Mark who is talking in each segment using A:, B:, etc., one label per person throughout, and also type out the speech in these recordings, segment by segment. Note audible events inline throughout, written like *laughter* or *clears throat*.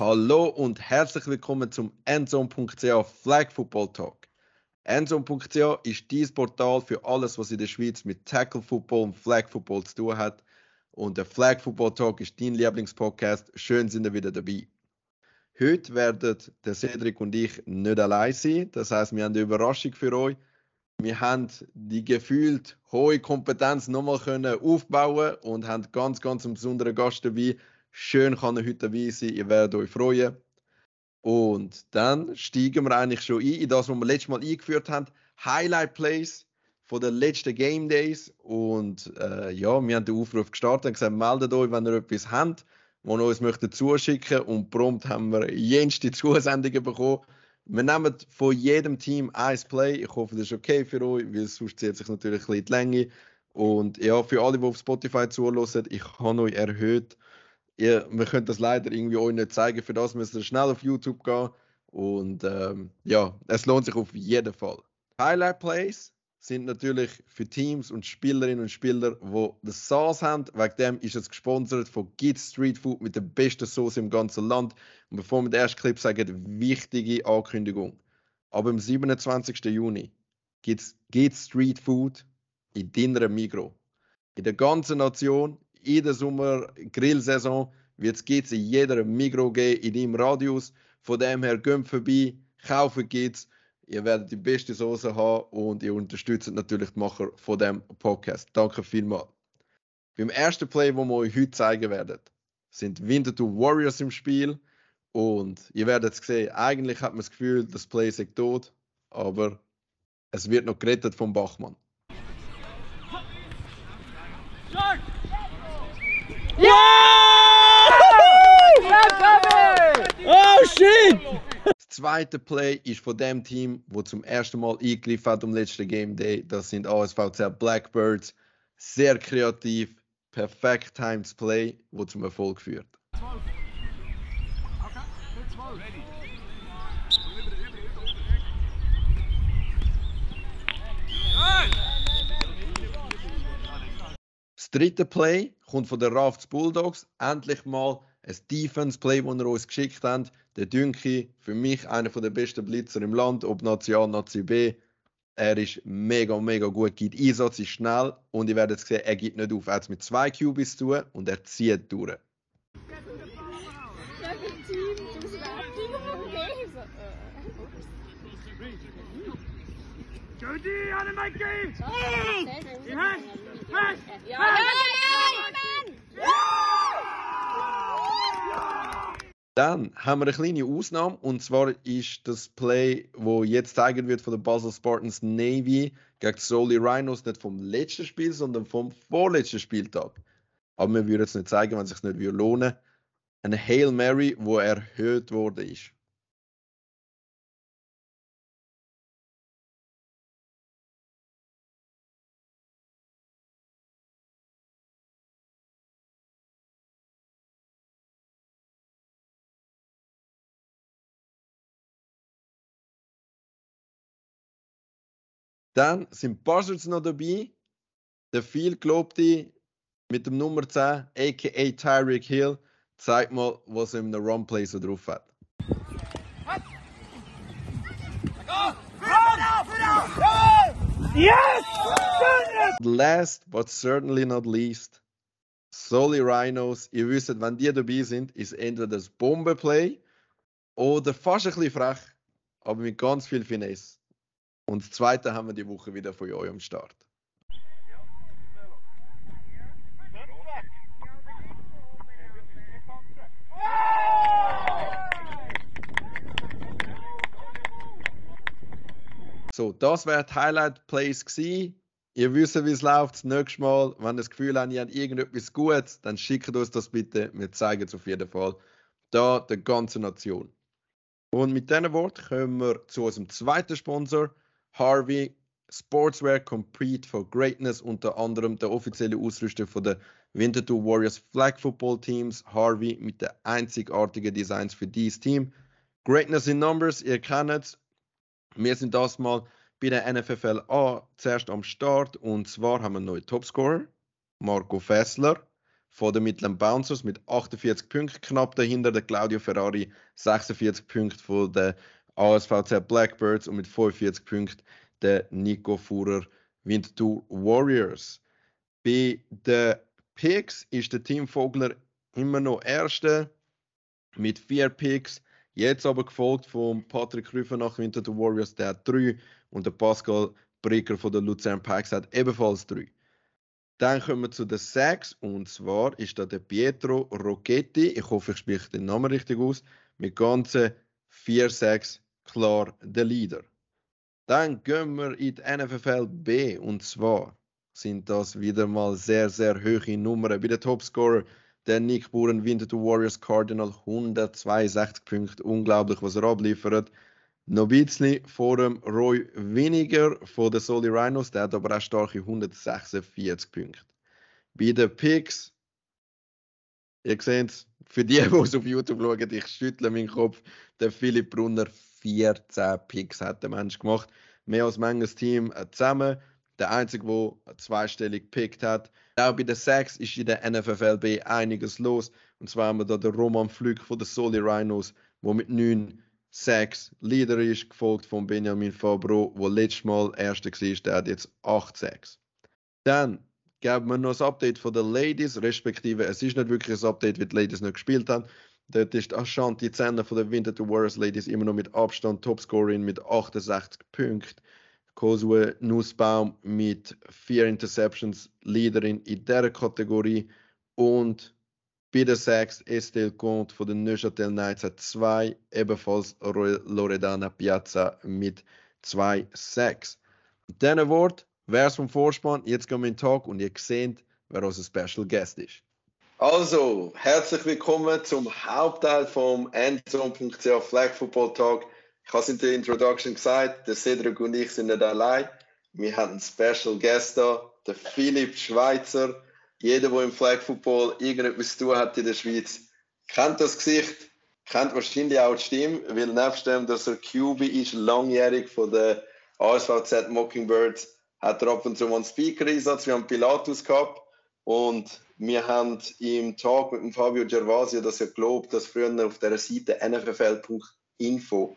A: Hallo und herzlich willkommen zum Endzone.ch Flag Football Talk. Endzone.ch ist dieses Portal für alles, was in der Schweiz mit Tackle Football und Flag Football zu tun hat. Und der Flag Football Talk ist dein Lieblingspodcast. Schön sind ihr wieder dabei. Heute werden der Cedric und ich nicht allein sein. Das heißt, wir haben eine Überraschung für euch. Wir haben die gefühlt hohe Kompetenz nochmal können aufbauen und haben ganz, ganz einen besonderen Gast dabei. Schön kann er heute dabei sein. Ihr werdet euch freuen. Und dann steigen wir eigentlich schon ein in das, was wir letztes Mal eingeführt haben. Highlight Plays von den letzten Game Days. Und äh, ja, wir haben den Aufruf gestartet und gesagt, meldet euch, wenn ihr etwas habt, wo ihr uns möchtet zuschicken. Und prompt haben wir jenste Zusendungen bekommen. Wir nehmen von jedem Team ein Play. Ich hoffe, das ist okay für euch, weil sonst zieht sich natürlich ein bisschen die Länge. Und ja, für alle, die auf Spotify zuhören, ich habe euch erhöht ihr, wir können das leider irgendwie euch nicht zeigen. Für das müsst ihr schnell auf YouTube gehen. Und ähm, ja, es lohnt sich auf jeden Fall. Highlight Plays sind natürlich für Teams und Spielerinnen und Spieler, die das Sauce haben. Wegen dem ist es gesponsert von Git Street Food mit der besten Sauce im ganzen Land. Und bevor wir den ersten Clip sagen, wichtige Ankündigung. Aber am 27. Juni gibt es Git Street Food in deiner Migro. In der ganzen Nation in der Sommer-Grillsaison wird es in jeder geben, in deinem Radius. Von dem her, geht vorbei, kaufen geht's. Ihr werdet die beste Soße haben und ihr unterstützt natürlich die Macher von dem Podcast. Danke vielmals. Beim ersten Play, wo wir euch heute zeigen werden, sind Winterthur Warriors im Spiel. Und ihr werdet es sehen, eigentlich hat man das Gefühl, das Play ist tot, aber es wird noch gerettet vom Bachmann.
B: Shit!
A: Das zweite Play ist von dem Team, wo zum ersten Mal eingeliefert hat am letzten Game Day. Das sind ASVC Blackbirds. Sehr kreativ, perfekt timed Play, wo zum Erfolg führt. Das dritte Play kommt von den Rafts Bulldogs. Endlich mal ein Defense-Play, das ihr uns geschickt habt. Der Dünki, für mich einer der besten Blitzer im Land, ob Nazi A, Nazi B. Er ist mega, mega gut, gibt Einsatz, ist schnell und ihr werdet sehen, er gibt nicht auf. Er hat es mit zwei QBs zu tun und er zieht durch.
C: Jody, aan de mic game!
A: Dann haben wir eine kleine Ausnahme und zwar ist das Play, wo jetzt zeigen wird von der Basel Spartans Navy gegen die Soli Rhinos nicht vom letzten Spiel, sondern vom vorletzten Spieltag. Aber wir würden es nicht zeigen, wenn es sich nicht lohnen würde. Eine Hail Mary, wo erhöht worden ist. Dann sind Buzzards noch dabei. Der viel gelobte mit dem Nummer 10, aka Tyreek Hill, zeigt mal, was er in einem Runplay so drauf hat.
C: Yes!
A: Last but certainly not least, Soli Rhinos. Ihr wisst, wenn die dabei sind, ist entweder das Bombenplay oder fast ein bisschen frech, aber mit ganz viel Finesse. Und das zweite haben wir die Woche wieder von euch am Start. So, das wären die Highlight Plays gewesen. Ihr wisst, wie es läuft. Das nächste Mal, wenn ihr das Gefühl habt, ihr habt irgendetwas Gutes, dann schickt uns das bitte. Wir zeigen es auf jeden Fall. Da der ganzen Nation. Und mit diesen Worten kommen wir zu unserem zweiten Sponsor, Harvey Sportswear Compete for Greatness, unter anderem der offizielle Ausrüster von der Winterthur Warriors Flag Football Teams, Harvey, mit den einzigartigen Designs für dieses Team. Greatness in Numbers, ihr kennt es. Wir sind das mal bei der NFFL A zuerst am Start und zwar haben wir einen neuen Topscorer, Marco Fessler. von den mittleren Bouncers mit 48 Punkten, knapp dahinter der Claudio Ferrari 46 Punkte von den ASVZ Blackbirds und mit 45 Punkten der Nico Fuhrer Winterthur Warriors. Bei den Picks ist der Team Vogler immer noch Erster mit vier Picks. Jetzt aber gefolgt von Patrick Rüfenach Winterthur Warriors, der hat drei. Und der Pascal Bricker von der Luzern Pikes hat ebenfalls drei. Dann kommen wir zu den Sacks und zwar ist da der Pietro Rocchetti, ich hoffe, ich spreche den Namen richtig aus, mit ganzen vier Sacks klar der Leader. Dann gehen wir in die NFFL B und zwar sind das wieder mal sehr, sehr hohe Nummern. Bei den Topscorer der Nick Buren Winterthur Warriors Cardinal 162 Punkte. Unglaublich, was er abliefert. Noch ein bisschen vor dem Roy weniger von den Soli Rhinos, der hat aber auch starke 146 Punkte. Bei den Picks, ihr seht es, für die, die es auf YouTube schauen, ich schüttle meinen Kopf, der Philipp Brunner 14 Picks hat der Mensch gemacht. Mehr als manches Team zusammen. Der einzige, der zweistellig gepickt hat. Auch bei den Sacks ist in der NFFLB einiges los. Und zwar haben wir da den Roman Flück von den Soli Rhinos, der mit 9 Sacks Leader ist, gefolgt von Benjamin Fabro, der letztes Mal Erster war, der hat jetzt 8 Sacks. Dann geben wir noch ein Update von den Ladies, respektive es ist nicht wirklich ein Update, weil die Ladies nicht gespielt haben. Dort ist Ashanti Zender von den Winterthur Warriors Ladies immer noch mit Abstand Topscorerin mit 68 Punkten. Kosue Nussbaum mit 4 Interceptions Leaderin in dieser Kategorie und bei den Sacks Estelle Comte von den Neuchâtel Knights hat zwei, ebenfalls Loredana Piazza mit zwei Sacks. Diesen Wort wäre es vom Vorspann. Jetzt gehen wir in den Tag und ihr seht, wer unser Special Guest ist. Also, herzlich willkommen zum Hauptteil vom Endzone.ch Flag Football Talk. Ich habe es in der Introduction gesagt, der Cedric und ich sind nicht allein. Wir haben einen Special Guest da, der Philipp Schweizer jeder, der im Flag Football irgendetwas zu tun hat in der Schweiz, kennt das Gesicht, kennt wahrscheinlich auch die Stimme, weil nebst dem, dass er QB ist, langjährig von der ASVZ Mockingbirds, hat er ab und zu mal einen Speaker-Einsatz. Wir haben Pilatus gehabt und wir haben im Tag mit dem Fabio Gervasio das ja gelobt, dass früher auf der Seite nffl.info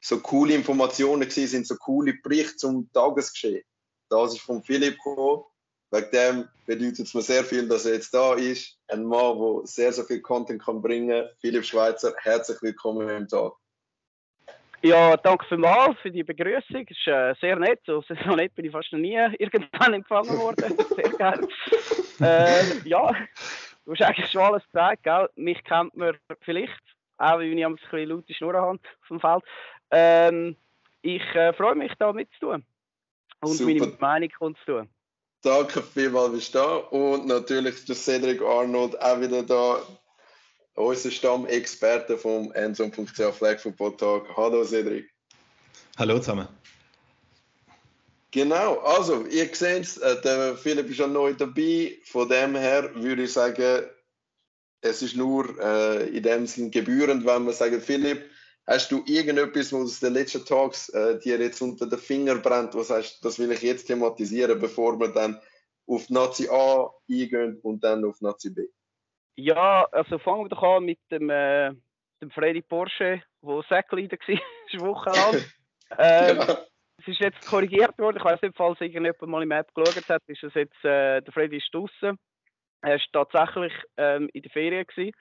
A: so coole Informationen sind, so coole Berichte zum Tagesgeschehen. Das ist von Philipp gekommen Wegen dem bedeutet es mir sehr viel, dass er jetzt da ist. Ein Mann, der sehr, sehr viel Content kann bringen kann. Philipp Schweizer, herzlich willkommen im Tag.
D: Ja, danke vielmals für die Begrüßung. Ist äh, sehr nett. So, so nett bin ich fast noch nie irgendwann empfangen worden. Sehr geil. Äh, ja, du hast eigentlich schon alles gesagt. Gell? Mich kennt man vielleicht, auch wenn ich ein bisschen laute Schnur habe auf dem Feld. Ähm, ich äh, freue mich, da mitzutun und Super. meine Meinung kundzutun.
A: Danke vielmals, bist du da. Und natürlich ist der Cedric Arnold auch wieder da, unser Stammexperte vom Endzone.ch Flag Football Talk. Hallo Cedric.
E: Hallo zusammen.
A: Genau, also ihr seht es, äh, der Philipp ist ja neu dabei. Von dem her würde ich sagen, es ist nur äh, in dem Sinn gebührend, wenn wir sagen, Philipp, Hast du irgendetwas, was aus den letzten Tags äh, dir jetzt unter den Finger brennt, was heißt, das will ich jetzt thematisieren, bevor wir dann auf Nazi A eingehen und dann auf Nazi B?
D: Ja, also fangen wir doch an mit dem, äh, dem Freddy Porsche, der Säckleader war, wochenlang. *laughs* ähm, ja. Es ist jetzt korrigiert worden. Ich weiß nicht, falls irgendjemand mal im App geschaut hat, ist es jetzt, äh, der Freddy ist draußen. Er war tatsächlich ähm, in der Ferien. Gewesen.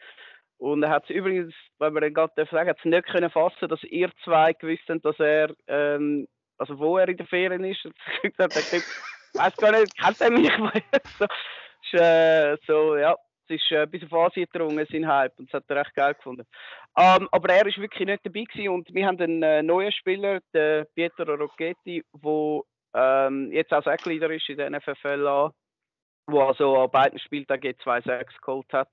D: Und er hat es übrigens, wenn man dann gerade sagen, hat es nicht können fassen, dass ihr zwei gewusst habt, dass er, ähm, also wo er in der Ferien ist. *laughs* Er hat gesagt, ich weiß gar nicht, kennt er mich? *laughs* so, ist, äh, so, ja, es ist äh, bis auf Asien gedrungen, sein Hype, und das hat er recht geil gefunden. Ähm, aber er ist wirklich nicht dabei gewesen und wir haben einen äh, neuen Spieler, den Pietro Rocchetti, der ähm, jetzt auch Sackleader ist in der NFFL, der also an beiden Spieltagen zwei Sacks geholt hat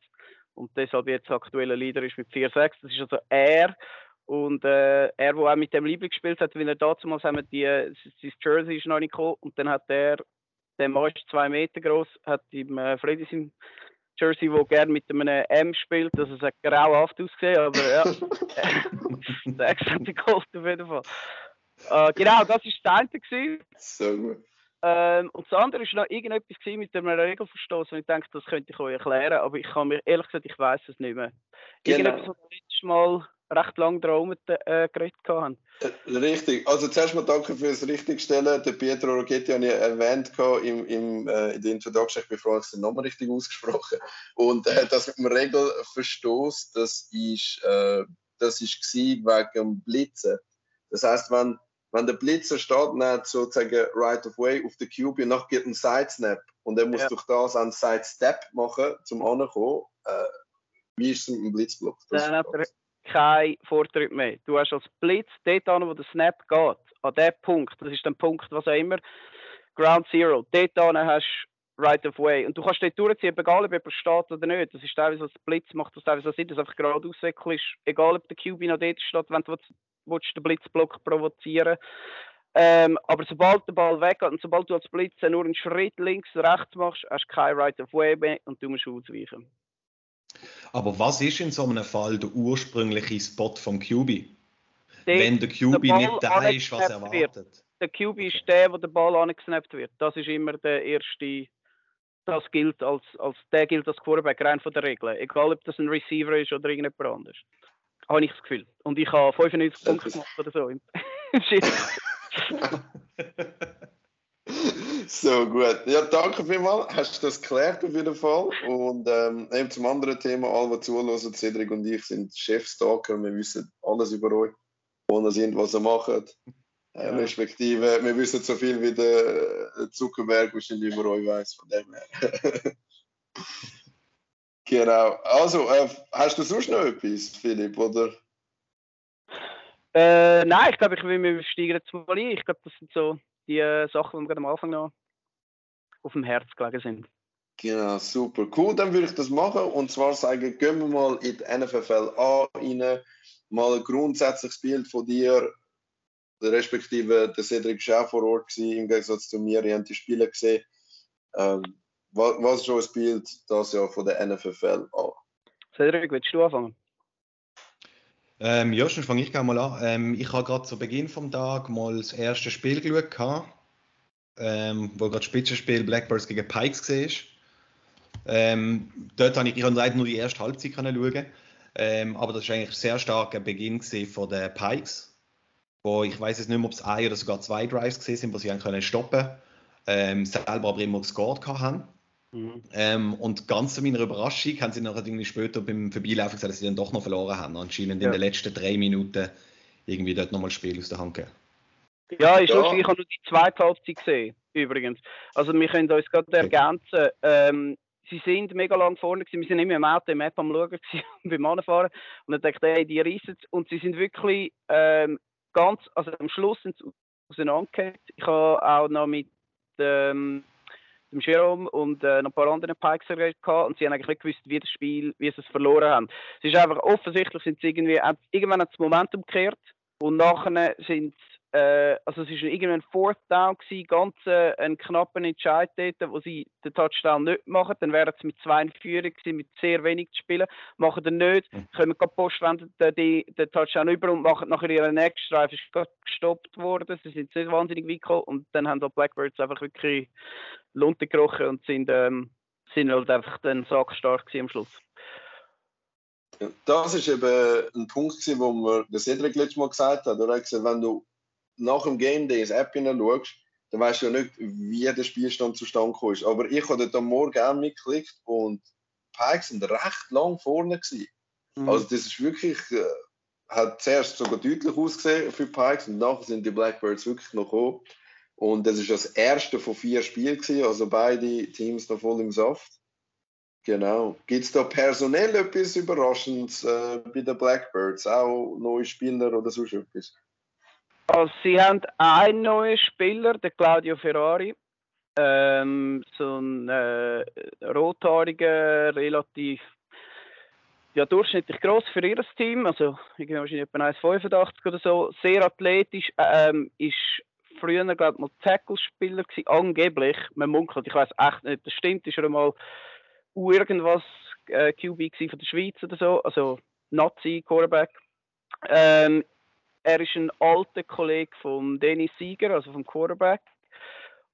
D: und deshalb jetzt aktueller Leader ist mit 4-6. Das ist also er. Und äh, er, der auch mit dem Liebling gespielt hat, weil er damals haben die, sein Jersey ist noch nicht gekommen und dann hat er, der Mann ist zwei Meter groß, hat im äh, Freddy sein Jersey, wo gerne mit einem M spielt, also es hat grauhaft ausgesehen, aber ja, *laughs* *laughs* der hat geholt auf jeden Fall. Äh, genau, das war das eine.
A: So gut.
D: Ähm, und das andere war noch irgendetwas mit einem Regelverstoß, und ich denke, das könnte ich euch erklären, aber ich kann mir ehrlich gesagt, ich weiß es nicht mehr. Genau. Irgendetwas, was letztes Mal recht lange darum äh, geredet haben.
A: Äh, richtig. Also zuerst mal danke für das Richtigstellen. Der Pietro Rocchetti habe ich erwähnt im, im, äh, in der Introduction. Ich bin froh, ich den Namen richtig ausgesprochen. Und äh, das mit dem Regelverstoß, das ist, äh, das ist wegen dem Blitzen. Das heißt, wenn, wenn der Blitzer steht, dann sozusagen right of way auf der Cube und nachher geht ein Sidesnap und er muss ja. durch das einen Sidestep machen, zum ankommen. Äh, wie ist es mit dem Blitzblock?
D: Das kein Vortritt mehr. Du hast als Blitz dort an, wo der Snap geht, an dem Punkt, das ist der Punkt, was auch immer, Ground Zero, dort an hast du Right of Way. Und du kannst dort durchziehen, egal ob jemand steht oder nicht. Das ist teilweise, was Blitz macht, das teilweise Sinn, dass einfach gerade auswickeln ist, egal ob der QB noch dort steht, wenn du willst, den Blitzblock provozieren ähm, aber sobald der Ball weggeht und sobald du als Blitz nur einen Schritt links, rechts machst, hast du kein Right of Way mehr und du musst ausweichen.
E: Aber was ist in so einem Fall der ursprüngliche Spot vom QB? Wenn der QB der nicht da ist, was er erwartet. Wird.
D: Der QB ist der, wo der Ball angesnappt wird. Das ist immer der erste. Das gilt als, als der gilt als Quarterback rein von der Regel. Egal, ob das ein Receiver ist oder irgendjemand anderes. Habe ich das Gefühl. Und ich habe 95 Punkte gemacht oder so. *laughs* *laughs* *laughs*
A: So gut. Ja, danke vielmals. Hast du das geklärt auf jeden Fall. Und ähm, eben zum anderen Thema, alle, die zuhören, Cedric und ich sind Chefstalker. Wir wissen alles über euch, wo ihr sind, was ihr macht. Äh, respektive, wir wissen so viel wie der äh, Zuckerberg wahrscheinlich über euch weiß. Von dem her. *laughs* genau. Also, äh, hast du sonst noch etwas, Philipp, oder?
D: Äh, nein, ich glaube, ich will mir steigen jetzt mal ein. Ich glaube, das sind so die äh, Sachen, die mir gerade am Anfang noch auf dem Herz gelegen sind.
A: Genau, super. Cool, dann würde ich das machen. Und zwar sagen, gehen wir mal in die NFL A rein, mal ein grundsätzliches Bild von dir, respektive der Cedric war auch vor Ort gewesen, im Gegensatz zu mir, ihr habt die Spiele gesehen. Ähm, was, was ist schon ein Bild das Jahr von der NFL A?
D: Cedric, willst du anfangen?
E: Ähm, ja, schon fange ich gerne mal an. Ähm, ich habe gerade zu Beginn vom Tag mal das erste Spiel geschaut, ähm, wo gerade das Spitzenspiel Blackbirds gegen Pikes war. Ähm, dort habe ich, ich leider nur die erste Halbzeit schauen, ähm, aber das war eigentlich ein sehr starker Beginn von den Pikes, wo ich weiß jetzt nicht mehr, ob es ein oder sogar zwei Drives sind, wo sie können stoppen, ähm, selber aber immer gescored haben. Mhm. Ähm, und ganz zu meiner Überraschung haben sie nachher irgendwie später beim Vorbeilaufen gesagt, dass sie dann doch noch verloren haben. Anscheinend ja. in den letzten drei Minuten irgendwie dort nochmal das Spiel aus der Hand gegeben.
D: Ja, ist ja. lustig, ich habe nur die zweite Halbzeit gesehen, übrigens. Also wir können uns gerade okay. ergänzen. Ähm, sie sind mega lang vorne gewesen. Wir sind immer im Auto, im App am Schauen *laughs* gewesen, beim Anfahren. Und dann dachte ich, ey, die reissen Und sie sind wirklich ähm, ganz, also am Schluss sind sie auseinandergegangen. Ich habe auch noch mit ähm, dem Jerome und äh, noch ein paar anderen Pikes geredet und sie haben eigentlich nicht gewusst, wie das Spiel, wie sie es verloren haben. Es ist einfach offensichtlich, sind sie irgendwie, irgendwann hat das Momentum gekehrt und nachher sind äh, also es war irgendwann ein Fourth Down gewesen, ganz äh, ein knapper Entscheid dort, wo sie den Touchdown nicht machen, dann wären sie mit zwei in Führung gewesen, mit sehr wenig zu spielen, machen dann nicht, mhm. können gerade Post wenden den, den Touchdown über und machen nachher ihren nächsten Drive, ist gerade gestoppt worden, sie sind nicht wahnsinnig weit gekommen und dann haben die Blackbirds einfach wirklich Lunte gekrochen und sind, ähm, sind halt einfach dann sackstark am Schluss.
A: Das ist eben ein Punkt, wo mir der Cedric letztes Mal gesagt hat. Er hat gesagt, wenn du nach dem Game Day ins App hineinschaust, dann weißt du ja nicht, wie der Spielstand zustande kommt. Aber ich habe dort am Morgen auch mitgeklickt und Pikes sind recht lang vorne gewesen. Mhm. Also das ist wirklich, äh, hat zuerst sogar deutlich ausgesehen für Pikes und nachher sind die Blackbirds wirklich noch gekommen. Und das ist das erste von vier Spielen gewesen, also beide Teams noch voll im Saft. Genau. Gibt es da personell etwas Überraschendes äh, bei den Blackbirds? Auch neue Spieler oder sonst etwas?
D: Also, sie haben einen neuen Spieler, den Claudio Ferrari. Ähm, so ein äh, rothaariger, relativ ja, durchschnittlich groß für ihr Team, also irgendwie wahrscheinlich etwa 1,85 oder so, sehr athletisch, ähm, ist früher, glaube ich, mal Tackle-Spieler gewesen, angeblich, man munkelt, ich weiß echt nicht, das stimmt, ist er mal irgendwas äh, QB von der Schweiz oder so, also Nazi-Quarterback. Ähm, er ist ein alter Kollege von Dennis Sieger, also vom Quarterback.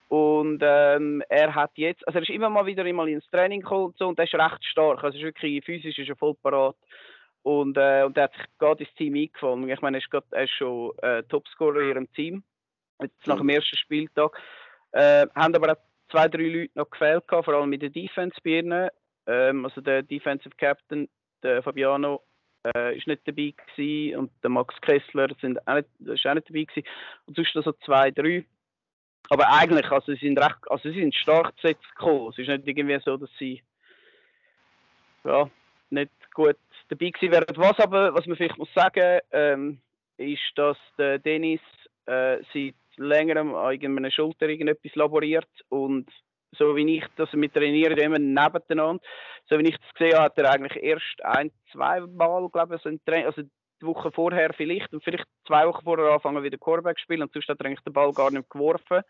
D: Und ähm, er hat jetzt, also er ist immer mal wieder mal ins Training gekommen und so und er ist recht stark. Also ist wirklich physisch ist er voll parat. Und, äh, und er hat sich gerade ins Team eingefunden. Ich meine, er ist, grad, er ist schon äh, Topscorer in ihrem Team. Jetzt nach dem ersten Spieltag. Äh, haben aber auch zwei, drei Leute noch gefehlt, gehabt, vor allem in der Defense bei ihnen. Ähm, also der Defensive Captain, der Fabiano, äh, ist nicht dabei gewesen und der Max Kessler sind auch nicht, ist auch nicht dabei gewesen. Und sonst so zwei, drei. Aber eigentlich, also sie sind recht, also sie sind stark gesetzt gekommen. Es ist nicht irgendwie so, dass sie ja, nicht gut dabei gewesen wären. Was aber, was man vielleicht muss sagen, ähm, ist, dass der Dennis äh, seit längerem an irgendeiner Schulter irgendetwas laboriert und so wie ich das mit trainieren immer nebeneinander, so wie ich das gesehen habe, hat er eigentlich erst ein, zwei Mal, glaube ich, so also die Woche vorher vielleicht und vielleicht zwei Wochen vorher anfangen wieder Quarterback spielen und sonst hat er eigentlich den Ball gar nicht geworfen.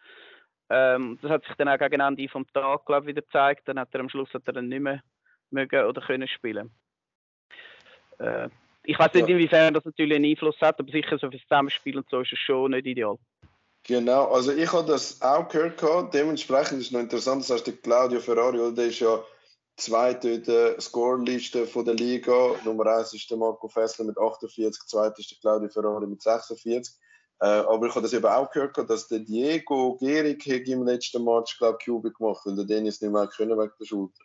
D: Ähm, das hat sich dann auch gegen Ende vom Tag, glaube ich, wieder gezeigt. Dann hat er am Schluss hat er dann nicht mehr mögen oder können spielen. Äh, ich weiß nicht, inwiefern das natürlich einen Einfluss hat, aber sicher so fürs Zusammenspiel und so ist es schon nicht ideal.
A: Genau, also ich habe das auch gehört. Gehabt. Dementsprechend ist es noch interessant, das heißt, der Claudio Ferrari, der ist ja zweite in der Scoreliste der Liga. Nummer 1 ist der Marco Fessler mit 48, zweiter ist der Claudio Ferrari mit 46. Äh, aber ich habe das eben auch gehört, dass der Diego Gerig im letzten Match, glaube ich, QB gemacht weil der Dennis nicht mehr können wegen der Schulter.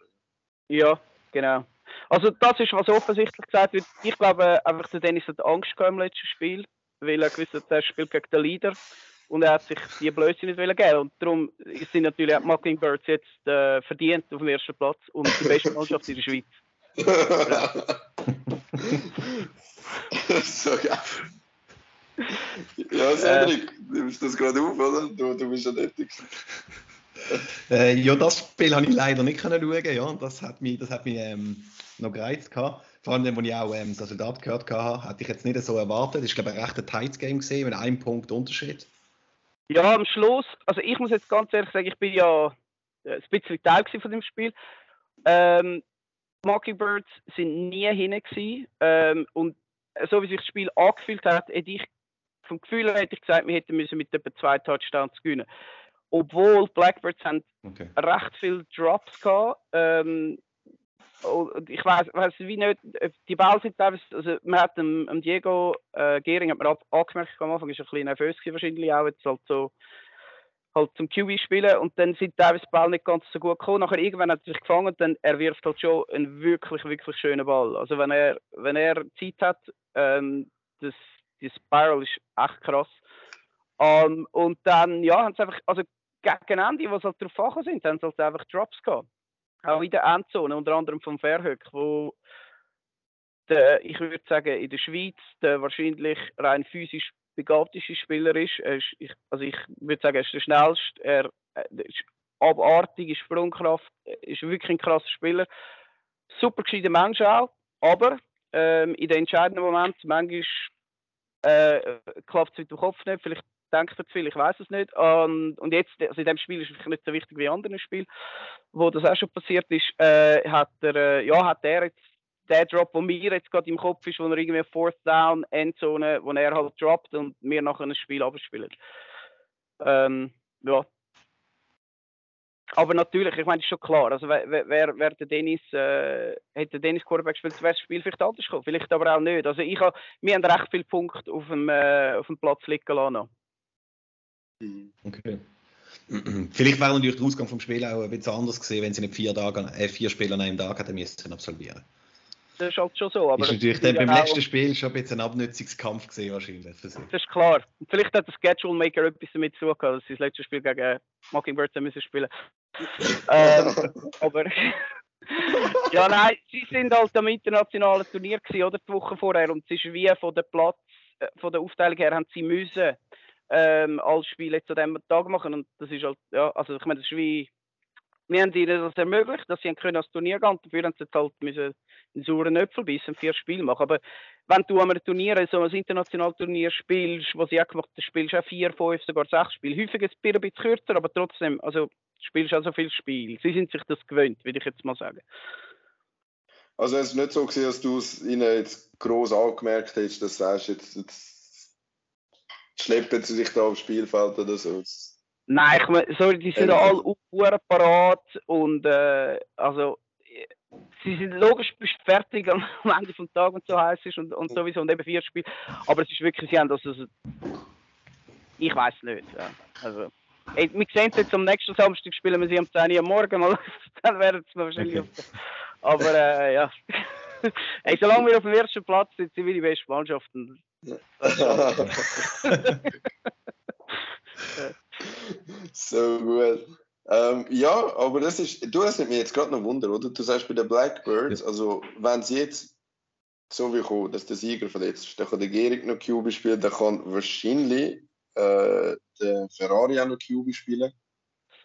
D: Ja, genau. Also das ist, was offensichtlich gesagt wird. Ich glaube einfach, der Dennis hat Angst gehabt im letzten Spiel, weil er gewusst hat, er spielt gegen den Leader und er hat sich die Blödsinn nicht geben und darum sind natürlich auch Mockingbirds jetzt äh, verdient auf dem ersten Platz und die beste Mannschaft in der Schweiz.
A: so geil. Ja, Cedric, äh, du nimmst das gerade auf, oder? Du, du bist ja nötig.
E: äh, ja, das Spiel habe ich leider nicht können schauen, ja, das hat mich, das hat mich ähm, noch gereizt gehabt. Vor allem, als ich auch ähm, das Resultat gehört habe, hatte ich jetzt nicht so erwartet. Das ist, glaube ich, ein rechter Tight Game gesehen, mit einem Punkt Unterschied.
D: Ja, am Schluss, also ich muss jetzt ganz ehrlich sagen, ich bin ja äh, ein bisschen Teil von dem Spiel. Ähm, Mockingbirds sind nie hinten ähm, und so wie sich das Spiel angefühlt hat, hätte ich vom Gefühl her hätte ich gesagt, wir hätten müssen mit etwa zwei Touchdowns gewinnen. Obwohl Blackbirds haben okay. recht viele Drops gehabt. Ähm, ich weiß, weiß wie nicht, die Bälle sind teilweise, also man hat dem, dem Diego äh, Gehring hat man angemerkt am Anfang, ist ein bisschen nervös wahrscheinlich auch, jetzt halt so halt zum QB spielen und dann sind teilweise die Ball nicht ganz so gut gekommen. Nachher irgendwann hat er sich gefangen dann er wirft halt schon einen wirklich, wirklich schönen Ball. Also wenn er, wenn er Zeit hat, ähm, das, die Spiral ist echt krass. Um, ähm, und dann, ja, haben sie einfach, also gegen Ende, was halt drauf sind, haben sie halt einfach Drops gehabt auch in der Endzone, unter anderem vom Verhöck, wo der, ich würde sagen, in der Schweiz der wahrscheinlich rein physisch begabteste Spieler ist. ist ich, also ich würde sagen, er ist der schnellste, er, er ist abartig, ist Sprungkraft, ist wirklich ein krasser Spieler. Super gescheiter Mensch auch, aber ähm, in den entscheidenden Momenten manchmal äh, klappt es mit dem Kopf nicht, vielleicht denkt er zu viel, ich weiß es nicht. Und, und jetzt, also in dem Spiel ist es nicht so wichtig wie in anderen Spielen, wo das auch schon passiert ist, äh, hat er, äh, ja, hat er jetzt der Drop, der mir jetzt gerade im Kopf ist, wo er irgendwie Fourth Down, Endzone, wo er halt droppt und wir nachher ein Spiel abspielen. Ähm, ja. Aber natürlich, ich meine, das ist schon klar. Also, wer, wer, wer der Dennis, äh, hätte Dennis Quarterback gespielt, wäre das Spiel vielleicht anders gekommen. Vielleicht aber auch nicht. Also, ich hab, wir haben recht viele Punkte auf dem, äh, auf dem Platz liegen lassen.
E: Mhm. Okay. *clears throat* Vielleicht wäre natürlich der Ausgang vom Spiel auch ein bisschen anders gesehen, wenn sie nicht vier, Tage, äh, vier Spiele an einem Tag hätten müssen absolvieren.
D: Das ist halt schon so. Aber
E: ist natürlich dann beim letzten Spiel schon ein bisschen ein Abnützungskampf gesehen wahrscheinlich
D: für sie. Das ist klar. Und vielleicht hat der Schedule Maker etwas damit zu tun, dass sie das letzte Spiel gegen Mockingbirds müssen spielen. *laughs* ähm, aber *laughs* ja, nein, sie sind halt am internationalen Turnier gewesen, oder die Woche vorher und es ist wie von der Platz, äh, von der Aufteilung her haben sie müssen ähm, als Spiel jetzt an diesem Tag machen. Und das ist halt, ja, also ich meine, das ist wie, wir haben ihnen das ermöglicht, dass sie können als Turnier gehen. Dafür haben sie jetzt halt müssen einen sauren Äpfel bissen, vier Spiele machen. Aber wenn du an einem Turnier, so ein internationales Turnier spielst, was sie auch gemacht haben, spielst du auch vier, fünf, sogar sechs Spiele. Häufig ist es ein bisschen kürzer, aber trotzdem, also spielst auch so viel Spiel. Sie sind sich das gewöhnt, würde ich jetzt mal sagen.
A: Also es ist nicht so gewesen, dass du es ihnen jetzt groß angemerkt hättest, dass du sagst, jetzt, jetzt schleppen sie sich da aufs Spielfeld oder so.
D: Nein, ich meine, sorry, die sind
A: Ehrlich?
D: alle auch parat und äh, also äh, sie sind logisch fertig am *laughs* am Ende vom Tag und so heiß ist und, und sowieso und eben vier Spiele. Aber es ist wirklich, sie haben das, also, ich weiß nicht. Ja. Also, ey, wir sehen jetzt am nächsten Samstag spielen wir sie um 10 Uhr am Morgen *laughs* mal, dann werden es wahrscheinlich.
E: Okay.
D: auf der- Aber äh, ja. *laughs* ey, solange wir auf dem ersten Platz sind, sind wir die beste Mannschaft. Und
A: so gut. Ähm, ja, aber das ist, du hast mich jetzt gerade noch Wunder, oder? Du sagst bei den Blackbirds, also wenn sie jetzt so wie kommen, dass der Sieger verletzt ist, dann kann der Gehrig noch QB spielen, dann kann wahrscheinlich äh, der Ferrari auch noch QB spielen.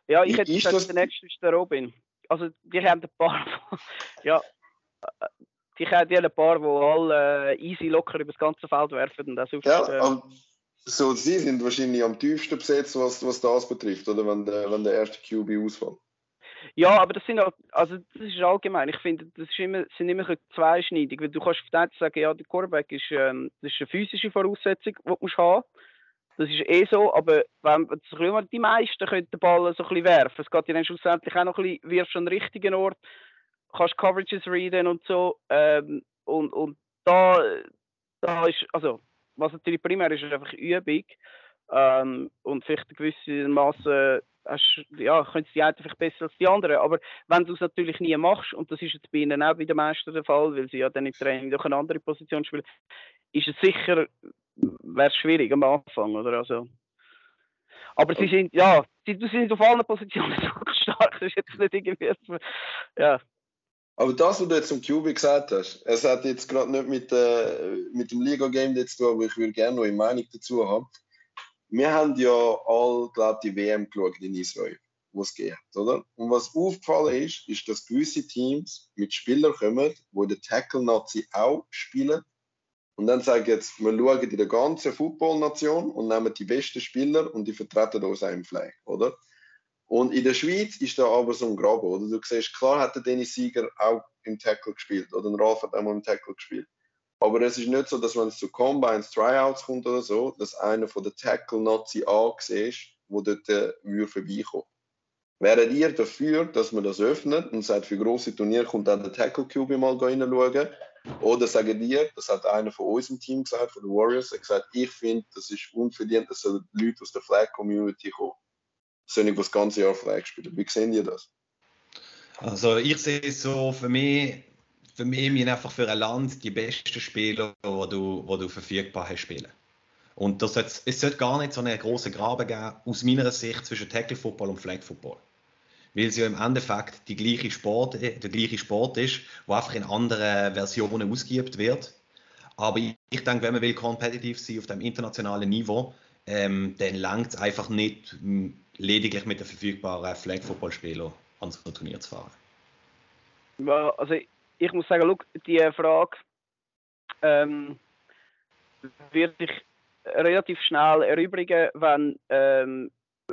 D: Ja, ich
A: Wie
D: hätte gesagt,
A: das-
D: der nächste ist der Robin. Also, die haben ein paar, *laughs* ja, die haben die ein paar, die alle äh, easy locker über das ganze Feld werfen und auch sonst,
A: Ja,
D: äh,
A: so, sie sind wahrscheinlich am tiefsten besetzt, was, was das betrifft, oder? Wenn der, wenn der erste QB ausfällt.
D: ja, aber das sind auch, also das ist allgemein. Ich finde, das ist immer, sind immer ein zweischneidig, weil du kannst auf der sagen, ja, der Quarterback ist, ähm, das ist eine physische Voraussetzung, die du musst haben. Das ist eh so, aber wenn die meisten können den Ball so ein bisschen werfen. Es geht ja dann schlussendlich auch noch ein bisschen, wirfst du an den richtigen Ort, kannst Coverages readen und so. Ähm, und, und da, da ist, also, was natürlich primär ist, ist einfach Übung. Ähm, und vielleicht Maße hast, ja, können die einen vielleicht besser als die anderen. Aber wenn du es natürlich nie machst, und das ist jetzt bei ihnen auch bei den meisten der Fall, weil sie ja dann im Training durch eine andere Position spielen, ist es sicher, wäre es schwierig am Anfang, oder? Also, aber sie sind, ja, sie, sie sind auf allen Positionen *laughs* so stark, das ist jetzt nicht irgendwie, ja.
A: Aber das, was du jetzt zum QB gesagt hast, es hat jetzt gerade nicht mit, äh, mit dem Liga-Game zu tun, aber ich würde gerne noch eine Meinung dazu haben. Wir haben ja all, glaube die WM geschaut in Israel, wo es geht, oder? Und was aufgefallen ist, ist, dass gewisse Teams mit Spielern kommen, wo der Tackle-Nazi auch spielen. Und dann sagen jetzt, wir schauen in der ganzen Football-Nation und nehmen die besten Spieler und die vertreten uns im Flag, oder? Und in der Schweiz ist da aber so ein Graben, oder? Du siehst, klar hat der Dennis Sieger auch im Tackle gespielt, oder ein Ralf hat auch mal im Tackle gespielt. Aber es ist nicht so, dass wenn es zu Combines, Tryouts kommt oder so, dass einer von den Tackle-Nazi angesehen ist, wo dort äh, würde vorbeikommen. Wäret ihr dafür, dass man das öffnet und sagt, für grosse Turniere kommt dann der Tackle QB mal reinschauen? Oder sagen ihr, das hat einer von unserem Team gesagt, von den Warriors, er gesagt, ich finde, das ist unverdient, dass Leute aus der Flag-Community kommen. Sollen die das ganze Jahr Flag spielen? Wie sehen ihr das?
E: Also ich sehe es so, für mich, für mich müssen einfach für ein Land die besten Spieler, die du, die du verfügbar hast, spielen. Und das sollte, es sollte gar nicht so einen großen Graben geben, aus meiner Sicht, zwischen Tackle Football und Flag Football. Weil es ja im Endeffekt die gleiche Sport, äh, der gleiche Sport ist, der einfach in anderen Versionen ausgeübt wird. Aber ich, ich denke, wenn man will competitive sein auf dem internationalen Niveau, ähm, dann langt es einfach nicht, lediglich mit den verfügbaren Flag Football Spielern an so ein Turnier zu fahren.
D: Ja, also ich muss sagen, schau, die Frage ähm, wird sich relativ schnell erübrigen, wenn ähm,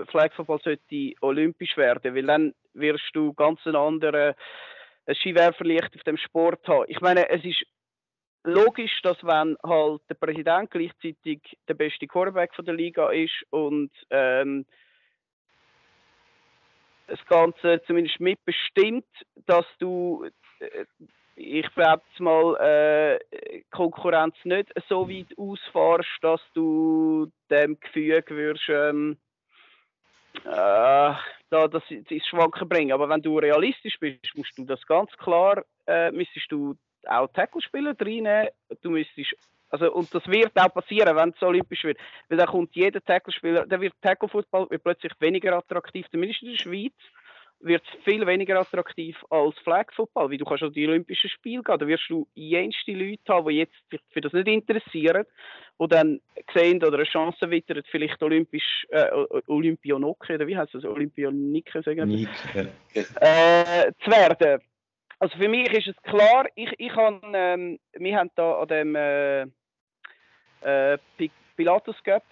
D: Flag Football sollte olympisch werden, weil dann wirst du ganz einen anderen ein Skiwerferlicht auf dem Sport haben. Ich meine, es ist logisch, dass wenn halt der Präsident gleichzeitig der beste Quarterback von der Liga ist und ähm, das Ganze zumindest mitbestimmt, dass du, äh, ich jetzt mal, äh, Konkurrenz nicht so weit ausfährst, dass du dem Gefüge würdest, ähm, äh, da das ins Schwanken bringen. Aber wenn du realistisch bist, musst du das ganz klar, äh, müsstest du auch Tackle-Spieler reinnehmen. Du müsstest, also, und das wird auch passieren, wenn es olympisch wird. Weil dann kommt jeder Tackle-Spieler, dann wird Tackle-Football wird plötzlich weniger attraktiv, zumindest in der Schweiz wird es viel weniger attraktiv als Flag Football, weil du kannst an die Olympischen Spiele gehen, da wirst du jenste Leute haben, die jetzt sich für das nicht interessieren, die dann sehen oder eine Chance wittern, vielleicht olympisch, äh, Olympionike, oder wie heißt das, Olympionike, sagen wir? Äh, zu werden. Also für mich ist es klar, ich, ich han, ähm, wir haben da an dem äh, äh, Pi- Pilatus Cup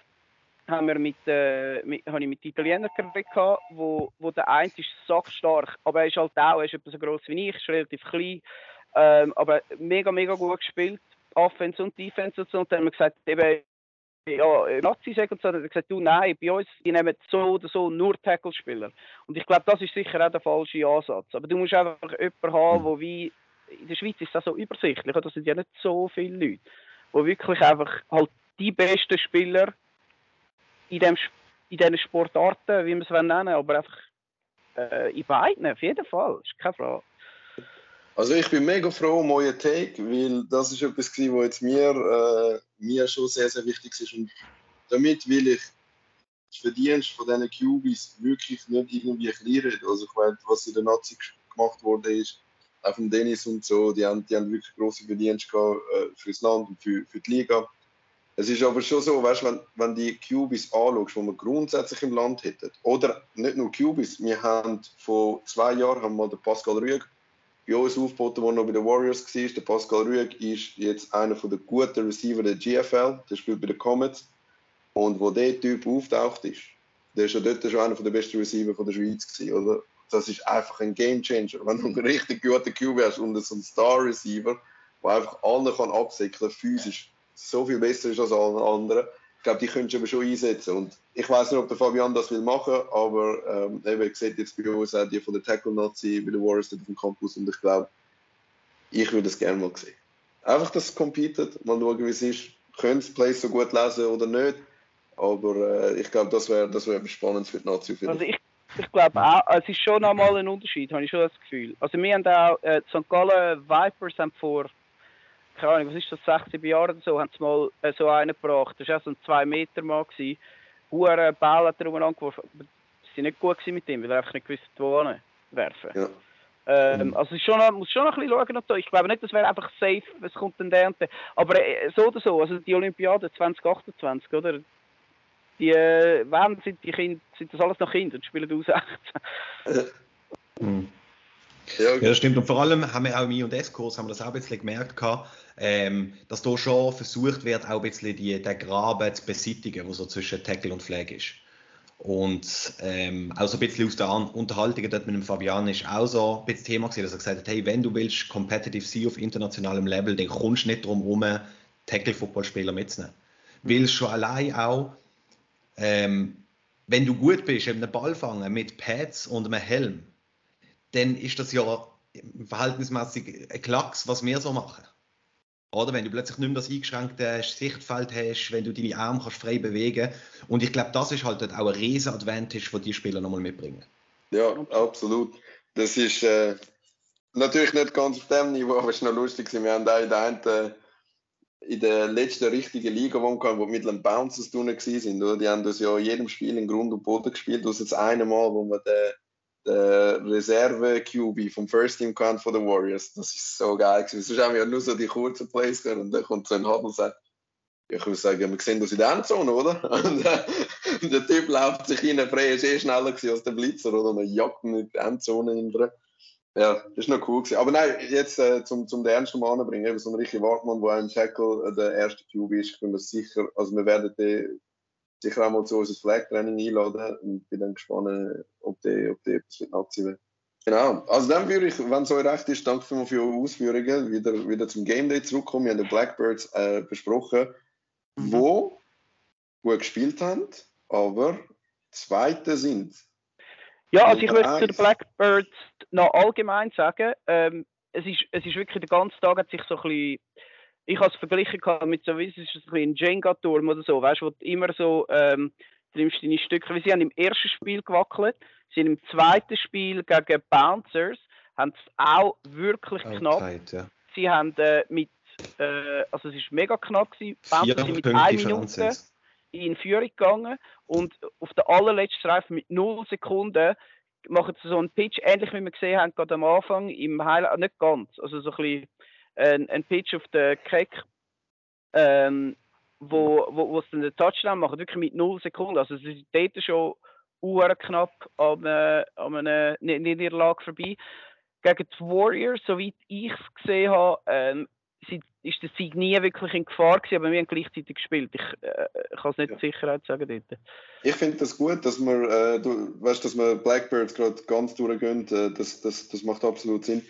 D: haben wir mit, äh, mit, habe ich mit Italienern geredet, wo, wo der eine ist sackstark, aber er ist halt auch, er ist etwa so groß wie ich, ist relativ klein, ähm, aber mega, mega gut gespielt, Offense und Defense und so, und dann haben wir gesagt, eben, ja, Nazi sagen und so, hat er gesagt, du nein, bei uns, die nehmen so oder so nur Tackle-Spieler. Und ich glaube, das ist sicher auch der falsche Ansatz. Aber du musst einfach jemanden haben, wo wie, in der Schweiz ist das so übersichtlich, da sind ja nicht so viele Leute, wo wirklich einfach halt die besten Spieler in, dem, in diesen Sportarten, wie man es nennen aber einfach äh, in beiden, auf jeden Fall, ist keine Frage.
A: Also ich bin mega froh um euren Take, weil das ist etwas was jetzt mir, äh, mir schon sehr, sehr wichtig ist. Und damit will ich das Verdienst von diesen QBs wirklich nicht irgendwie klein Also ich meine, was in der Nazi gemacht wurde, ist, auch von Dennis und so, die haben, die haben wirklich große Verdienste gehabt, äh, fürs Land und für, für die Liga. Es ist aber schon so, weißt, wenn, wenn die QBs anschaust, die wir grundsätzlich im Land hätten, oder nicht nur QBs, wir haben vor zwei Jahren haben wir den Pascal Rüeg uns aufgeboten, der noch bei den Warriors war. Der Pascal Rüeg ist jetzt einer der guten Receiver der GFL, der spielt bei den Comets. Und wo der Typ auftaucht ist, der ist ja dort schon einer der besten Receiver der Schweiz gewesen, oder? Das ist einfach ein Game Changer. Wenn du einen richtig guten QB hast und so einen Star Receiver, der einfach alle kann absäckeln, physisch so viel besser ist als alle anderen, ich glaube, die könntest du aber schon einsetzen. Und ich weiß nicht, ob der Fabian das will machen, aber ähm, eben, sieht jetzt bei uns auch die von der Tackle Nazi bei den Warriors auf dem Campus und ich glaube, ich würde es gerne mal sehen. Einfach, dass es competet, mal schauen, wie es ist. Können es Plays so gut lesen oder nicht, aber äh, ich glaube, das wäre das wär spannend für die Nazi.
D: Also ich, ich glaube auch, es ist schon einmal ein Unterschied, habe ich schon das Gefühl. Also wir haben auch, äh, St. Gallen Vipers haben vor keine Ahnung, was ist das, 16 Jahre oder so, haben sie mal äh, so einen gebracht. Das war auch so ein 2-Meter-Mann. Hure Ball hat er umeinander geworfen. Sie waren nicht gut mit ihm, weil er einfach nicht gewusst wo werfen. Ja. Ähm, also es schon, muss schon noch ein bisschen schauen. Ich glaube nicht, das wäre einfach safe, es kommt dann der und der. Aber äh, so oder so, also die Olympiade 2028, oder? Die, äh, wann sind die Kinder, sind das alles noch Kinder und spielen aus 16?
E: Ja, ja, das stimmt. Und vor allem haben wir auch im I&S-Kurs haben wir das auch ein bisschen gemerkt, ähm, dass da schon versucht wird, auch ein bisschen die, den Graben zu beseitigen, der so zwischen Tackle und Flag ist. Und ähm, auch so ein bisschen aus der Unterhaltung dort mit dem Fabian ist auch so ein bisschen Thema gewesen, dass er gesagt hat, hey, wenn du willst competitive sein auf internationalem Level, dann kommst du nicht darum herum, Tackle-Footballspieler mitzunehmen. Mhm. Weil schon allein auch, ähm, wenn du gut bist, eben einen Ball fangen mit Pads und einem Helm, dann ist das ja verhältnismäßig ein Klacks, was wir so machen. Oder wenn du plötzlich nicht mehr das eingeschränkte Sichtfeld hast, wenn du deine Arme kannst frei bewegen Und ich glaube, das ist halt auch ein riesen Advantage, den die Spieler nochmal mitbringen.
A: Ja, absolut. Das ist äh, natürlich nicht ganz auf dem Niveau, aber es ist noch lustig. Wir haben auch in der, einen, in der letzten richtigen Liga, wo wir mit den Bouncers tun waren. Die haben das ja in jedem Spiel in Grund und Boden gespielt. Ist das eine Mal, wo wir den der Reserve-QB vom First Team kann von den Warriors. Das ist so geil gewesen. Sonst haben wir ja nur so die kurzen Plays können und dann kommt so ein Huddle und sagt, ich würde sagen, wir sehen das in der Endzone, oder? *laughs* Und äh, der Typ läuft sich rein, Frey ist eh schneller als der Blitzer, oder? Und jagt mit der Endzone hinterher. Ja, das ist noch cool gewesen. Aber nein, jetzt äh, zum, zum den Ernst mal anbringen, eben so ein richtiger Wartmann, der im Tackle äh, der erste QB ist, ich bin mir sicher, also wir werden den sicher auch mal zu unserem Flag-Training einladen und bin dann gespannt, ob der, ob der etwas die Nazi will. Genau, also dann würde ich, wenn es euch recht ist, danke für eure Ausführungen, wieder, wieder zum Game Day zurückkommen. Wir haben die Blackbirds äh, besprochen, mhm. wo gut gespielt haben, aber Zweite sind.
D: Ja, also ich würde zu den Blackbirds noch allgemein sagen, ähm, es, ist, es ist wirklich der ganze Tag hat sich so ein bisschen ich habe es verglichen mit so, wie es ist ein Jenga-Turm oder so, weißt du, wo du immer so ähm, nimmst deine Stücke, sie haben im ersten Spiel gewackelt, sie haben im zweiten Spiel gegen Bouncers, haben es auch wirklich oh, knapp. Ja. Sie haben äh, mit, äh, also es ist mega knapp gewesen, Bouncers sind mit einer Minute in Führung gegangen und auf der allerletzten Reife mit 0 Sekunden machen sie so einen Pitch, ähnlich wie wir gesehen haben gerade am Anfang im Highlight, nicht ganz, also so ein bisschen ein, ein Pitch auf den Keck, ähm, wo, wo, wo sie den Touchdown machen, wirklich mit 0 Sekunden. Also sie sind dort schon uhr knapp an, äh, an einer Niederlage vorbei. Gegen die Warriors, soweit ich es gesehen habe, ähm, ist der Sieg nie wirklich in Gefahr gewesen, aber wir haben gleichzeitig gespielt. Ich, äh, kann es nicht ja. Sicherheit sagen dort.
A: Ich finde das gut, dass man, äh, du, weißt, dass man Blackbirds gerade ganz durchgehen, äh, das, das, das macht absolut Sinn.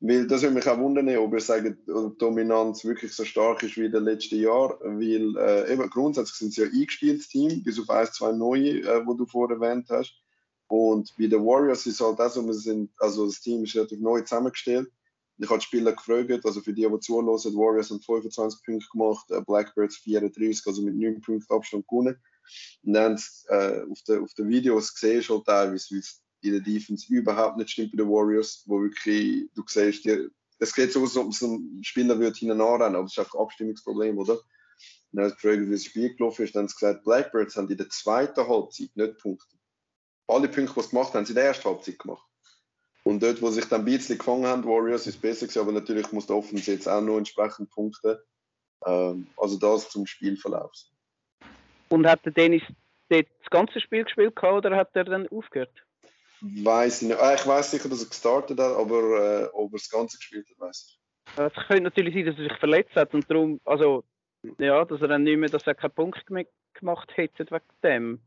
A: Weil das würde mich auch wundern, ob ihr sagt, ob Dominanz wirklich so stark ist wie in den letzten Jahren. Weil äh, eben grundsätzlich sind sie ja eingespieltes Team, bis auf ein, zwei neue, äh, du vorher erwähnt hast. Und bei den Warriors ist es halt auch so, wir sind, also das Team ist relativ neu zusammengestellt. Ich habe die Spieler gefragt, also für die, die zuhören, Warriors haben 25 Punkte gemacht, äh, Blackbirds 34, also mit 9 Punkten Abstand gewonnen. Und dann äh, auf den auf de Videos gesehen halt teilweise, wie es in der Defense überhaupt nicht stimmt bei den Warriors, wo wirklich, du siehst, die, es geht so aus, als ob es ein Spieler wird hinten anrennen, aber es ist einfach ein Abstimmungsproblem, oder? Dann ich gefragt, das Spiel gelaufen ist, dann haben sie gesagt, Blackbirds haben in der zweiten Halbzeit nicht Punkte. Alle Punkte, die sie gemacht haben, haben sie in der ersten Halbzeit gemacht. Und dort, wo sich dann ein bisschen gefangen haben, Warriors ist besser gewesen, aber natürlich muss der Offense jetzt auch noch entsprechend punkten. Ähm, also das zum Spielverlauf.
D: Und hat der Dennis das ganze Spiel gespielt oder hat er dann aufgehört?
A: Weiß ich nicht. Ah, ich weiß sicher, dass er gestartet hat, aber äh, ob er das Ganze gespielt hat, weiß ich.
D: Es könnte natürlich sein, dass er sich verletzt hat und darum, also ja, dass er dann nicht mehr, dass er keinen Punkt gemacht hätte wegen dem.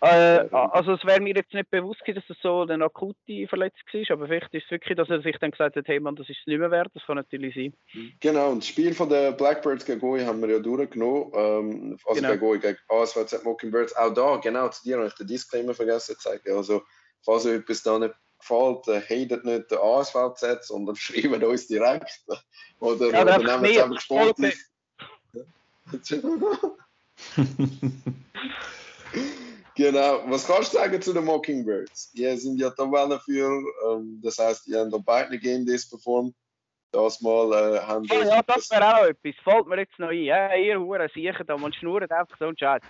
D: Äh, also es wäre mir jetzt nicht bewusst gewesen, dass es so eine akute Verletzung war, aber vielleicht ist es wirklich, dass er sich dann gesagt hat, hey Mann, das ist es nicht mehr wert, das kann natürlich sein.
A: Genau, und das Spiel von den Blackbirds gegen Goi haben wir ja durchgenommen, ähm, also genau. gegen Goi, gegen ASVZ Mockingbirds, auch da, genau, zu dir habe ich den Disclaimer vergessen zu zeigen, also falls euch etwas da nicht gefällt, äh, hatet nicht den ASVZ, sondern *laughs* schreibt uns direkt, oder, ja, oder nehmen es einfach sportlich. *laughs* *laughs* Genau. Was kannst du sagen zu den Mockingbirds? Die sind ja Tabellenführer, ähm, das heißt, die haben da beide Game Days performt. Das mal äh, haben
D: oh, Ja, das wäre auch etwas. Fällt mir jetzt noch ein. Ja, ihr Huren sicher da, man schnurrt einfach so ein Scheiß.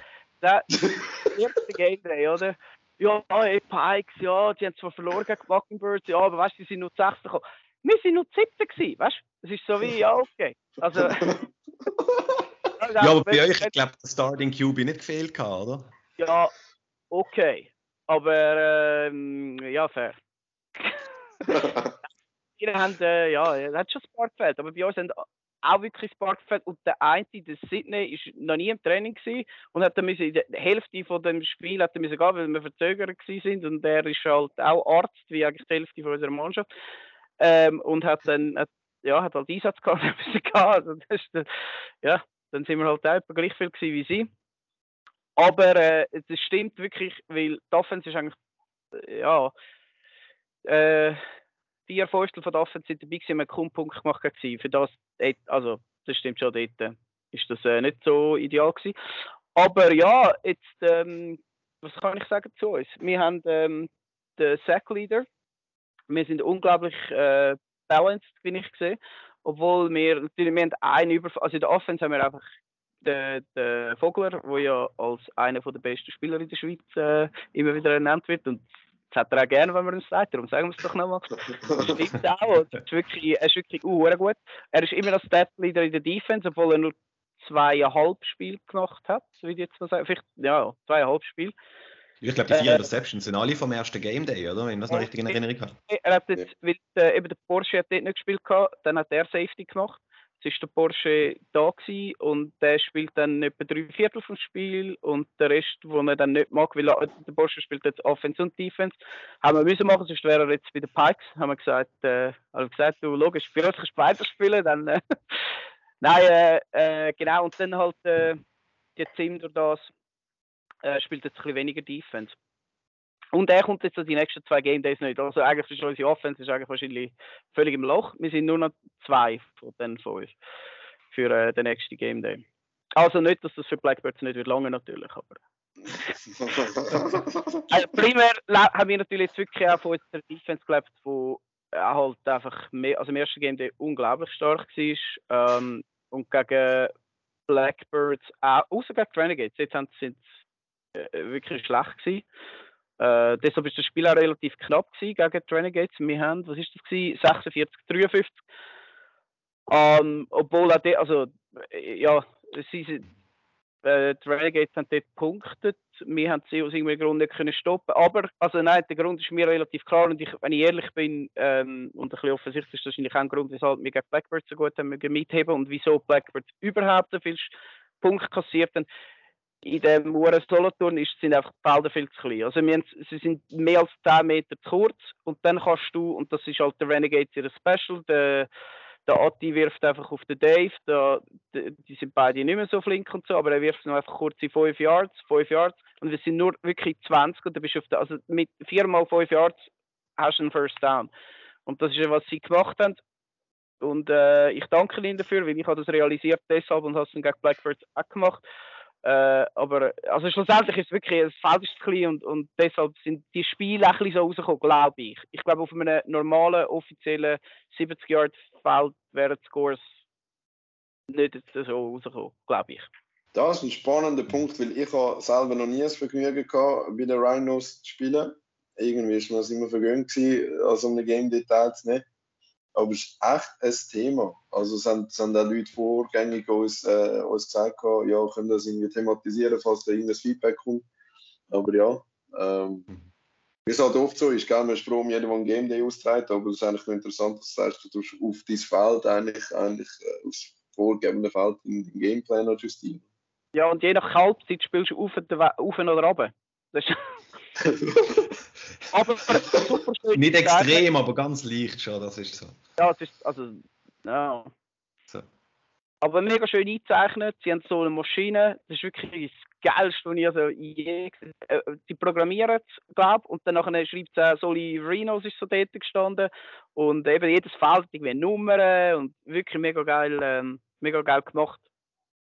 D: Das *laughs* erste Game Day, oder? Ja, ey, Pikes, ja, die haben zwar verloren gegen die Mockingbirds, ja, aber weißt du, die sind nur 16 gekommen. Wir sind nur 17 gewesen, weißt du? Es ist so wie, ja, okay. Also. *laughs*
E: ja, aber bei euch, ich glaube, der Starting QB nicht gefehlt, oder?
D: Ja, okay. Aber ähm, ja, fair. *laughs* wir haben, äh, ja, es hat schon Spark gefällt, aber bei uns haben auch wirklich Spark gefällt. Und der eine, der Sydney, ist noch nie im Training gewesen und hat dann in der Hälfte von dem Spiel hat er müssen gehen, weil wir verzögert sind und er ist halt auch Arzt, wie eigentlich die Hälfte von unserer Mannschaft. Ähm, und hat dann, hat, ja, hat halt Einsatz gehabt, *laughs* müssen gehen. Also das ist, ja, dann sind wir halt auch gleich viel gewesen wie sie. Aber äh, es stimmt wirklich, weil die Offense ist eigentlich, äh, ja, äh, vier Fünftel von der Offense sind dabei gewesen, haben kaum Punkte gemacht gewesen. Für das, äh, also, das stimmt schon, dort äh, ist das äh, nicht so ideal gewesen. Aber ja, jetzt, ähm, was kann ich sagen zu uns? Wir haben ähm, den Sack Leader. Wir sind unglaublich äh, balanced, wie ich gesehen. Obwohl wir, natürlich, wir haben einen Überfall, also in der Offense haben wir einfach der, der Vogler, der ja als einer der besten Spieler in der Schweiz äh, immer wieder ernannt wird. Und das hat er auch gerne, wenn man uns sagt. Darum sagen wir es doch nochmal. Das stimmt auch. Das ist wirklich, er ist wirklich uh, gut. Er ist immer noch Stat-Leader in der Defense, obwohl er nur zweieinhalb Spiele gemacht hat, wie ich jetzt mal sagen. Vielleicht, ja, zweieinhalb Spiele.
E: Ich glaube, die vier äh, Interceptions sind alle vom ersten Game Day, oder? Wenn ich das noch richtig in Erinnerung habe.
D: Er hat jetzt, weil äh, eben der Porsche hat dort nicht gespielt, dann hat er Safety gemacht. Ist der Porsche da gewesen und der spielt dann etwa drei Viertel vom Spiel und der Rest, wo er dann nicht mag, weil der Porsche spielt jetzt Offense und Defense, haben wir müssen machen, sonst wäre er jetzt bei den Pikes, haben wir gesagt, äh, also gesagt, du logisch, für uns kannst du weiter spielen, dann äh, *laughs* nein, äh, äh, genau, und dann halt äh, die Zim durch das äh, spielt jetzt ein bisschen weniger Defense. Und er kommt jetzt so die nächsten zwei Game Days nicht. Also eigentlich ist unsere Offense ist eigentlich wahrscheinlich völlig im Loch. Wir sind nur noch zwei von den uns für äh, den nächsten Game Day. Also nicht, dass das für Blackbirds nicht wird lange natürlich, aber. *laughs* also primär haben wir natürlich jetzt wirklich auch von unserer Defense gelebt, wo halt einfach mehr, also im ersten Game Day unglaublich stark war. Ähm, und gegen Blackbirds auch, außer gegen Renegades, jetzt sind sie äh, wirklich schlecht gewesen. Äh, deshalb ist das Spiel auch relativ knapp gegen die Renegades. Wir haben, was ist das gewesen? 46, 53. Ähm, obwohl auch die, also, äh, ja, sie äh, die Renegades haben dort gepunktet. Wir haben sie aus irgendeinem Grund nicht können stoppen. Aber, also nein, der Grund ist mir relativ klar und ich, wenn ich ehrlich bin, ähm, und ein bisschen offensichtlich ist wahrscheinlich auch ein Grund, weshalb wir gegen Blackbirds so gut haben mitheben und wieso Blackbirds überhaupt so viele Punkte kassiert haben in dem Uhren Solothurn ist, sind einfach die Felder viel zu klein. Also haben, sie sind mehr als 10 Meter zu kurz und dann kannst du, und das ist halt der Renegade ihre Special, der, der Atti wirft einfach auf den Dave, der, die sind beide nicht mehr so flink und so, aber er wirft noch einfach kurz in 5 Yards, 5 Yards und wir sind nur wirklich 20 und dann bist du auf der, also mit 4 mal 5 Yards hast du einen First Down. Und das ist ja, was sie gemacht haben. Und äh, ich danke ihnen dafür, weil ich habe das realisiert deshalb und habe es dann gegen Blackbirds auch gemacht. Äh, aber also schlussendlich ist es wirklich, das Feld und, und deshalb sind die Spiele ein bisschen so rausgekommen, glaube ich. Ich glaube, auf einem normalen, offiziellen 70-Yard-Feld wären die Scores nicht so rausgekommen, glaube ich.
A: Das ist ein spannender Punkt, weil ich habe selber noch nie das Vergnügen gehabt, bei den Rhinos zu spielen. Irgendwie war mir immer vergönnt, gewesen, an so einem Game Detail zu nehmen. Aber es ist echt ein Thema. Also es haben, es haben auch Leute vorgängig uns, äh, uns gesagt, ja, können das irgendwie thematisieren, falls da irgendein Feedback kommt. Aber ja, ähm, wie es halt oft so ist, gell, man um jeden, der ein Game Day austrägt, aber es ist eigentlich interessant, dass du sagst, du tust auf dein Feld eigentlich, eigentlich äh, aufs vorgegebene Feld in den Gameplan adjustieren.
D: Ja, und je nach Halbzeit spielst du auf, auf oder runter. Das ist
E: aber super schön. Nicht extrem, aber ganz leicht schon, das ist so.
D: Ja, es ist, also, ja. So. Aber mega schön eingezeichnet. Sie haben so eine Maschine, das ist wirklich das Geilste, was ich also je gesehen äh, Sie programmieren es, glaube und dann nachher schreibt es auch, Soli Rhinos ist so dort gestanden. Und eben jedes Feld irgendwie Nummern und wirklich mega geil, ähm, mega geil gemacht.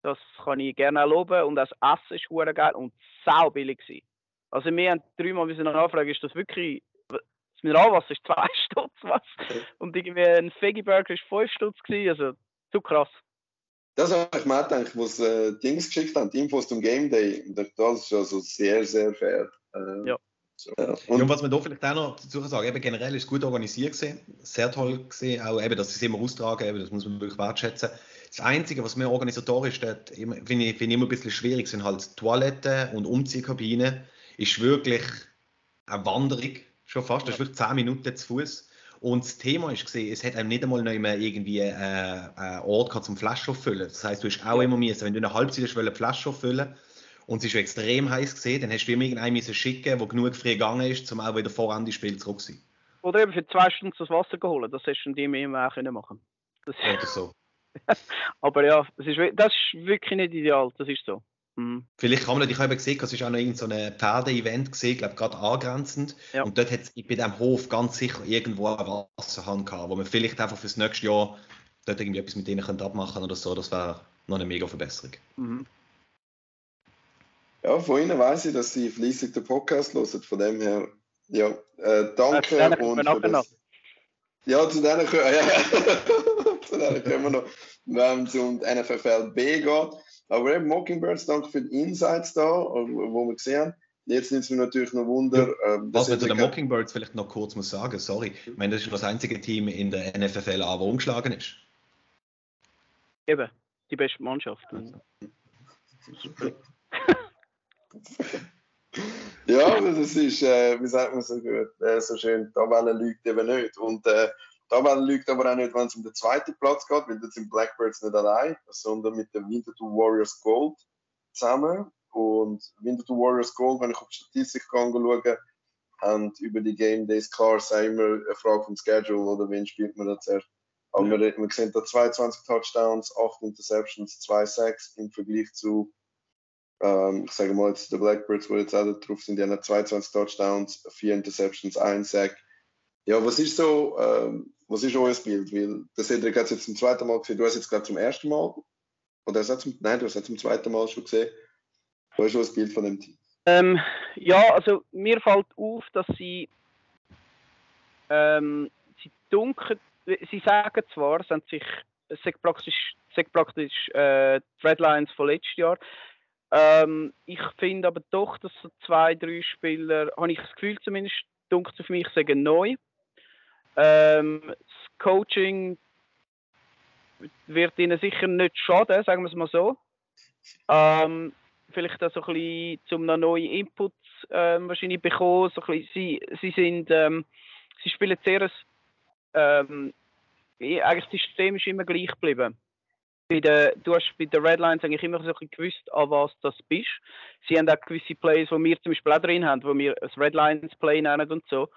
D: Das kann ich gerne auch loben. Und das Essen ist geil und sau billig gewesen. Also wir haben dreimal müssen nachfragen, ist das wirklich, das Mineralwasser ist zwei *laughs* Stutz, was? Und irgendwie ein Veggie Burger ist fünf Stutz gewesen, also zu krass.
A: Das habe ich mir gedacht, was äh, Dings geschickt haben, die Infos zum Game Day. Das ist also sehr, sehr fair.
D: Äh, ja.
E: So. Ja, und, ja, was man da vielleicht auch noch dazu sagen, eben generell ist es gut organisiert gewesen, sehr toll gesehen, auch eben, dass sie es immer austragen, eben, das muss man wirklich wertschätzen. Das Einzige, was mir organisatorisch finde ich, find ich immer ein bisschen schwierig, sind halt Toiletten und Umziehkabinen ist wirklich eine Wanderung, schon fast. Das ist wirklich 10 Minuten zu Fuß. Und das Thema ist gesehen, es hat einem nicht einmal noch mehr irgendwie äh, einen Ort gehabt zum Flaschen füllen. Das heißt, du hast auch immer müssen, wenn du eine Halbzeit hast, eine Flasche füllen und es ist extrem heiß gesehen, dann hast du immer irgendeinen müssen schicken, der genug frei gegangen ist, um auch wieder voran die Spiel zurück zu sein.
D: Oder eben für zwei Stunden das Wasser geholt, das hättest du die immer auch machen
E: das Oder so. *laughs*
D: Aber ja, das ist, das ist wirklich nicht ideal, das ist so.
E: Mhm. Vielleicht kann man, ich habe gesehen, es ist auch noch irgendein so ein Pferde-Event gesehen, glaube gerade angrenzend. Ja. Und dort hat es bei diesem Hof ganz sicher irgendwo eine Wasserhahn gehabt, wo man vielleicht einfach fürs nächste Jahr dort irgendwie etwas mit denen abmachen oder so. Das wäre noch eine mega Verbesserung. Mhm.
A: Ja, von Ihnen weiß ich, dass Sie fleissig den Podcast hören. Von dem her, ja, äh, danke. Ja, und für das, ja, zu denen, ja, *laughs* ja. zu denen können wir noch, wenn es um die NFL B geht. Aber eben Mockingbirds, danke für die Insights da, wo wir gesehen haben. Jetzt nimmt es mir natürlich noch Wunder.
E: Ja, ähm, was man zu den Mockingbirds vielleicht noch kurz muss sagen, sorry. Ich meine, das ist das einzige Team in der NFFL A, das umgeschlagen ist.
D: Eben, die beste Mannschaft. *laughs*
A: ja, das ist, äh, wie sagt man so gut, äh, so schön, da Tabelle lügt eben nicht. Und äh, Tabelle liegt aber auch nicht, wenn es um den zweiten Platz geht, weil das sind Blackbirds nicht allein, sondern mit dem Winterthur Warriors Gold zusammen. Und Winterthur Warriors Gold, wenn ich auf die Statistik schaue, haben über die Game Days klar, sagen wir, eine Frage vom Schedule oder wen spielt man da zuerst. Aber ja. wir, wir sehen da 22 Touchdowns, 8 Interceptions, 2 Sacks im Vergleich zu, ähm, ich sage mal jetzt, die Blackbirds, die jetzt auch drauf sind, die haben 22 Touchdowns, 4 Interceptions, 1 Sack. Ja, was ist so, ähm, was ist euer Bild? Weil der Cedric hat es jetzt zum zweiten Mal gesehen, du hast es jetzt gerade zum ersten Mal. Oder zum, nein, du hast es zum zweiten Mal schon gesehen. Was ist euer Bild von dem Team?
D: Ähm, ja, also mir fällt auf, dass sie, ähm, sie dunkel, sie sagen zwar, es sind sich, sind praktisch, es praktisch äh, die Redlines von letztes Jahr. Ähm, ich finde aber doch, dass so zwei, drei Spieler, habe ich das Gefühl zumindest, dunkel für mich sagen neu. Ähm, das Coaching wird ihnen sicher nicht schaden, sagen wir es mal so. Ähm, vielleicht auch so ein bisschen zum noch neue Inputs ähm, wahrscheinlich bekommen. So ein bisschen, sie, sie sind, ähm, sie spielen sehr, ähm, eigentlich das System ist immer gleich geblieben. bei der, du hast bei den Redlines eigentlich immer so ein gewusst, an was das bist. Sie haben auch gewisse Plays, wo wir zum Beispiel auch drin haben, wo wir ein Redlines Play nennen und so.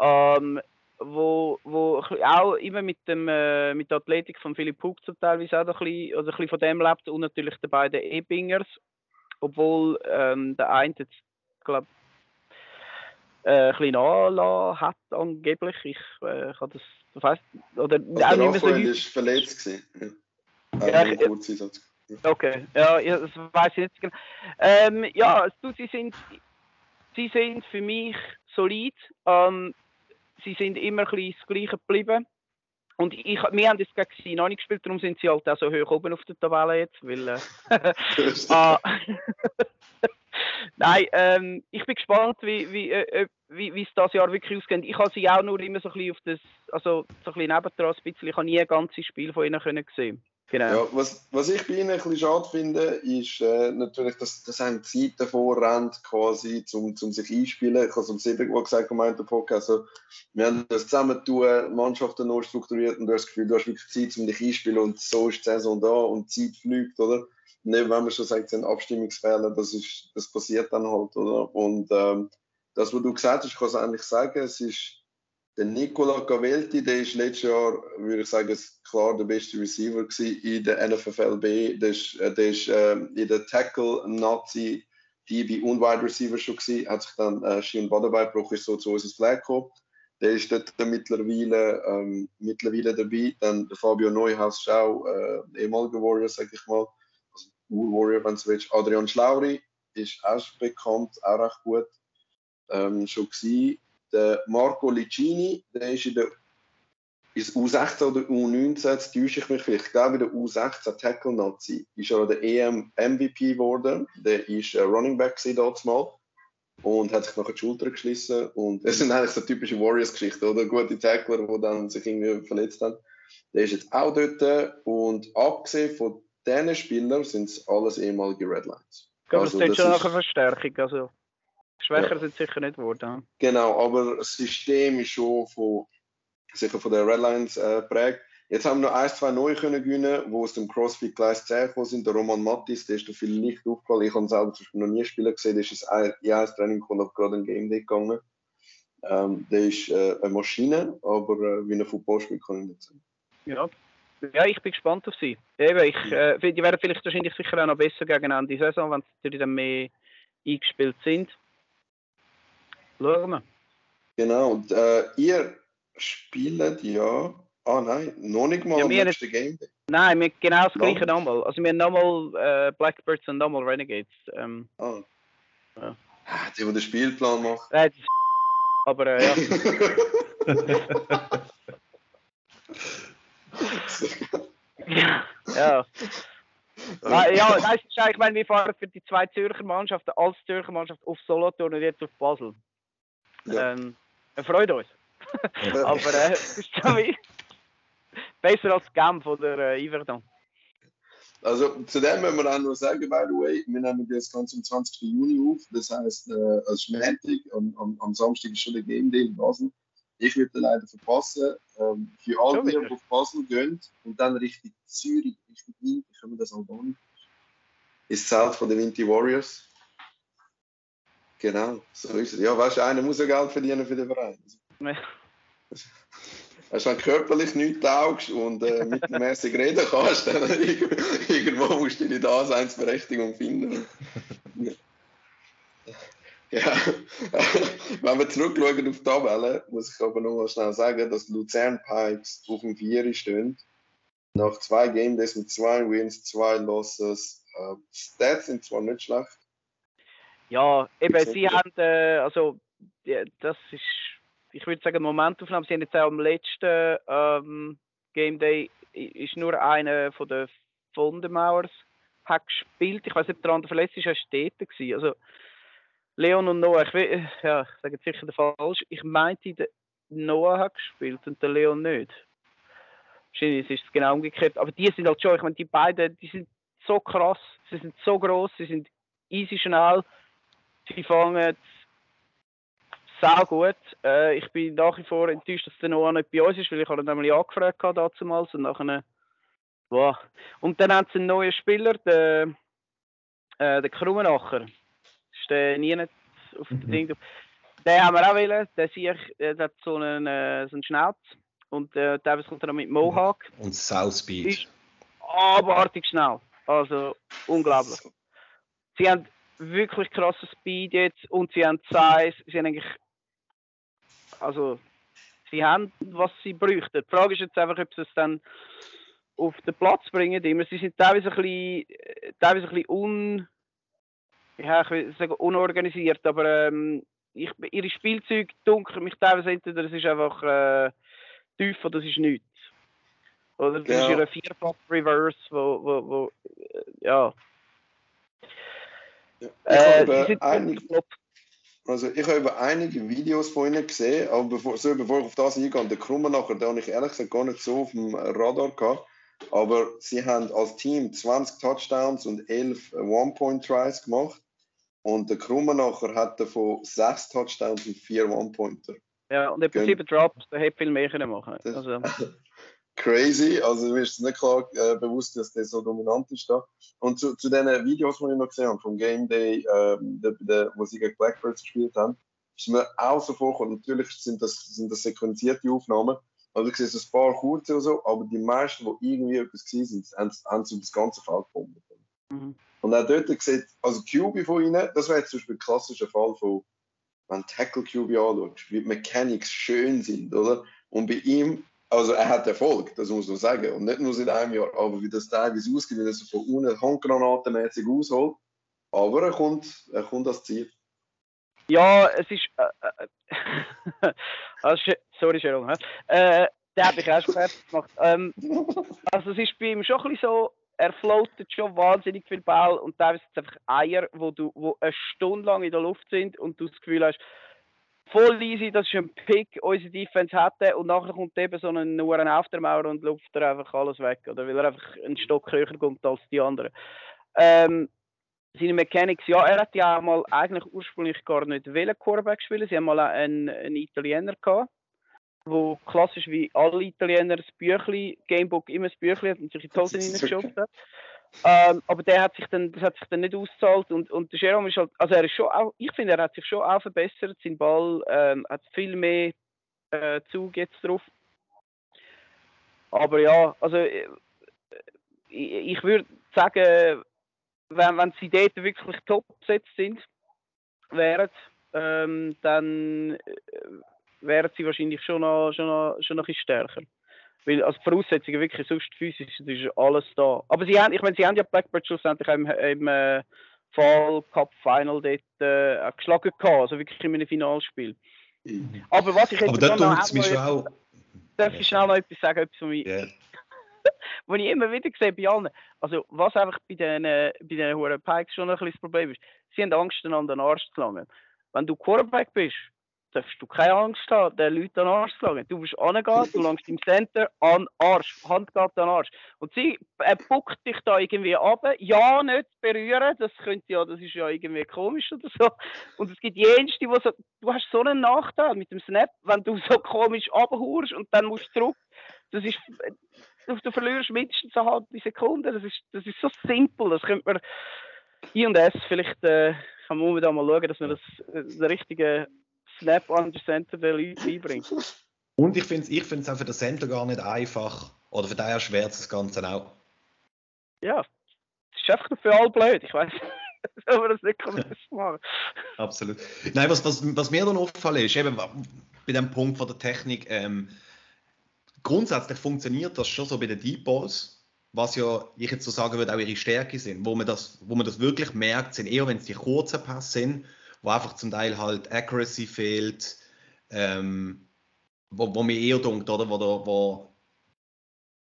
D: Ähm, wo, wo auch immer mit, dem, äh, mit der Athletik von Philipp Hug zum teilweise auch ein bisschen, also ein bisschen von dem lebt und natürlich die beiden E-Bingers, obwohl ähm, der eine jetzt, glaube äh, ein bisschen anlassen hat angeblich. Ich äh, kann das, das heisst, oder
A: also auch nicht mehr so ist verletzt gewesen. Ja. Ja, ich,
D: okay, ja, das weiß ich nicht genau. Ähm, ja, du, sie sind, sie sind für mich solid. Ähm, sie sind immer ein bisschen das Gleiche geblieben. Und ich, wir haben jetzt gegen sie noch nicht gespielt, darum sind sie halt auch so hoch oben auf der Tabelle jetzt, weil... Äh, *laughs* ah, *laughs* Nein, ähm, ich bin gespannt, wie, wie, äh, wie, wie es das Jahr wirklich ausgeht. Ich habe sie auch nur immer so ein bisschen auf das, also so ein bisschen nebendran, ein bisschen, ich habe nie ein ganzes Spiel von ihnen können sehen
A: Genau. Ja, was, was ich bei ihnen ein bisschen schade finde, ist äh, natürlich, dass, dass ein Zeit davor rennt, quasi, um zum sich einspielen. Ich habe es am 7 Uhr gesagt, Ende Podcast, also, wir haben das zusammen tun, Mannschaften neu strukturiert und du hast das Gefühl, du hast wirklich Zeit, um dich einspielen und so ist die Saison da und die Zeit fliegt, oder? Nicht, wenn man schon sagt, es sind Abstimmungsfehler, das, ist, das passiert dann halt, oder? Und ähm, das, was du gesagt hast, kann ich eigentlich sagen, es ist der Nicola Gavelti, der ist letztes Jahr, würde ich sagen, klar der beste Receiver in der NFFLB. Der ist, äh, der ist äh, in der Tackle-Nazi, DB und Wide Receiver schon gewesen, hat sich dann äh, Schien Badenbeinbruch ist so zu uns ins Flag gekommen. Der ist dort mittlerweile, ähm, mittlerweile dabei. Dann Fabio Neuhaus ist auch äh, ehemaliger Warrior, sag ich mal. Also Ur-Warrior, wenn du willst. Adrian Schlauri ist auch bekannt, auch recht gut. Ähm, schon gewesen. Der Marco Licini, der ist in der ist U16 oder U19, jetzt täusche ich mich vielleicht, ich glaube der U16 Tackle Nazi, ist er der EM MVP geworden. Der ist äh, Running Back dort mal und hat sich nachher die Schulter geschlossen. Und es sind eigentlich so typische Warriors-Geschichten, oder? Gute Tackler, die dann sich irgendwie verletzt haben. Der ist jetzt auch dort und abgesehen von diesen Spielern sind es alles ehemalige Redlines.
D: Glaube, also, das ist schon nach einer Verstärkung. Also. Schwächer ja. sind sicher nicht geworden.
A: Genau, aber das System ist schon von, sicher von der Redlines äh, prägt. Jetzt haben wir noch ein, zwei neue können gewinnen, die aus dem CrossFit Gleis 10 gekommen sind. Der Roman Mattis, der ist da viel nicht aufgefallen. Ich habe ihn selber zum Beispiel noch nie spielen gesehen. Der ist ins ein Training gekommen, aber gerade ein Game Day gegangen. Ähm, der ist äh, eine Maschine, aber äh, wie ein Football spielt, kann ich nicht sagen.
D: Ja. Ja, ich bin gespannt auf sie. Eben, ich, äh, die werden vielleicht wahrscheinlich sicher auch noch besser gegen Ende der Saison, wenn sie natürlich dann mehr eingespielt sind. Wir.
A: Genau, und äh, ihr spielt ja. Ah nein, noch nicht mal ja, nächste nicht, Game Day.
D: Nein, wir genau das gleiche nochmal. Also wir haben nochmal äh, Blackbirds und nochmal Renegades. Ähm,
A: ah. Ja. Ah, die, die den Spielplan machen.
D: Nein, das ist *laughs* aber äh, ja. *laughs* ja. ja. Ah, ja, das ist ich meine, wir fahren für die zwei Zürcher Mannschaften als Zürcher Mannschaft auf Solothurn und jetzt auf Basel. Ja. Ähm, freut uns. *laughs* Aber äh, ist wie *laughs* besser als Genf oder äh, Iverdon.
A: Also zu dem müssen wir auch noch sagen, by the way, wir nehmen das Ganze am 20. Juni auf. Das heißt, äh, als Schmätig, am, am, am, Samstag ist schon der Game Day in Basel. Ich würde leider verpassen. Ähm, für alle, die auf Basel gehen und dann Richtung Zürich, Richtung Wien, können wir das auch nicht. Ist das Zelt von den Winty Warriors. Genau, so ist es. Ja, weißt du, einer muss ja Geld verdienen für den Verein. Nee. *laughs* Weißt du, wenn du körperlich nichts taugst und äh, mittelmäßig reden kannst, dann *laughs* irgendwo musst du deine Daseinsberechtigung finden. *laughs* ja, wenn wir zurückschauen auf die Tabelle, muss ich aber noch mal schnell sagen, dass Luzern Pipes auf dem 4 stehen. Nach zwei Game Days mit zwei Wins, zwei Losses. Äh, Stats sind zwar nicht schlecht,
D: ja, eben, sie haben, äh, also, das ist, ich würde sagen, Momentaufnahme. Sie haben jetzt auch am letzten ähm, Game Day, ist nur einer von den Fundemauers hat gespielt. Ich weiß nicht, ob der andere verletzt ist, er Städte gewesen. Also, Leon und Noah, ich, will, ja, ich sage jetzt sicher der falsch. Ich meinte, der Noah hat gespielt und der Leon nicht. Wahrscheinlich ist es genau umgekehrt. Aber die sind halt schon, ich meine, die beiden, die sind so krass, sie sind so groß, sie sind easy schnell sie fangen sehr gut. Äh, ich bin nach wie vor enttäuscht, dass der Noah nicht bei uns ist, weil ich habe ihn nämlich angefragt damals und nachher Boah. Und dann haben sie einen neuen Spieler, den, äh, den Krummenacher. Das ist der nie nicht auf dem
E: Mhm.
D: Ding. Den haben wir auch wählen. Der, sich, der hat so einen, äh, so einen Schnauz. Und äh, teilweise kommt er noch mit Mohawk.
E: Und South Speed.
D: Ist- Abartig schnell. Also unglaublich. Sie haben wirklich krassen Speed jetzt und sie haben Size. Sie haben eigentlich. Also, sie haben, was sie bräuchten. Die Frage ist jetzt einfach, ob sie es dann auf den Platz bringen. Immer. Sie sind teilweise ein bisschen, äh, teilweise ein bisschen un, ja, ich will sagen unorganisiert, aber ähm, ich, ihre Spielzeuge dunkeln mich teilweise entweder es ist einfach äh, tief oder es ist nichts. Oder das
A: Ja.
D: ist ihre vierfach Reverse, wo, wo, wo äh, ja.
A: Ich
D: Äh,
A: habe
D: die sind
A: einig,
D: gefloppt.
A: Also ich habe einige Videos von ihnen gesehen, aber bevor, so, bevor ich auf das eingehe, der Krummenacher, den habe ich ehrlich gesagt gar nicht so auf dem Radar gehabt. Aber sie haben als Team 20 Touchdowns und 11 One-Point-Tries gemacht. Und der Krummenacher hat davon 6 Touchdowns und 4 One-Pointer.
D: Ja, und
A: Gell.
D: sieben Drops, da hätte viel mehr können machen.
A: Das-
D: Also, *laughs*
A: Crazy, also mir ist es nicht klar äh, bewusst, dass der so dominant ist da. Und zu, zu den Videos, die ich noch gesehen habe, vom Game Day, ähm, der, der, wo sie gegen Blackbirds gespielt haben, ist mir auch so vorgekommen. Natürlich sind das, sind das sequenzierte Aufnahmen, also ich sehe so ein paar kurze oder so, aber die meisten, die irgendwie etwas gewesen sind, haben, haben sie das ganze Feld gefunden.
D: mhm.
A: Und auch dort sieht, also QB von ihnen, das wäre jetzt zum Beispiel ein klassischer Fall von, wenn Tackle QB anschaust, wie die Mechanics schön sind, oder? Und bei ihm, also er hat Erfolg, das muss man sagen. Und nicht nur seit einem Jahr, aber wie das teilweise ausgeht, wie er so von unten handgranatenmäßig ausholt. Aber er kommt, er kommt ans Ziel.
D: Ja, es ist. Äh, äh, *laughs* Sch- sorry, hä? Äh, den habe ich auch schon fertig gemacht. Ähm, also, es ist bei ihm schon ein bisschen so, er floatet schon wahnsinnig viel Ball und teilweise sind es einfach Eier, wo, du, wo eine Stunde lang in der Luft sind und du das Gefühl hast, voll easy, das ist ein Pick, unsere Defense hatte und nachher kommt eben so ein nur auf der Mauer und luft er einfach alles weg, oder weil er einfach einen Stock höher kommt als die anderen. Ähm, seine Mechanics, ja, er hat ja auch mal eigentlich ursprünglich gar nicht wollen Quarterback spielen. Sie haben mal einen, einen Italiener gehabt, wo klassisch wie alle Italiener das Büchli, Gamebook immer das Büchli hat und sich in die Hose reingeschoben hat. Ähm, aber der hat sich dann, das hat sich dann nicht ausgezahlt und, und der Jerome ist halt, also er ist schon auch, ich finde, er hat sich schon auch verbessert. Sein Ball ähm, hat viel mehr äh, Zug jetzt drauf. Aber ja, also äh, ich, ich würde sagen, wenn, wenn sie dort wirklich top besetzt sind, wären, ähm, dann äh, wären sie wahrscheinlich schon noch, schon noch, schon noch ein bisschen stärker. Weil als Voraussetzungen wirklich sonst physisch das ist alles da. Aber sie haben, ich meine, sie haben ja Blackbird schlussendlich im, im äh, Fall Cup Final dort äh, geschlagen gehabt, also wirklich in einem Finalspiel. Aber was ich jetzt
E: Aber tut es mich schon auch.
D: darf ich schnell noch etwas sagen, etwas, was mich
E: Ja, *laughs*
D: was ich immer wieder sehe bei allen, also was einfach bei den, äh, bei den Huren Pikes schon ein bisschen das Problem ist, sie haben Angst, einander an den Arsch zu langen. Wenn du Quarterback bist, darfst du keine Angst haben, den Leuten an den Arsch zu langen. Du musst angehen, du langst im Center an den Arsch, geht an den Arsch. Und sie äh, puckt dich da irgendwie ab, ja, nicht berühren, das könnte ja, das ist ja irgendwie komisch oder so. Und es gibt jenste, wo so, du hast so einen Nachteil mit dem Snap, wenn du so komisch abhaust und dann musst du zurück. Das ist, du, du verlierst mindestens eine halbe Sekunde. Das ist, das ist so simpel. Das könnte man I und S vielleicht äh, kann man da mal schauen, dass man das äh, den richtigen Snap an den Center der Leute beibringt. *laughs*
E: Und ich finde es ich find's auch für den Center gar nicht einfach. Oder für den erschwert es das Ganze auch.
D: Ja, das ist einfach für alle blöd. Ich weiß, aber *laughs* das nicht kann man das machen.
E: Absolut. Nein, was, was, was mir dann auffällt, ist eben bei dem Punkt von der Technik, ähm, grundsätzlich funktioniert das schon so bei den Deep Balls, was ja, ich jetzt so sagen würde, auch ihre Stärke sind. Wo man das, wo man das wirklich merkt, sind eher, wenn es die kurzen Pässe sind, wo einfach zum Teil halt Accuracy fehlt, ähm, wo, wo mir eher denkt, oder, wo, der, wo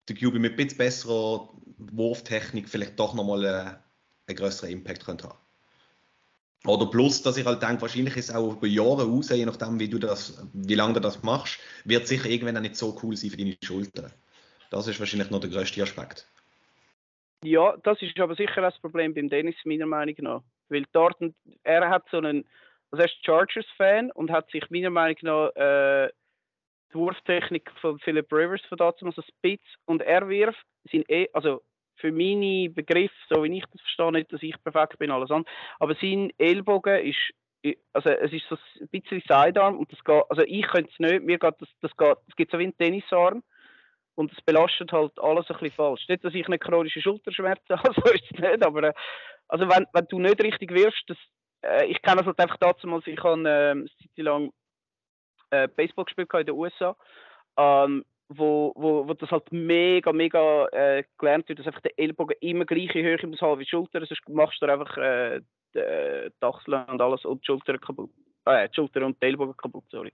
E: der QB mit ein bisschen besserer Wurftechnik vielleicht doch nochmal äh, einen größeren Impact könnte haben. Oder plus, dass ich halt denke, wahrscheinlich ist es auch über Jahre raus, je nachdem, wie, du das, wie lange du das machst, wird sicher irgendwann auch nicht so cool sein für deine Schultern. Das ist wahrscheinlich noch der größte Aspekt.
D: Ja, das ist aber sicher das Problem beim Dennis, meiner Meinung nach. Weil dort, er hat so einen, also er ist Chargers-Fan und hat sich meiner Meinung nach äh, die Wurftechnik von Philip Rivers von dazu, also Spitz und er wirft, sind eh, also für meine Begriffe, so wie ich das verstehe, nicht, dass ich perfekt bin, alles andere, aber sein Ellbogen ist, also es ist so ein bisschen Sidearm und das geht, also ich könnte es nicht, mir geht das, das geht, es gibt so wie einen Tennisarm und es belastet halt alles ein bisschen falsch. Nicht, dass ich eine chronische Schulterschmerzen *laughs* habe, so ist es nicht, aber äh, also wenn, wenn du nicht richtig wirfst, das, äh, ich kenne das halt einfach dazu, als ich habe äh, eine Zeit lang äh, Baseball gespielt in den USA, ähm, wo, wo, wo das halt mega, mega äh, gelernt wird, dass einfach der Ellbogen immer gleiche Höhe muss haben wie die Schulter, sonst machst du einfach äh, äh, die Achseln und alles und die Schulter kaputt. Äh, die Schulter und die Ellbogen kaputt, sorry.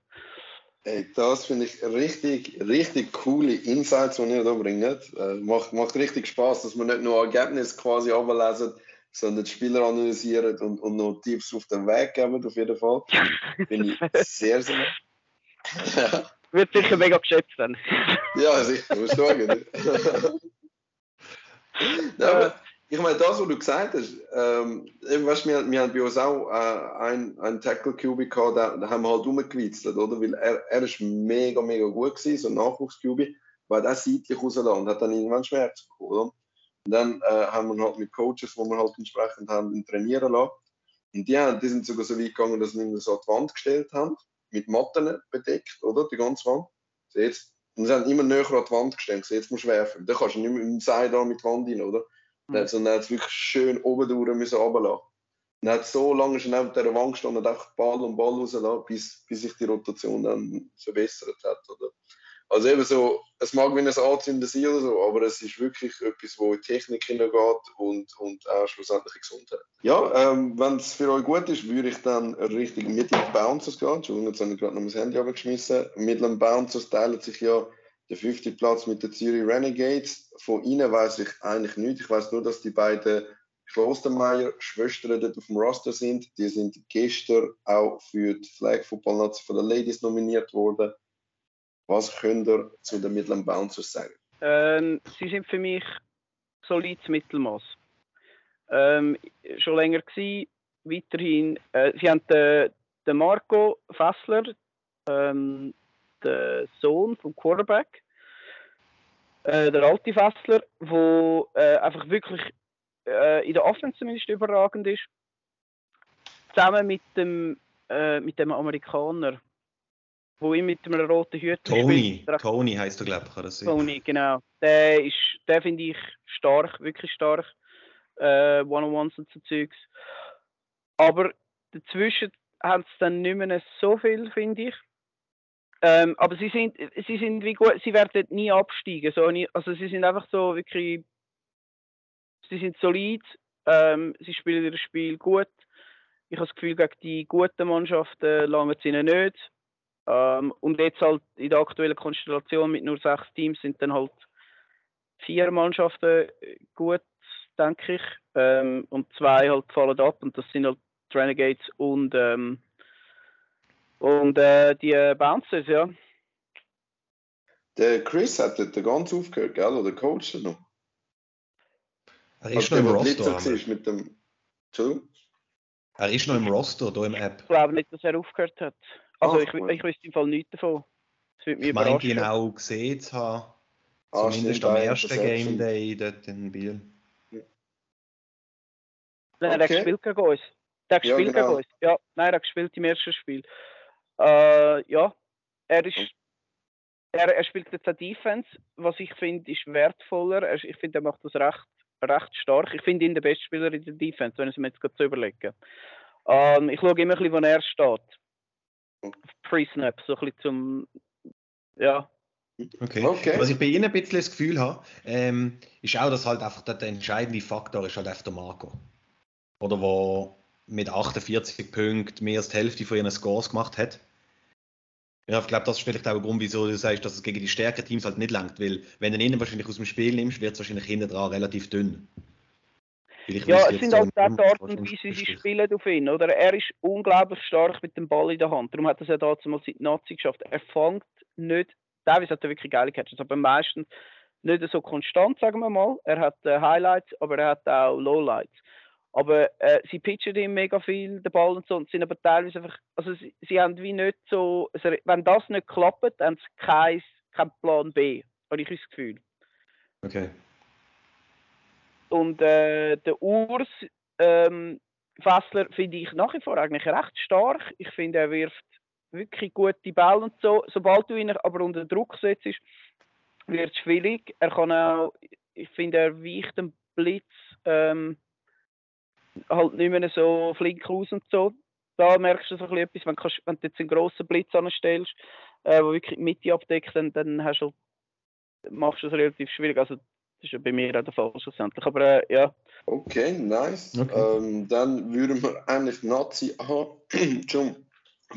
A: Ey, das finde ich richtig, richtig coole Insights, die ihr da bringt. Äh, macht, macht richtig Spaß, dass man nicht nur Ergebnisse quasi ablesen, sondern die Spieler analysieren und, und noch Tipps auf den Weg geben, auf jeden Fall. *laughs* Finde ich sehr, sehr.
D: ja. *laughs* Wird sicher mega geschätzt dann. *laughs*
A: ja, sicher, muss sagen. ja, ich meine, das, was du gesagt hast, ähm, weißt, wir, wir haben bei uns auch äh, einen, einen Tackle QB gehabt, da, da haben wir halt rumgewitzelt, oder? Weil er, er ist mega, mega gut gewesen, so ein Nachwuchs-QB, weil er seitlich rausgelassen und hat dann irgendwann Schmerzen bekommen, oder? Und dann äh, haben wir halt mit Coaches, die wir halt entsprechend haben, trainieren lassen. Und die, haben, die sind sogar so weit gegangen, dass sie ihn so an die Wand gestellt haben, mit Matten bedeckt, oder? Die ganze Wand. So jetzt, und sie haben immer näher an die Wand gestellt, so jetzt musst du werfen. Dann kannst du nicht mehr im Seil da mit die Wand rein, oder? Mhm. Sondern er hat es wirklich schön oben durch müssen runterlassen. Und hat so lange schon neben dieser Wand gestanden und einfach Ball und Ball rausgelassen, bis, bis sich die Rotation dann verbessert hat. Oder? Also eben so, es mag wie ein Anzünden sein oder so, aber es ist wirklich etwas, wo in die Technik hineingeht und, und auch schlussendlich in Gesundheit. Ja, ähm, wenn es für euch gut ist, würde ich dann richtig den Bouncers gehen. Entschuldigung, jetzt habe ich gerade noch mein Handy abgeschmissen. Den Bouncers teilen sich ja der fünfte Platz mit den Zürich Renegades. Von ihnen weiß ich eigentlich nichts. Ich weiß nur, dass die beiden Klostermeier-Schwestern dort auf dem Roster sind. Die sind gestern auch für die Flag Football Nazi von den Ladies nominiert worden. Was könnt ihr zu den Midland Bouncers sagen?
D: Ähm, sie sind für mich solides Mittelmaß. Ähm, schon länger gewesen, weiterhin. Äh, sie haben den, den Marco Fessler, ähm, der Sohn vom Quarterback, äh, der alte Fessler, der äh, einfach wirklich äh, in der Offense zumindest überragend ist. Zusammen mit dem, äh, mit dem Amerikaner, wo ich mit einem roten Hütchen
E: Tony, spielt. Tony heißt du, glaube ich, oder
D: so. Tony, genau. Der ist, der finde ich stark, wirklich stark. Äh, One-on-Ones und so Zeugs. Aber dazwischen haben sie dann nicht mehr so viel, finde ich. Ähm, aber sie sind, sie sind wie gut, sie werden nie absteigen. So, also sie sind einfach so wirklich, sie sind solid, ähm, sie spielen ihr Spiel gut. Ich habe das Gefühl, gegen die guten Mannschaften langen sie ihnen nicht. Ähm, und jetzt halt in der aktuellen Konstellation mit nur sechs Teams sind dann halt vier Mannschaften gut, denke ich. Ähm, und zwei halt fallen ab und das sind halt die Renegades und, ähm, und äh, die Bouncers, ja.
A: Der Chris hat dort ganz aufgehört, gell? Oder der Coach noch?
E: Er ist noch im Roster.
A: Mit dem...
E: Er ist noch im Roster, hier im App.
D: Ich glaube nicht, dass er aufgehört hat. Also Ach, ich, ich wüsste im Fall nichts davon.
E: Das würde mich ich meine, ihn auch gesehen zu haben. Ah, Zumindest am ersten Game Day dort in Biel.
D: Ja. Nein, okay. der gespielt gegen uns. Der hat gespielt ja, genau. gegen uns. Ja, nein, er hat gespielt im ersten Spiel. Äh, ja, er ist. Er, er spielt jetzt eine Defense, was ich finde, ist wertvoller. Er, ich finde, er macht das recht, recht stark. Ich finde ihn der beste Spieler in der Defense, wenn ich es mir jetzt gerade so überlege. Ähm, ich schaue immer ein bisschen, wo er steht. Pre-Snap, so ein bisschen zum. Ja.
E: Okay. okay. Was ich bei Ihnen ein bisschen das Gefühl habe, ähm, ist auch, dass halt einfach der, entscheidende Faktor ist halt einfach der Marco. Oder wo mit 48 Punkten mehr als die Hälfte von ihren Scores gemacht hat. Ja, ich glaube, das ist vielleicht auch ein Grund, wieso du sagst, dass es gegen die stärkeren Teams halt nicht langt, weil wenn du ihn wahrscheinlich aus dem Spiel nimmst, wird es wahrscheinlich hinten dran relativ dünn.
D: Ja, es sind auch die Art und Weise, wie sie spielen auf ihn, oder? Er ist unglaublich stark mit dem Ball in der Hand. Darum hat er es ja damals mal seit Nazi geschafft. Er fängt nicht, teilweise hat er wirklich geile Catches, aber meistens nicht so konstant, sagen wir mal. Er hat äh, Highlights, aber er hat auch Lowlights. Aber äh, sie pitchen ihm mega viel, den Ball und so, und sind aber teilweise einfach, also sie, sie haben wie nicht so, also wenn das nicht klappt, haben sie keinen kein Plan B, habe ich das Gefühl.
E: Okay.
D: Und äh, der Urs ähm, Fessler finde ich nach wie vor eigentlich recht stark. Ich finde, er wirft wirklich gute Bälle und so. Sobald du ihn aber unter Druck setzt, wird es schwierig. Er kann auch, ich finde, er weicht den Blitz ähm, halt nicht mehr so flink aus und so. Da merkst du so ein etwas, wenn, kannst, wenn du jetzt einen grossen Blitz anstellst, äh, wirklich die Mitte abdeckt, dann, dann hast du, machst du es relativ schwierig. Also ist ja bei mir auch der Fall schlussendlich. Aber äh, ja.
A: Okay, nice.
E: Okay.
A: Ähm, dann würden wir eigentlich Nazi A schon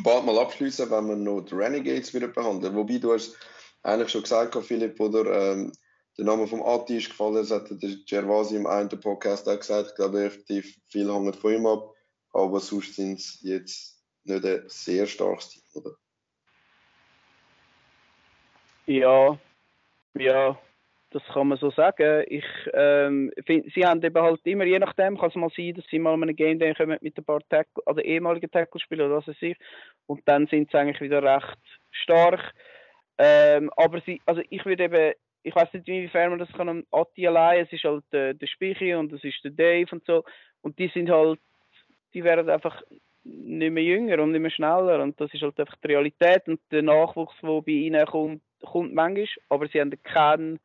A: bald mal abschließen, wenn wir noch die Renegades wieder behandeln. Wobei du hast eigentlich schon gesagt, Philipp, oder ähm, der Name vom Ati ist gefallen, das hat der Gervasi im einen Podcast auch gesagt. Ich glaube, relativ viel hängt von ihm ab. Aber sonst sind es jetzt nicht ein sehr starkes Team, oder?
D: Ja, ja, das kann man so sagen. Ich ähm, find, sie haben eben halt immer, je nachdem, kann es mal sein, dass sie mal einem Game Day kommen mit ein paar Tackle, also ehemaligen Tackle-Spielern oder was weiß ich. Und dann sind sie eigentlich wieder recht stark. Ähm, aber sie, also ich würde eben, ich weiß nicht, inwiefern man das kann am Atti allein, es ist halt äh, der Spichi und das ist der Dave und so. Und die sind halt, die werden einfach nicht mehr jünger und nicht mehr schneller. Und das ist halt einfach die Realität. Und der Nachwuchs, der bei ihnen kommt, kommt manchmal, aber sie haben keinen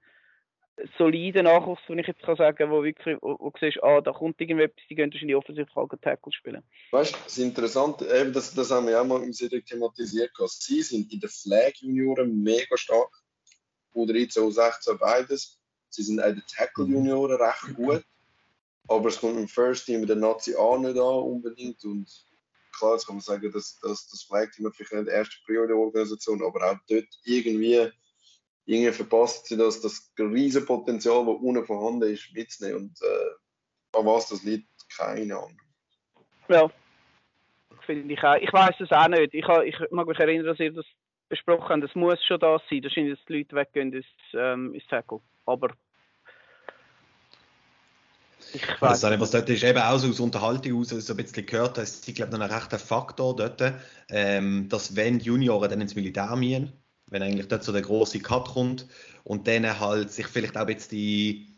D: soliden Nachwuchs, wenn ich jetzt kann sagen, wo wirklich, wo, wo du siehst, ah, da kommt irgendetwas, die gehen wahrscheinlich offensichtlich auch Tackle spielen.
A: Weißt du, das ist interessant, eben das, das haben wir auch mal im Cedric thematisiert. Sie sind in den Flag-Junioren mega stark. Oder jetzt auch 16 beides. Sie sind auch in den Tackle-Junioren recht gut. Aber es kommt im First Team mit der Nazi A nicht an unbedingt. Und klar, jetzt kann man sagen, dass, dass das Flag-Team vielleicht nicht die erste Prior der Organisation, aber auch dort irgendwie irgendwie verpasst sie das, das riesige Potenzial, das unten vorhanden ist, mitzunehmen. Und äh, an was das liegt, keine Ahnung.
D: Ja, finde ich auch. Ich weiß es auch nicht. Ich, ich mag mich erinnern, dass ihr das besprochen habt. Es muss schon das sein. Das sind, dass die Leute weggehen ins, ähm, ins Tackle. Aber
E: ich weiß nicht, was dort ist. Eben auch so aus Unterhaltung aus, so ein bisschen gehört, da ist, ich glaube, noch ein rechter Faktor dort, ähm, dass wenn Junioren dann ins Militär müssen, wenn eigentlich dort so der große Cut kommt und dann halt sich vielleicht auch jetzt die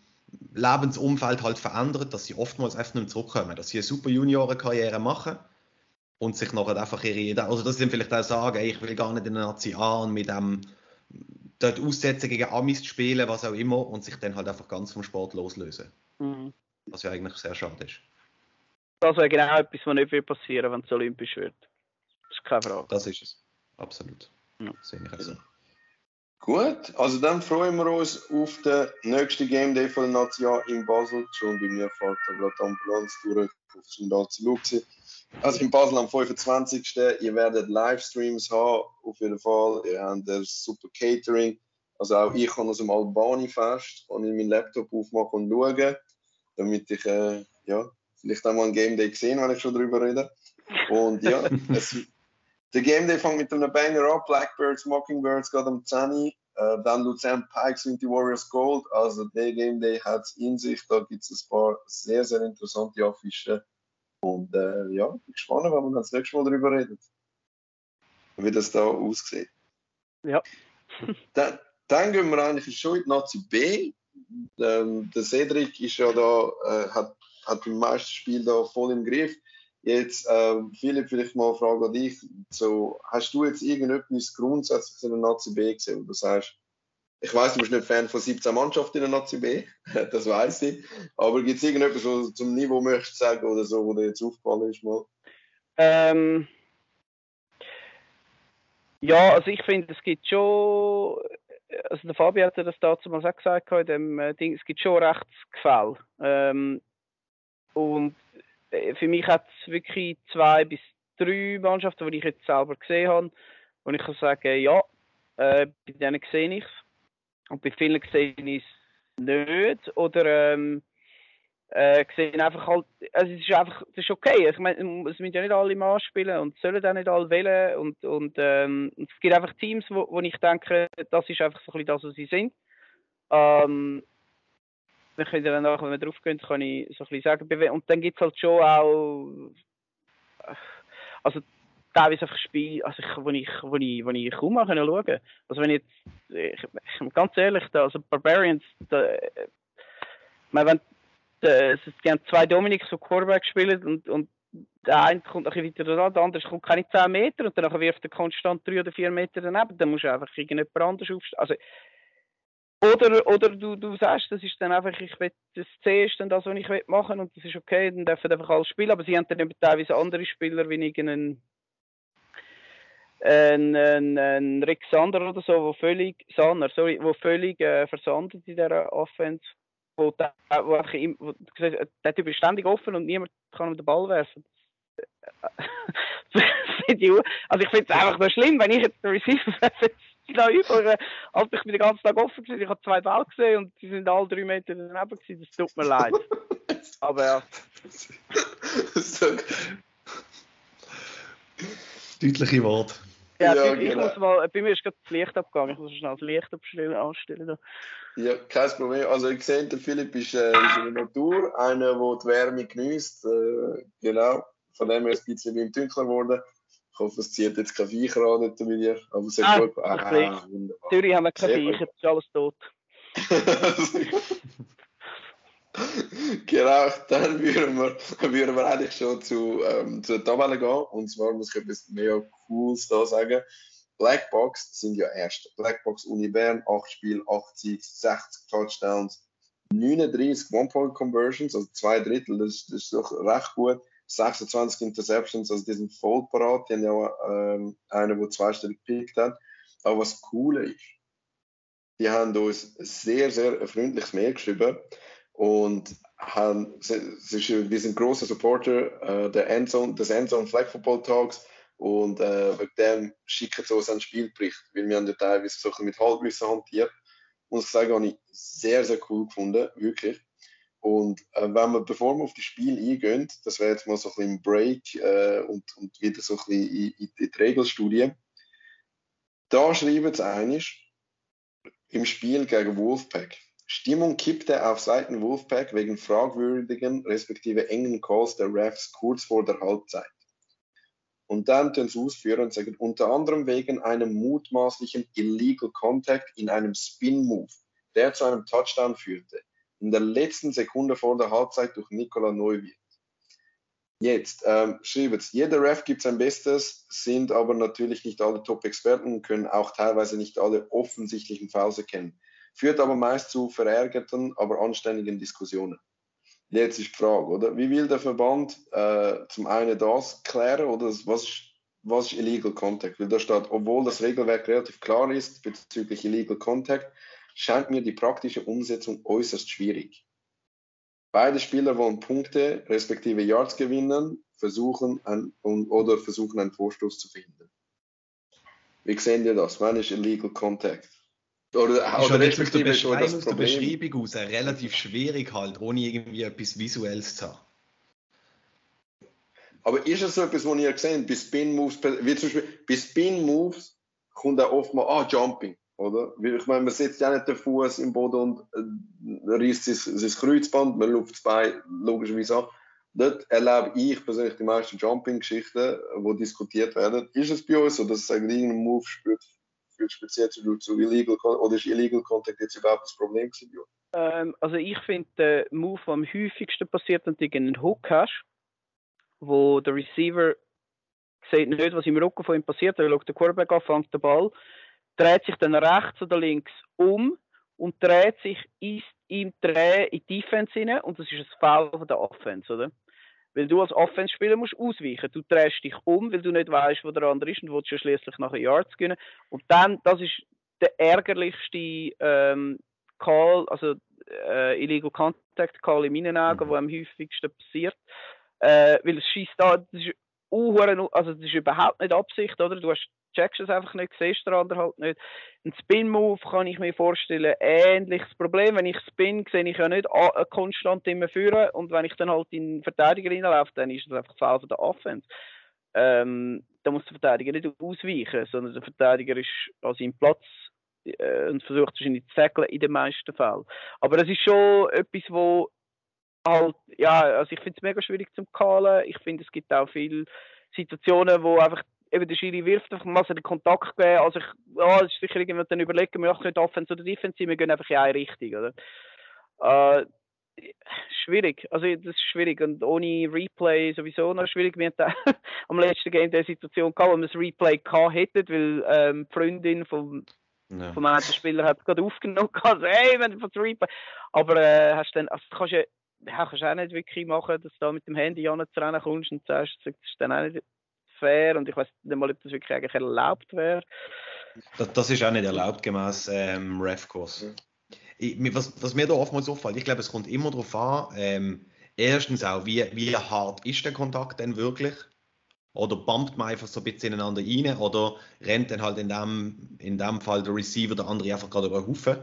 E: Lebensumfeld halt verändert, dass sie oftmals einfach nicht mehr zurückkommen, dass sie eine super Juniorenkarriere machen und sich nachher einfach ihre, also dass sie dann vielleicht auch sagen, ey, ich will gar nicht in der Nazi A und mit dem dort aussetzen gegen Amis spielen, was auch immer und sich dann halt einfach ganz vom Sport loslösen. Mhm. Was ja eigentlich sehr schade ist.
D: Das wäre genau etwas, was nicht passieren, wenn es olympisch wird. Das ist keine Frage.
E: Das ist es. Absolut.
A: Ja. Sehe ich also. Gut, also dann freuen wir uns auf den nächsten Game Day von Nation in Basel. Schon bei mir fährt da gerade Ambulanz durch, auf schon da zu Luxi. Also in Basel am 25. Ihr werdet Livestreams haben, auf jeden Fall. Ihr habt das super Catering. Also auch ich kann aus dem Albani-Fest kann ich meinen Laptop aufmachen und schauen, damit ich äh, ja, vielleicht auch mal ein Game Day sehen, wenn ich schon darüber rede. Und ja, *laughs* es, der Game Day fängt mit einem Banger an. Blackbirds, Mockingbirds geht am 10. Äh, dann Luzern Pikes und die Warriors Gold. Also der Game Day hat es in sich. Da gibt es ein paar sehr, sehr interessante Affischen. Und äh, ja, ich bin gespannt, wenn wir das nächste Mal darüber reden. Wie das da aussieht.
D: Ja. *laughs*
A: dann, dann gehen wir eigentlich schon in die Nazi B. Ähm, der Cedric ist ja da, äh, hat, hat im meisten Spiel da voll im Griff. Jetzt, äh, Philipp, vielleicht mal eine Frage an dich. So, hast du jetzt irgendetwas grundsätzlich in der Nazi B gesehen, wo du sagst, ich weiß, du bist nicht Fan von 17 Mannschaften in der Nazi B, *laughs* das weiß ich. Aber gibt es irgendetwas, was du zum Niveau möchtest sagen oder so, wo dir jetzt aufgefallen ist mal?
D: Ähm, ja, also ich finde, es gibt schon, also der Fabi hat das dazu mal auch gesagt, in dem äh, Ding, es gibt schon Rechtsgefälle. Ähm, und für mich hat es wirklich zwei bis drei Mannschaften, die ich jetzt selber gesehen habe, wo ich kann sagen, ja, äh, bei denen sehe ich es. Und bei vielen sehe ich es nicht. Oder ähm, äh, sehen einfach halt, also es ist einfach, das ist okay. Ich meine, es müssen ja nicht alle mal spielen und sollen auch nicht alle wählen. Und, und ähm, es gibt einfach Teams, wo, wo ich denke, das ist einfach so ein bisschen das, was sie sind. Ähm, dann könnt dann nachher, wenn wir drauf gehen, kann ich so ein bisschen sagen. Und dann gibt es halt schon auch, also teilweise einfach Spiele, also ich, wo ich, wo ich, wo ich kaum mal schauen konnte. Also wenn ich jetzt, ich, ganz ehrlich, da, also Barbarians, da, ich meine, wenn, da, die haben zwei Dominics so Quarterback gespielt und, und der eine kommt noch weiter dran, der andere kommt keine 10 Meter und dann wirft er konstant 3 oder 4 Meter daneben, dann musst du einfach irgendjemand anders aufstellen. Also, oder, oder du, du sagst, das ist dann einfach, ich will, das C ist das, was ich will machen und das ist okay, dann dürfen einfach alles spielen, aber sie haben dann eben teilweise andere Spieler wie irgendeinen ein, ein, ein Rick Sander oder so, wo völlig, Sander, sorry, wo völlig äh, versandet in dieser Offense, wo, der, wo einfach wo, der Typ ist ständig offen und niemand kann ihm den Ball werfen. *laughs* also ich finde es einfach nur schlimm, wenn ich jetzt den Receiver *laughs* da über, als ich bin den ganzen Tag offen gewesen, ich habe zwei Bälle gesehen und die sind alle drei Meter daneben gewesen, das tut mir leid. *laughs* Aber ja. *laughs*
E: Deutliche Worte.
D: Ja, ja ich genau. muss mal, bei mir ist gerade das Licht abgegangen, ich muss schnell das Licht abstellen, anstellen. Da.
A: Ja, kein Problem. Also ich sehe, der Philipp ist, äh, ist in der Natur, einer, der die Wärme genießt. Äh, genau, von dem her ist es ein bisschen im dunkler geworden. Ich hoffe, es zieht jetzt kein Viecher an hinter mir. Aber es ist ah, gut. Ah,
D: wunderbar. Zürich haben wir kein Viecher, ist alles tot. *laughs*
A: genau, dann würden wir, würden wir eigentlich schon zu, ähm, zu der Tabelle gehen. Und zwar muss ich etwas mehr Cooles da sagen. Blackbox sind ja erst. Blackbox Uni Bern, 8 Spiele, 8 Siege, 60 Touchdowns, 39 One-Point-Conversions, also zwei Drittel, das, das ist doch recht gut. 26 Interceptions, also die sind voll parat. Die haben ja ähm, einen, der zweistellig gepickt hat. Aber was cool ist, die haben uns sehr, sehr freundliches Mail geschrieben und haben, wir sind große Supporter äh, der Endzone, des Endzone Flag Football Talks und äh, wegen dem schicken sie uns einen Spielbericht, weil wir haben teilweise so mit Halbwissen hantiert. Muss ich sagen, habe ich sehr, sehr cool gefunden, wirklich. Und äh, wenn wir, bevor wir auf das Spiel eingehen, das wäre jetzt mal so ein bisschen Break äh, und, und wieder so ein bisschen in, in die Regelstudie. Da schreiben sie eigentlich im Spiel gegen Wolfpack. Stimmung kippte auf Seiten Wolfpack wegen fragwürdigen respektive engen Calls der Refs kurz vor der Halbzeit. Und dann tun sie ausführen und sagen, unter anderem wegen einem mutmaßlichen Illegal Contact in einem Spin-Move, der zu einem Touchdown führte, in der letzten Sekunde vor der Halbzeit durch Nikola Neuwirth. Jetzt ähm, schreiben es, jeder Ref gibt sein Bestes, sind aber natürlich nicht alle Top-Experten und können auch teilweise nicht alle offensichtlichen Fouls erkennen führt aber meist zu verärgerten, aber anständigen Diskussionen. Jetzt ist die Frage, oder? Wie will der Verband äh, zum einen das klären oder was ist, was ist Illegal Contact? Weil da steht, obwohl das Regelwerk relativ klar ist bezüglich Illegal Contact, scheint mir die praktische Umsetzung äußerst schwierig. Beide Spieler wollen Punkte respektive Yards gewinnen, versuchen ein, oder versuchen einen Vorstoß zu verhindern. Wie sehen ihr das? Wann ist Illegal Contact?
E: Oder, ist oder respektive aus der, aus der Beschreibung aus relativ schwierig halt, ohne irgendwie etwas Visuelles zu haben.
A: Aber ist es so etwas, was ihr gesehen bei Spin Moves, wie zum Beispiel bei Spin Moves kommt auch oft mal, ah, Jumping, oder? Ich meine, man setzt ja nicht den Fuß im Boden und äh, reißt sein, sein Kreuzband, man luft das Bein logischerweise an. Dort erlebe ich persönlich die meisten Jumping-Geschichten, die diskutiert werden. Ist es bei uns so, dass es irgendeinen Move spürt, führt speziell zu, zu Illegal oder ist Illegal Contact jetzt überhaupt das Problem gewesen?
D: Ähm, also ich finde der Move, der am häufigsten passiert, wenn du einen Hook hast, wo der Receiver sieht nicht, was im Rücken von ihm passiert, er schaut den Quarterback an, fängt den Ball, dreht sich dann rechts oder links um und dreht sich im Dreh in die Defense hinein und das ist ein Foul von der Offense, oder? Weil du als Offense-Spieler musst ausweichen. Du drehst dich um, weil du nicht weißt, wo der andere ist und willst ja schließlich nachher Yards gewinnen. Und dann, das ist der ärgerlichste ähm, Call, also äh, Illegal Contact Call in meinen Augen, mhm. wo am häufigsten passiert. Äh, weil es schießt da, das ist, also das ist überhaupt nicht Absicht, oder? Du hast checkst es einfach nicht, siehst den anderen halt nicht. Ein Spin-Move kann ich mir vorstellen, ähnliches Problem. Wenn ich spin, sehe ich ja nicht konstant immer führen und wenn ich dann halt in den Verteidiger reinlaufe, dann ist das einfach Fall von der Offense. Ähm, da muss der Verteidiger nicht ausweichen, sondern der Verteidiger ist an seinem Platz äh, und versucht wahrscheinlich zu säckeln in den meisten Fällen. Aber es ist schon etwas, wo halt, ja, also ich finde es mega schwierig zum Kahlen. Ich finde, es gibt auch viele Situationen, wo einfach eben der Schiri wirft einfach mal so den Kontakt geben. Also ich, ja, es ist sicher irgendwann dann überlegen, wir machen nicht Offense oder Defense, wir gehen einfach in eine Richtung, oder? Äh, schwierig, also das ist schwierig und ohne Replay sowieso noch schwierig. Wir hatten *laughs* am letzten Game der Situation gehabt, wo wir das Replay gehabt hätten, weil ähm, die Freundin vom ja. vom einen Spieler hat gerade aufgenommen, *laughs* also hey, wenn du das Replay, aber äh, hast dann, also kannst ja, ja, kannst auch nicht wirklich machen, dass du da mit dem Handy an zu rennen kommst und sagst, das ist dann auch nicht fair und ich weiß nicht mal, ob das wirklich eigentlich erlaubt wäre.
E: Das, das, ist auch nicht erlaubt gemäß ähm, Ref-Kurs. Mhm. Was, was, mir da oftmals auffällt, ich glaube, es kommt immer darauf an, ähm, erstens auch, wie, wie hart ist der Kontakt denn wirklich? Oder bumpt man einfach so ein bisschen ineinander rein oder rennt dann halt in dem, in dem Fall der Receiver der andere einfach gerade über den Haufen?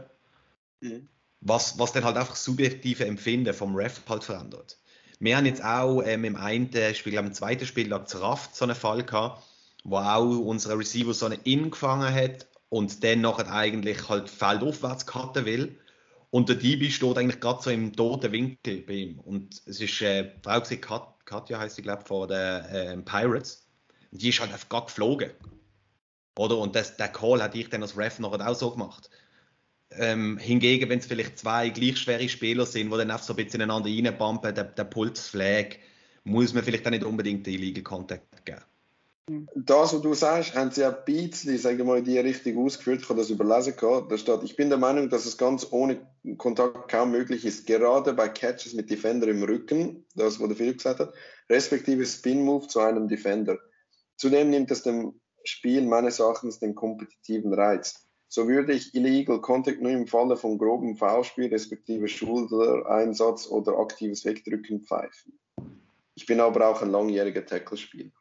E: Mhm. Was, was dann halt einfach subjektive Empfinden vom Ref halt verändert. Wir haben jetzt auch ähm, im einen Spiel, im zweiten Spieltag zu Raft so einen Fall gehabt, wo auch unser Receiver so einen In gefangen hat und dann nachher eigentlich halt feldaufwärts cutten will. Und der DB steht eigentlich gerade so im toten Winkel bei ihm. Und es ist äh, Frau gewesen, Kat Katja heißt sie, glaube ich, von den äh, Pirates. Und die ist halt einfach gerade geflogen. Oder? Und das, der Call hat ich dann als Ref nachher auch so gemacht. Ähm, hingegen, wenn es vielleicht zwei gleich schwere Spieler sind, die dann einfach so ein bisschen ineinander reinbumpen, der, der Pulsflag, muss man vielleicht auch nicht unbedingt den Illegal Contact geben.
A: Das, was du sagst, haben sie ein bisschen, sagen wir mal, in die Richtung ausgeführt. Ich habe das überlesen gehabt. Da steht, ich bin der Meinung, dass es ganz ohne Kontakt kaum möglich ist, gerade bei Catches mit Defender im Rücken, das, was der Philipp gesagt hat, respektive Spin-Move zu einem Defender. Zudem nimmt es dem Spiel meines Erachtens den kompetitiven Reiz so würde ich Illegal Contact nur im Falle von grobem Foulspiel, respektive Schultereinsatz oder aktives Wegdrücken pfeifen. Ich bin aber auch ein langjähriger Tackle-Spieler.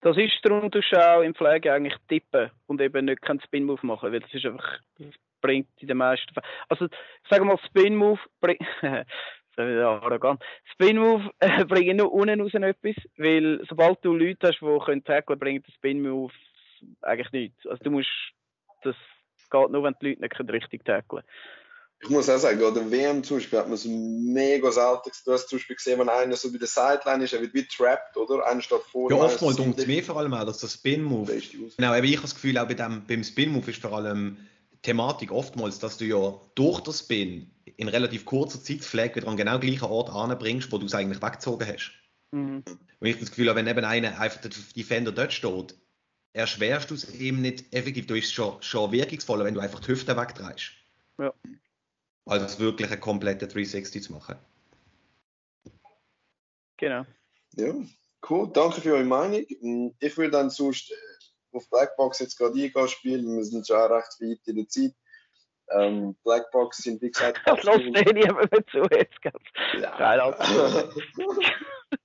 D: Das ist darum, du auch im Pflege eigentlich tippen und eben nicht keinen Spin-Move machen, weil das ist einfach, das bringt in den meisten Fällen. Also, sagen wir mal, Spin-Move bringt, *laughs* arrogant. Spin-Move äh, bringen nur unten raus etwas, weil sobald du Leute hast, die können tackeln, bringt der Spin-Move eigentlich nichts. Also du musst, das geht nur, wenn die Leute nicht richtig tackeln
A: ich muss auch sagen, an der WM zum Beispiel hat man es mega selten Du hast zum Beispiel gesehen, wenn einer so bei der Sideline ist, er wird wie trapped, oder? Einer steht vor.
E: Ja, oftmals dunkt es mir vor allem auch, dass der Spin-Move. Genau, aber ich habe das Gefühl, auch bei dem, beim Spin-Move ist vor allem Thematik oftmals, dass du ja durch den Spin in relativ kurzer Zeit das Flag wieder an genau gleichen Ort anbringst, wo du es eigentlich weggezogen hast. Mhm. Und ich habe das Gefühl, wenn eben einer einfach der Defender dort steht, erschwerst du es eben nicht effektiv. Du bist schon, schon wirkungsvoller, wenn du einfach die Hüfte wegdrehst. Ja. Als wirklich eine komplette 360 zu machen.
D: Genau.
A: Ja, cool. Danke für eure Meinung. Ich würde dann sonst äh, auf Blackbox jetzt gerade eingehen spielen. Wir sind schon recht weit in der Zeit. Ähm, Blackbox sind wie gesagt. *laughs*
D: Das lässt eh niemand mehr zu jetzt. Ja. *laughs*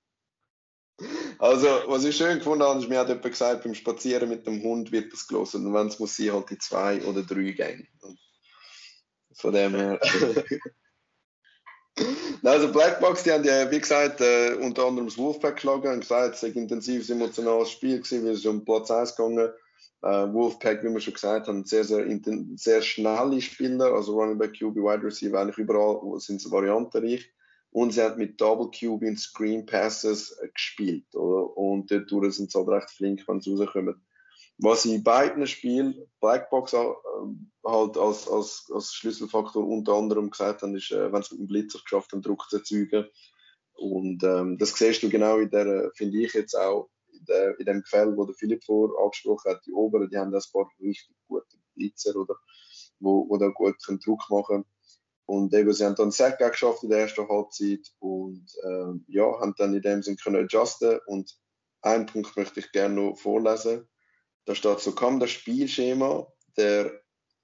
A: Also, was ich schön gefunden habe, ist, mir hat jemand gesagt, beim Spazieren mit dem Hund wird das gelesen. Und wenn es muss sein, halt die zwei oder drei Gänge. Von dem her. *laughs* also Blackbox, die haben ja, wie gesagt, äh, unter anderem das Wolfpack geschlagen und gesagt, es sei ein intensives emotionales Spiel gewesen, weil es um Platz 1 gegangen äh, Wolfpack, wie wir schon gesagt haben, sehr, sehr, sehr schnelle Spieler, also Running Back, QB, Wide Receiver, eigentlich überall sind sie variantenreich und sie hat mit Double QB und Screen Passes äh, gespielt. Oder? Und dort sind sie halt recht flink, wenn sie rauskommen. Was in beiden Spielen Blackbox äh, halt als, als, als Schlüsselfaktor unter anderem gesagt haben, ist, äh, wenn sie mit dem Blitzer geschafft haben, Druck zu erzeugen. Und ähm, das siehst du genau in der, finde ich jetzt auch, in, der, in dem Gefäll, wo der Philipp vor angesprochen hat, die Oberen, die haben das paar richtig gute Blitzer, oder? Wo, wo da gut Druck machen können. Und eben, sie haben dann Sack geschafft in der ersten Halbzeit und ähm, ja, haben dann in dem Sinne können adjusten. Und einen Punkt möchte ich gerne noch vorlesen. Da steht so, kam das Spielschema der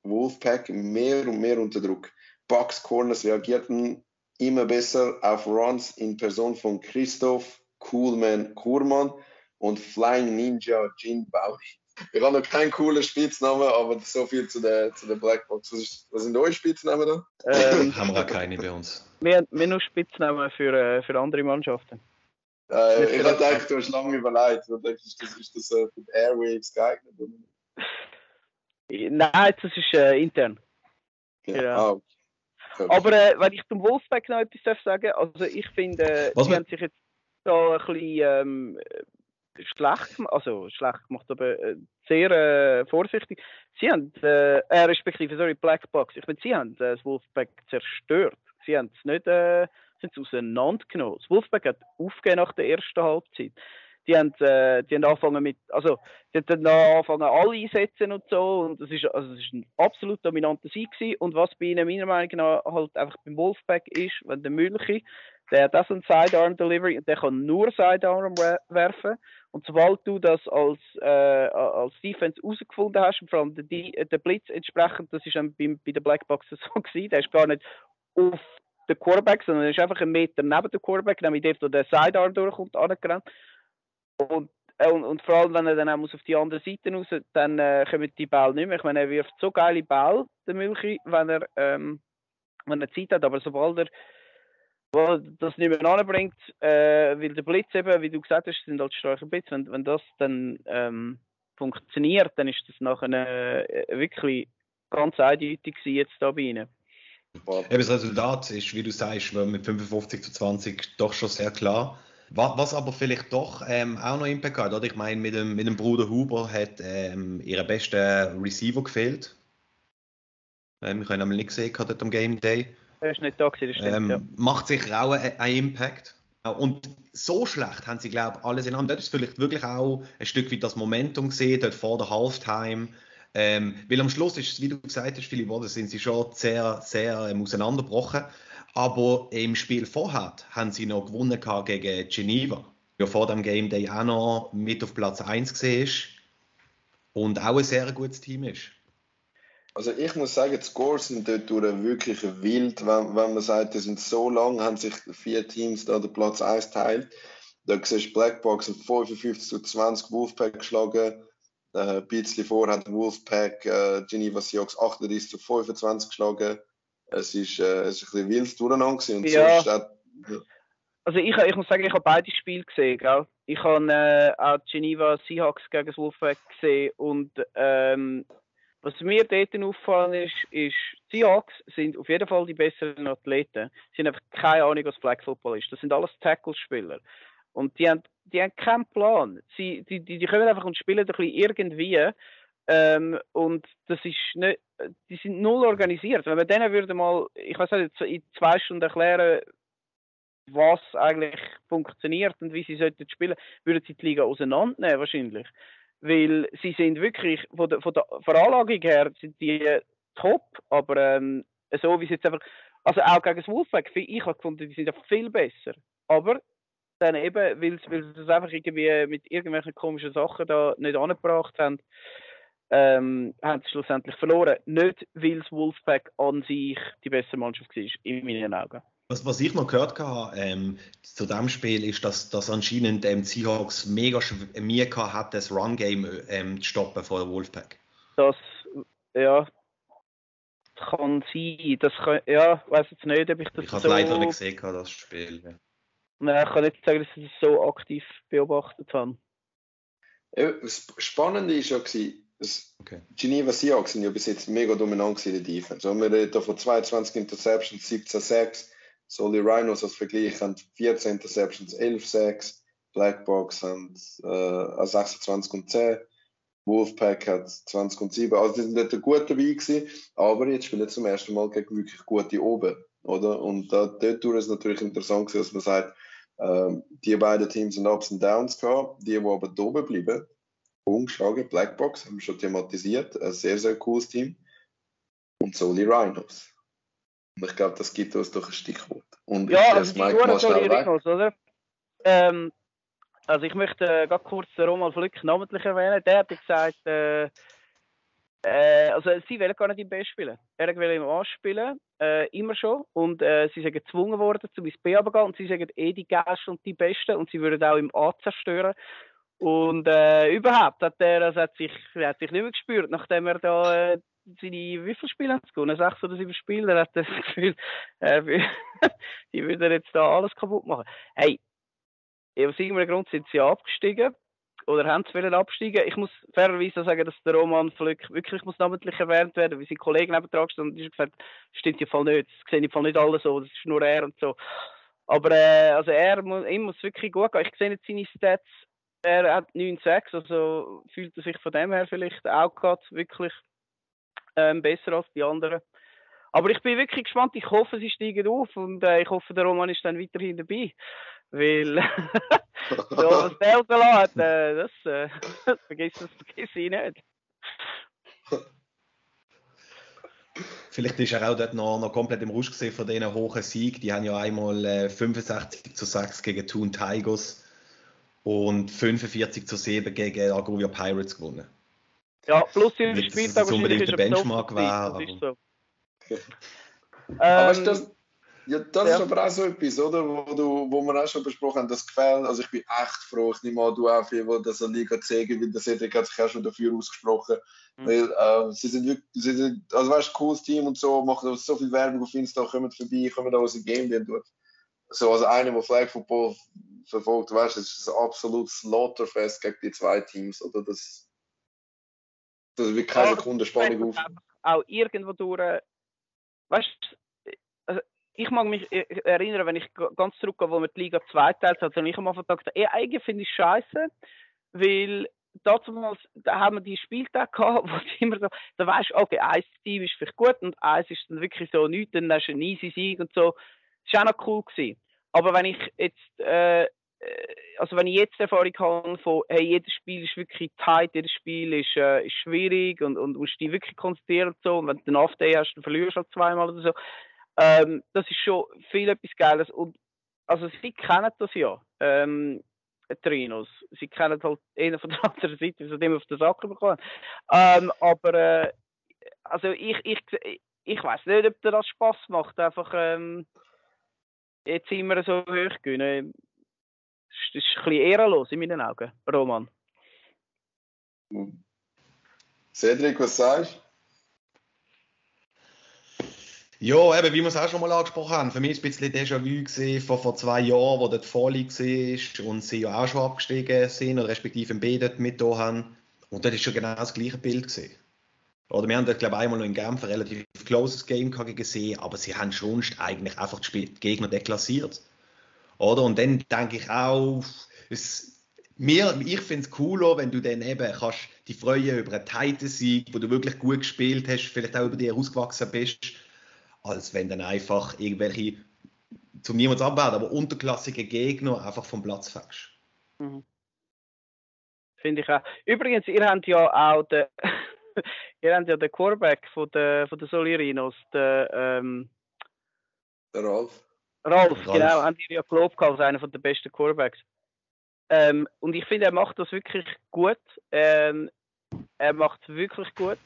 A: Wolfpack mehr und mehr unter Druck. Bucks Corners reagierten immer besser auf Runs in Person von Christoph Coolman Kurman und Flying Ninja Jin Bauri. Ich habe noch keinen coolen Spitznamen, aber so viel zu der, zu der Blackbox. Was, ist, was sind eure Spitznamen da?
E: Ähm, haben wir auch keine bei uns.
D: Wir haben nur Spitznamen für, äh, für andere Mannschaften.
A: Äh, ich habe gedacht, du hast lange überlegt. Ich dachte, ist das, ist das äh, für die Airwaves geeignet?
D: Nein, das ist äh, intern.
A: Ja.
D: Ja.
A: Ah, okay.
D: Aber äh, wenn ich zum Wolfpack noch etwas darf sagen also ich finde, äh, die
E: wir-
D: haben sich jetzt da ein bisschen ähm, schlecht also schlecht gemacht, aber äh, sehr äh, vorsichtig. Sie haben, äh, äh, respektive, sorry, Black Box, ich meine, sie haben äh, das Wolfpack zerstört. Sie haben es nicht, äh, sind es auseinandergenommen. Das Wolfpack hat aufgegeben nach der ersten Halbzeit. Die haben, äh, die haben angefangen mit, also, die haben dann angefangen alle einsetzen und so, und das ist, also, ein absolut dominanter Sieg gewesen. Und was bei ihnen meiner Meinung nach halt einfach beim Wolfpack ist, wenn der Mögliche, der hat das ein Sidearm Delivery und der kann nur Sidearm we- werfen. Und sobald du das als, äh, als Defense herausgefunden hast, vor allem der, Blitz entsprechend, das dann bei, bei der Blackbox *laughs* so gewesen, der ist gar nicht auf den Quarterback, sondern er ist einfach einen Meter neben dem Quarterback, nämlich dort, wo der Sidearm durchkommt, angerannt. Und, äh, und, und vor allem, wenn er dann auch auf die andere Seite raus, dann äh, kommen die Bälle nicht mehr. Ich meine, er wirft so geile Bälle, der Milchi, wenn er, ähm, wenn er Zeit hat, aber sobald er wo das nicht mehr anbringt, äh, weil der Blitz eben, wie du gesagt hast, sind halt starke Blitz, wenn, wenn das dann ähm, funktioniert, dann ist das nachher äh, wirklich ganz eindeutig jetzt da bei ihnen.
E: Eben das Resultat ist, wie du sagst, mit 55 zu 20 doch schon sehr klar. Wa- Was aber vielleicht doch ähm, auch noch Impact hat, oder? Ich meine, mit dem, mit dem Bruder Huber hat ähm, ihre beste Receiver gefehlt. Ähm, ich habe ihn nicht gesehen dort am Game Day.
D: Er ist nicht da gewesen, das stimmt,
E: Ähm,
D: ja.
E: Macht sicher auch einen Impact. Und so schlecht haben sie, glaube ich, alles in allem. Dort ist vielleicht wirklich auch ein Stück weit das Momentum gesehen, dort vor der Halftime. Ähm, weil am Schluss ist es, wie du gesagt hast, Philipp, oder, sind sie schon sehr, sehr ähm, auseinandergebrochen. Aber im Spiel vorher haben sie noch gewonnen gegen Geneva. Ja, vor dem Game Day auch noch mit auf Platz 1 gesehen ist. Und auch ein sehr gutes Team ist.
A: Also ich muss sagen, die Scores sind dort durch wirklich wild, wenn, wenn man sagt, die sind so lang, haben sich vier Teams da den Platz 1 teilt. Da siehst du Blackbox hat 55 zu 20 Wolfpack geschlagen. Äh, ein bisschen vor hat Wolfpack äh, Geneva Seahawks 38 zu 25 geschlagen. Es ist, äh, es ist ein bisschen wild durcheinander gewesen. Und
D: Ja.
A: sonst hat,
D: Also ich, ich muss sagen, ich habe beide Spiele gesehen, gell? Ich habe äh, auch Geneva Seahawks gegen das Wolfpack gesehen und ähm, was mir dort auffallen ist, ist, die Seahawks sind auf jeden Fall die besseren Athleten. Sie haben einfach keine Ahnung, was Flag Football ist. Das sind alles Tackle-Spieler. Und die haben, die haben keinen Plan. Sie, die, die, die kommen einfach und spielen ein bisschen irgendwie. Ähm, und das ist nicht, die sind null organisiert. Wenn man denen würde mal, ich weiß nicht, in zwei Stunden erklären, was eigentlich funktioniert und wie sie sollten spielen, würden sie die Liga auseinandernehmen wahrscheinlich. Weil sie sind wirklich, von der, von der Veranlagung her, sind die äh, top, aber ähm, so wie sie jetzt einfach, also auch gegen das Wolfpack, ich habe gefunden, die sind einfach viel besser. Aber dann eben, weil, sie- das einfach irgendwie mit irgendwelchen komischen Sachen da nicht angebracht haben, ähm, haben sie schlussendlich verloren. Nicht, weil das Wolfpack an sich die bessere Mannschaft war, in meinen Augen.
E: Was, was ich noch gehört habe ähm, zu dem Spiel ist, dass, dass anscheinend ähm, die Seahawks mega schw- Mühe gehabt hat, das Run-Game ähm, zu stoppen von der Wolfpack.
D: Das, ja, kann sein. Das kann, ja, weiß jetzt nicht, ob ich das
E: Ich habe
D: so...
E: leider nicht gesehen, gehabt, das Spiel. Ja.
D: Nein, ich kann nicht sagen, dass ich das so aktiv beobachtet habe.
A: Ja, das Spannende ist ja, dass
E: Okay.
A: Geneva Seahawks sind ja bis jetzt mega dominant in der Defense. Und wir reden da von 22 Interceptions, 17 Sacks. Soli Rhinos als Vergleich haben 14 Interceptions, 11 Sacks. Blackbox haben äh, 26 und 10. Wolfpack hat 20 und 7. Also die sind dort gut dabei gewesen. Aber jetzt spielen sie zum ersten Mal gegen wirklich gute oben. Oder? Und da, dort ist es natürlich interessant gewesen, dass man sagt, ähm, die beiden Teams sind Ups und Downs gehabt. Die, die aber oben bleiben, ungeschlagen, Blackbox, haben wir schon thematisiert, ein sehr, sehr cooles Team. Und Soli Rhinos. Und ich glaube, das gibt uns doch ein Stichwort. Und
D: Ja,
A: ich
D: also die
A: Mike
D: Soli
A: weg.
D: Rhinos, oder? Ähm, also ich möchte äh, ganz kurz Roman Flück namentlich erwähnen. Der hat gesagt, äh, äh, also sie wollen gar nicht im B spielen. Er will im A spielen, äh, immer schon. Und äh, sie sind gezwungen worden, zum ins B runterzugehen. Und sie sagen eh die Geilsten und die Besten. Und sie würden auch im A zerstören. Und äh, überhaupt hat er, also hat sich, hat sich nicht mehr gespürt, nachdem er da äh, seine, wie viele Spiele hat es gewonnen? Sechs oder sieben Spiele? Er hat das Gefühl, äh, *laughs* die würden jetzt da alles kaputt machen. Hey, aus irgendeinem Grund sind sie abgestiegen. oder haben sie wollen absteigen. Ich muss fairerweise sagen, dass der Roman Flück wirklich muss namentlich erwähnt werden, wie sein Kollege neben dran gestanden und ist gesagt, das stimmt im Fall nicht, das im Fall nicht alle so, das ist nur er und so. Aber äh, also er ihm muss wirklich gut gehen. Ich sehe jetzt seine Stats, er hat 9,6, also fühlt er sich von dem her vielleicht auch gerade wirklich ähm, besser als die anderen. Aber ich bin wirklich gespannt. Ich hoffe, sie steigen auf und äh, ich hoffe, der Roman ist dann weiterhin dabei. Weil, *laughs* so was der hat, äh, das, äh, *laughs* das vergiss ich nicht.
E: Vielleicht ist er auch dort noch, noch komplett im Rausch gesehen von diesen hohen Sieg. Die haben ja einmal äh, 65 zu 6 gegen Toon Tigers und 45 zu 7 gegen Argovia Pirates gewonnen.
D: Ja, plus
E: dass
D: Spieltag
E: der
D: wahrscheinlich ist er
E: Benchmark aber-
D: Das ist so. *laughs*
A: Aber
D: Ähm,
A: du, das, ja, das
D: ja.
A: ist aber auch so etwas, oder? Wo, du, wo wir auch schon besprochen haben, das gefällt. Also ich bin echt froh, ich nehme an, du auch viel, wo das eine Liga zeigen, weil der Cedric hat sich auch schon dafür ausgesprochen.
D: Mhm.
A: Weil äh, sie sind wirklich, sie sind, also weißt du, cooles Team und so, machen so viel Werbung auf Insta, kommen vorbei, kommen da unser Game Day durch. So, also einer, der Flag Football verfolgt, weißt du, es ist ein absolutes Slaughterfest gegen die zwei Teams, oder? Das, das wird keine Sekunde Spannung auf.
D: auch irgendwo durch, äh, weißt du, also ich mag mich äh, erinnern, wenn ich ganz zurückgehe, wo wir die Liga zweiteilt hat, und ich am Anfang gedacht, eh, eigentlich finde ich es scheiße, weil damals, da haben wir die Spieltage gehabt, *laughs* wo immer so, da weißt du, okay, ein Team ist vielleicht gut und eins ist dann wirklich so nichts, dann hast du einen easy Sieg und so. Das war auch noch cool gewesen. Aber wenn ich jetzt, äh, also wenn ich jetzt Erfahrung habe von, hey, jedes Spiel ist wirklich tight, jedes Spiel ist, äh, ist schwierig und, und musst dich wirklich konzentrieren und so. Und wenn du einen Off-Day hast, dann verlierst du halt zweimal oder so. Ähm, das ist schon viel etwas Geiles. Und, also sie kennen das ja, ähm, Trinos. Sie kennen halt einen von der *laughs* anderen Seite, wie sie dem auf den Sack bekommen. Ähm, aber, äh, also ich, ich, ich weiß nicht, ob dir das Spaß macht, einfach, ähm, jetzt immer so hoch gehen. Das ist ein bisschen ehrenlos in meinen Augen, Roman.
A: Cedric, was sagst du?
E: Ja, eben, wie wir es auch schon mal angesprochen haben, für mich ist es ein bisschen Déjà-vu gesehen von vor zwei Jahren, wo dort die Volley war und sie ja auch schon abgestiegen sind oder respektive im B dort mit da haben. Und dort ist schon genau das gleiche Bild gesehen. Oder wir haben dort, glaube ich, einmal noch in Genf ein relativ closes Game gegen sie, aber sie haben schon eigentlich einfach die Gegner deklassiert. Oder? Und dann denke ich auch, es, mir, ich finde es cooler, wenn du dann eben kannst die freuen über einen tighten Sieg, wo du wirklich gut gespielt hast, vielleicht auch über dich herausgewachsen bist, als wenn dann einfach irgendwelche, zum niemals abwerten, aber unterklassige Gegner einfach vom Platz fängst.
D: Finde ich auch. Übrigens, ihr habt ja auch den, *laughs* ihr habt ja den Quarterback von der, von der Solirinos, den, ähm,
A: Der Ralf.
D: Ralf,
E: Ralf.
D: genau, haben ihr ja gelobt als einer von der besten Quarterbacks. Ähm, und ich finde, er macht das wirklich gut. Ähm, er macht es wirklich gut.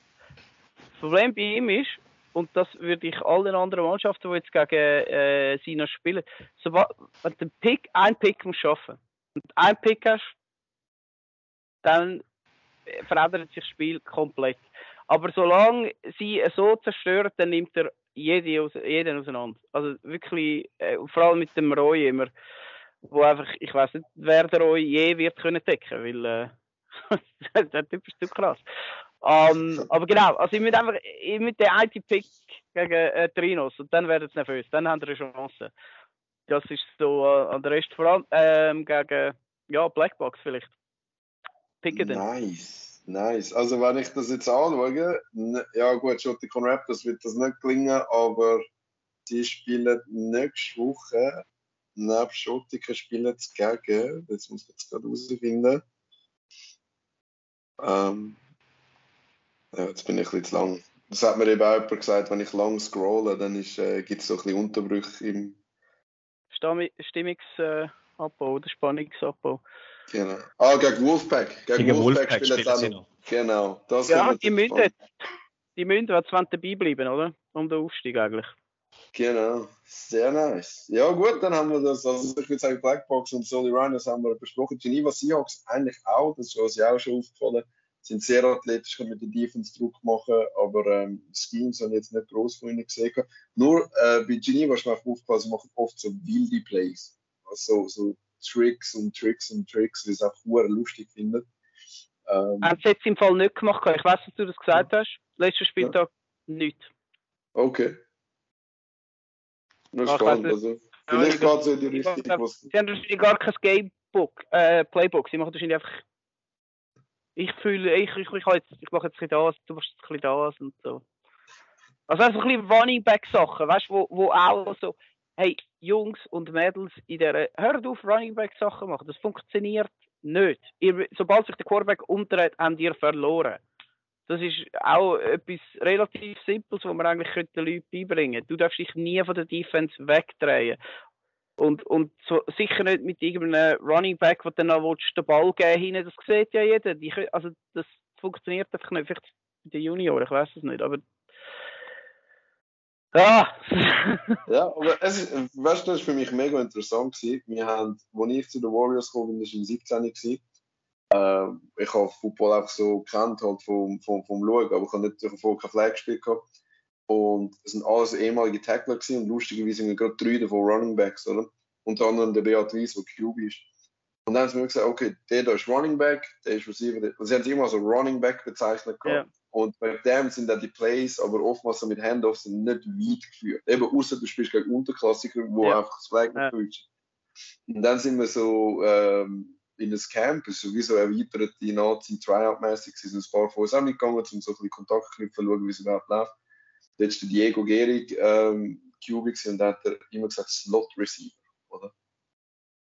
D: Das Problem bei ihm ist, und das würde ich allen anderen Mannschaften, die jetzt gegen äh, sie noch spielen, so, wenn du einen Pick, einen Pick musst schaffen und einen Pick hast, dann verändert sich das Spiel komplett. Aber solange sie es so zerstören, dann nimmt er jede, jeden auseinander. Also wirklich, äh, vor allem mit dem Roy immer, wo einfach, ich weiß nicht, wer der Roy je wird können decken, weil äh, *laughs* der Typ ist zu krass. Ähm, aber genau, also ich mit einfach ich mit der IT-Pick gegen äh, Trinos und dann werden sie nervös, dann haben sie eine Chance. Das ist so äh, an der Rest vor allem ähm, gegen ja, Blackbox vielleicht. Picken den.
A: Nice, nice. Also wenn ich das jetzt anschaue, ja gut, Schotikon Raptors wird das nicht gelingen, aber die spielen nächste Woche, neben Schotiken spielen sie gegen, jetzt muss ich jetzt gerade herausfinden. Ähm, ja, jetzt bin ich ein bisschen zu lang. Das hat mir eben auch jemand gesagt, wenn ich lang scrolle, dann äh, gibt es so ein bisschen Unterbrüche im,
D: Stimmungsabbau oder Spannungsabbau.
A: Genau. Ah, gegen Wolfpack. Gegen,
B: Gegen
A: Wolfpack,
B: Wolfpack
A: spielen sie noch. Genau. Das
D: Ja, die müssen jetzt, die müssen jetzt dabei bleiben, oder? Um den Aufstieg eigentlich.
A: Genau, sehr nice. Ja gut, dann haben wir das, also ich würde sagen Blackbox und Solly Rhinos haben wir besprochen. Geneva Seahawks eigentlich auch, das ist uns ja auch schon aufgefallen. Sind sehr athletisch, können mit der Defense Druck machen, aber ähm, Schemes haben jetzt nicht groß von ihnen gesehen. Nur äh, bei Geneva ist mir einfach aufgefallen, sie machen oft so wilde Plays. Also so Tricks und Tricks und Tricks, weil sie es auch hure lustig finden. Ähm,
D: Haben sie jetzt im Fall nicht gemacht. Ich weiß, dass du das gesagt hast. Letzter Spieltag nicht.
A: okay. Nur
D: Ah, ich
A: spannend. Also, vielleicht
D: ich-
A: geht es in die
D: ich-
A: Richtung, was.
D: Sie haben wahrscheinlich gar kein Gamebook, äh, Playbook. Sie machen wahrscheinlich einfach. Ich fühle, ich, ich, ich, jetzt, ich mache jetzt ein bisschen das, du machst jetzt ein bisschen das und so. Also, also ein bisschen Running Back Sachen, weißt du, wo, wo auch so, hey, Jungs und Mädels in der, hört auf Running Back Sachen machen, das funktioniert nicht. Ihr, sobald sich der Quarterback umdreht, habt ihr verloren. Das ist auch etwas relativ Simples, was man eigentlich könnte den Leuten beibringen Du darfst dich nie von der Defense wegdrehen. Und, und so, sicher nicht mit irgendeinem Running Back, du dann noch den Ball geben hinein. Das sieht ja jeder. Die, also das funktioniert einfach nicht. Vielleicht bei den Junioren, ich weiß es nicht. Aber. Ah!
A: Ja, aber es ist, weißt du, das war für mich mega interessant. Gewesen. Wir haben, als ich zu den Warriors kam, das war im 17. Gewesen, äh, ich habe Football einfach so gekannt halt vom, vom, vom Schauen, aber ich habe nicht davor kein Flag gespielt. Gehabt. Und es sind alles ehemalige Tackler gewesen und lustigerweise sind gerade drei davon Running Backs, oder? Unter anderem der Beat Weiss, der QB ist. Und dann haben sie mir gesagt, okay, der da ist Running Back, der ist Receiver. Der, sie haben es immer so Running Back bezeichnet. gehabt.
D: Ja.
A: Und bei dem sind dann die Plays, aber oftmals mit Handoffs sind nicht weit geführt. Eben, außer du spielst gegen Unterklassiker, wo
D: Ja.
A: einfach das Flag
D: Ja.
A: ja. Und dann sind wir so ähm, in das Camp, ist sowieso erweitert, die Nazi Tryout-mäßig, sind ein paar von uns auch mitgegangen, um so ein bisschen Kontakt zu knüpfen, schauen, wie es überhaupt läuft. Dort ist der Diego Gehrig ähm, QB und da hat er immer gesagt Slot Receiver, oder?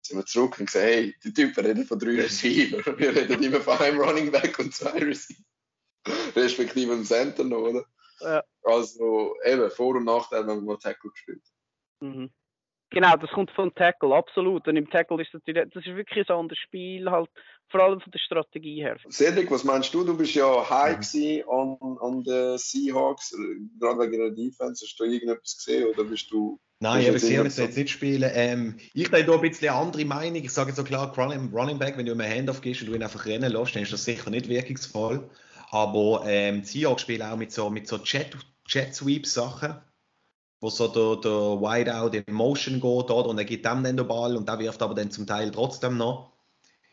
A: Sind wir zurück und gesagt, hey, die Typen reden von drei Receiver. Wir reden immer von einem Running Back und zwei Receiver. *laughs* Respektive im Center noch, oder?
D: Ja.
A: Also eben, Vor- und Nachteil, wenn man mal Tackle gespielt
D: Mhm. Genau, das kommt vom Tackle, absolut. Und im Tackle ist natürlich, das ist wirklich ein anderes Spiel, halt, vor allem von der Strategie her.
A: Cedric, was meinst du? Du bist ja
E: Mhm.
A: high gewesen an, an den Seahawks, gerade wegen der Defense. Hast du irgendetwas gesehen oder bist du
E: Nein, eben
A: ist
E: gesehen,
A: immer
E: jetzt nicht spielen. Ähm, ich habe da ein bisschen eine andere Meinung. Ich sage jetzt so klar, Running, Running Back, wenn du ihm einen Handoff gibst und du ihn einfach rennen lässt, dann ist das sicher nicht wirkungsvoll. Aber ähm, Seahawks spielen auch mit so, mit so Jet, Jet Sweep Sachen, wo so der, der Wideout in Motion geht oder, und er gibt dem dann den Ball und der wirft aber dann zum Teil trotzdem noch.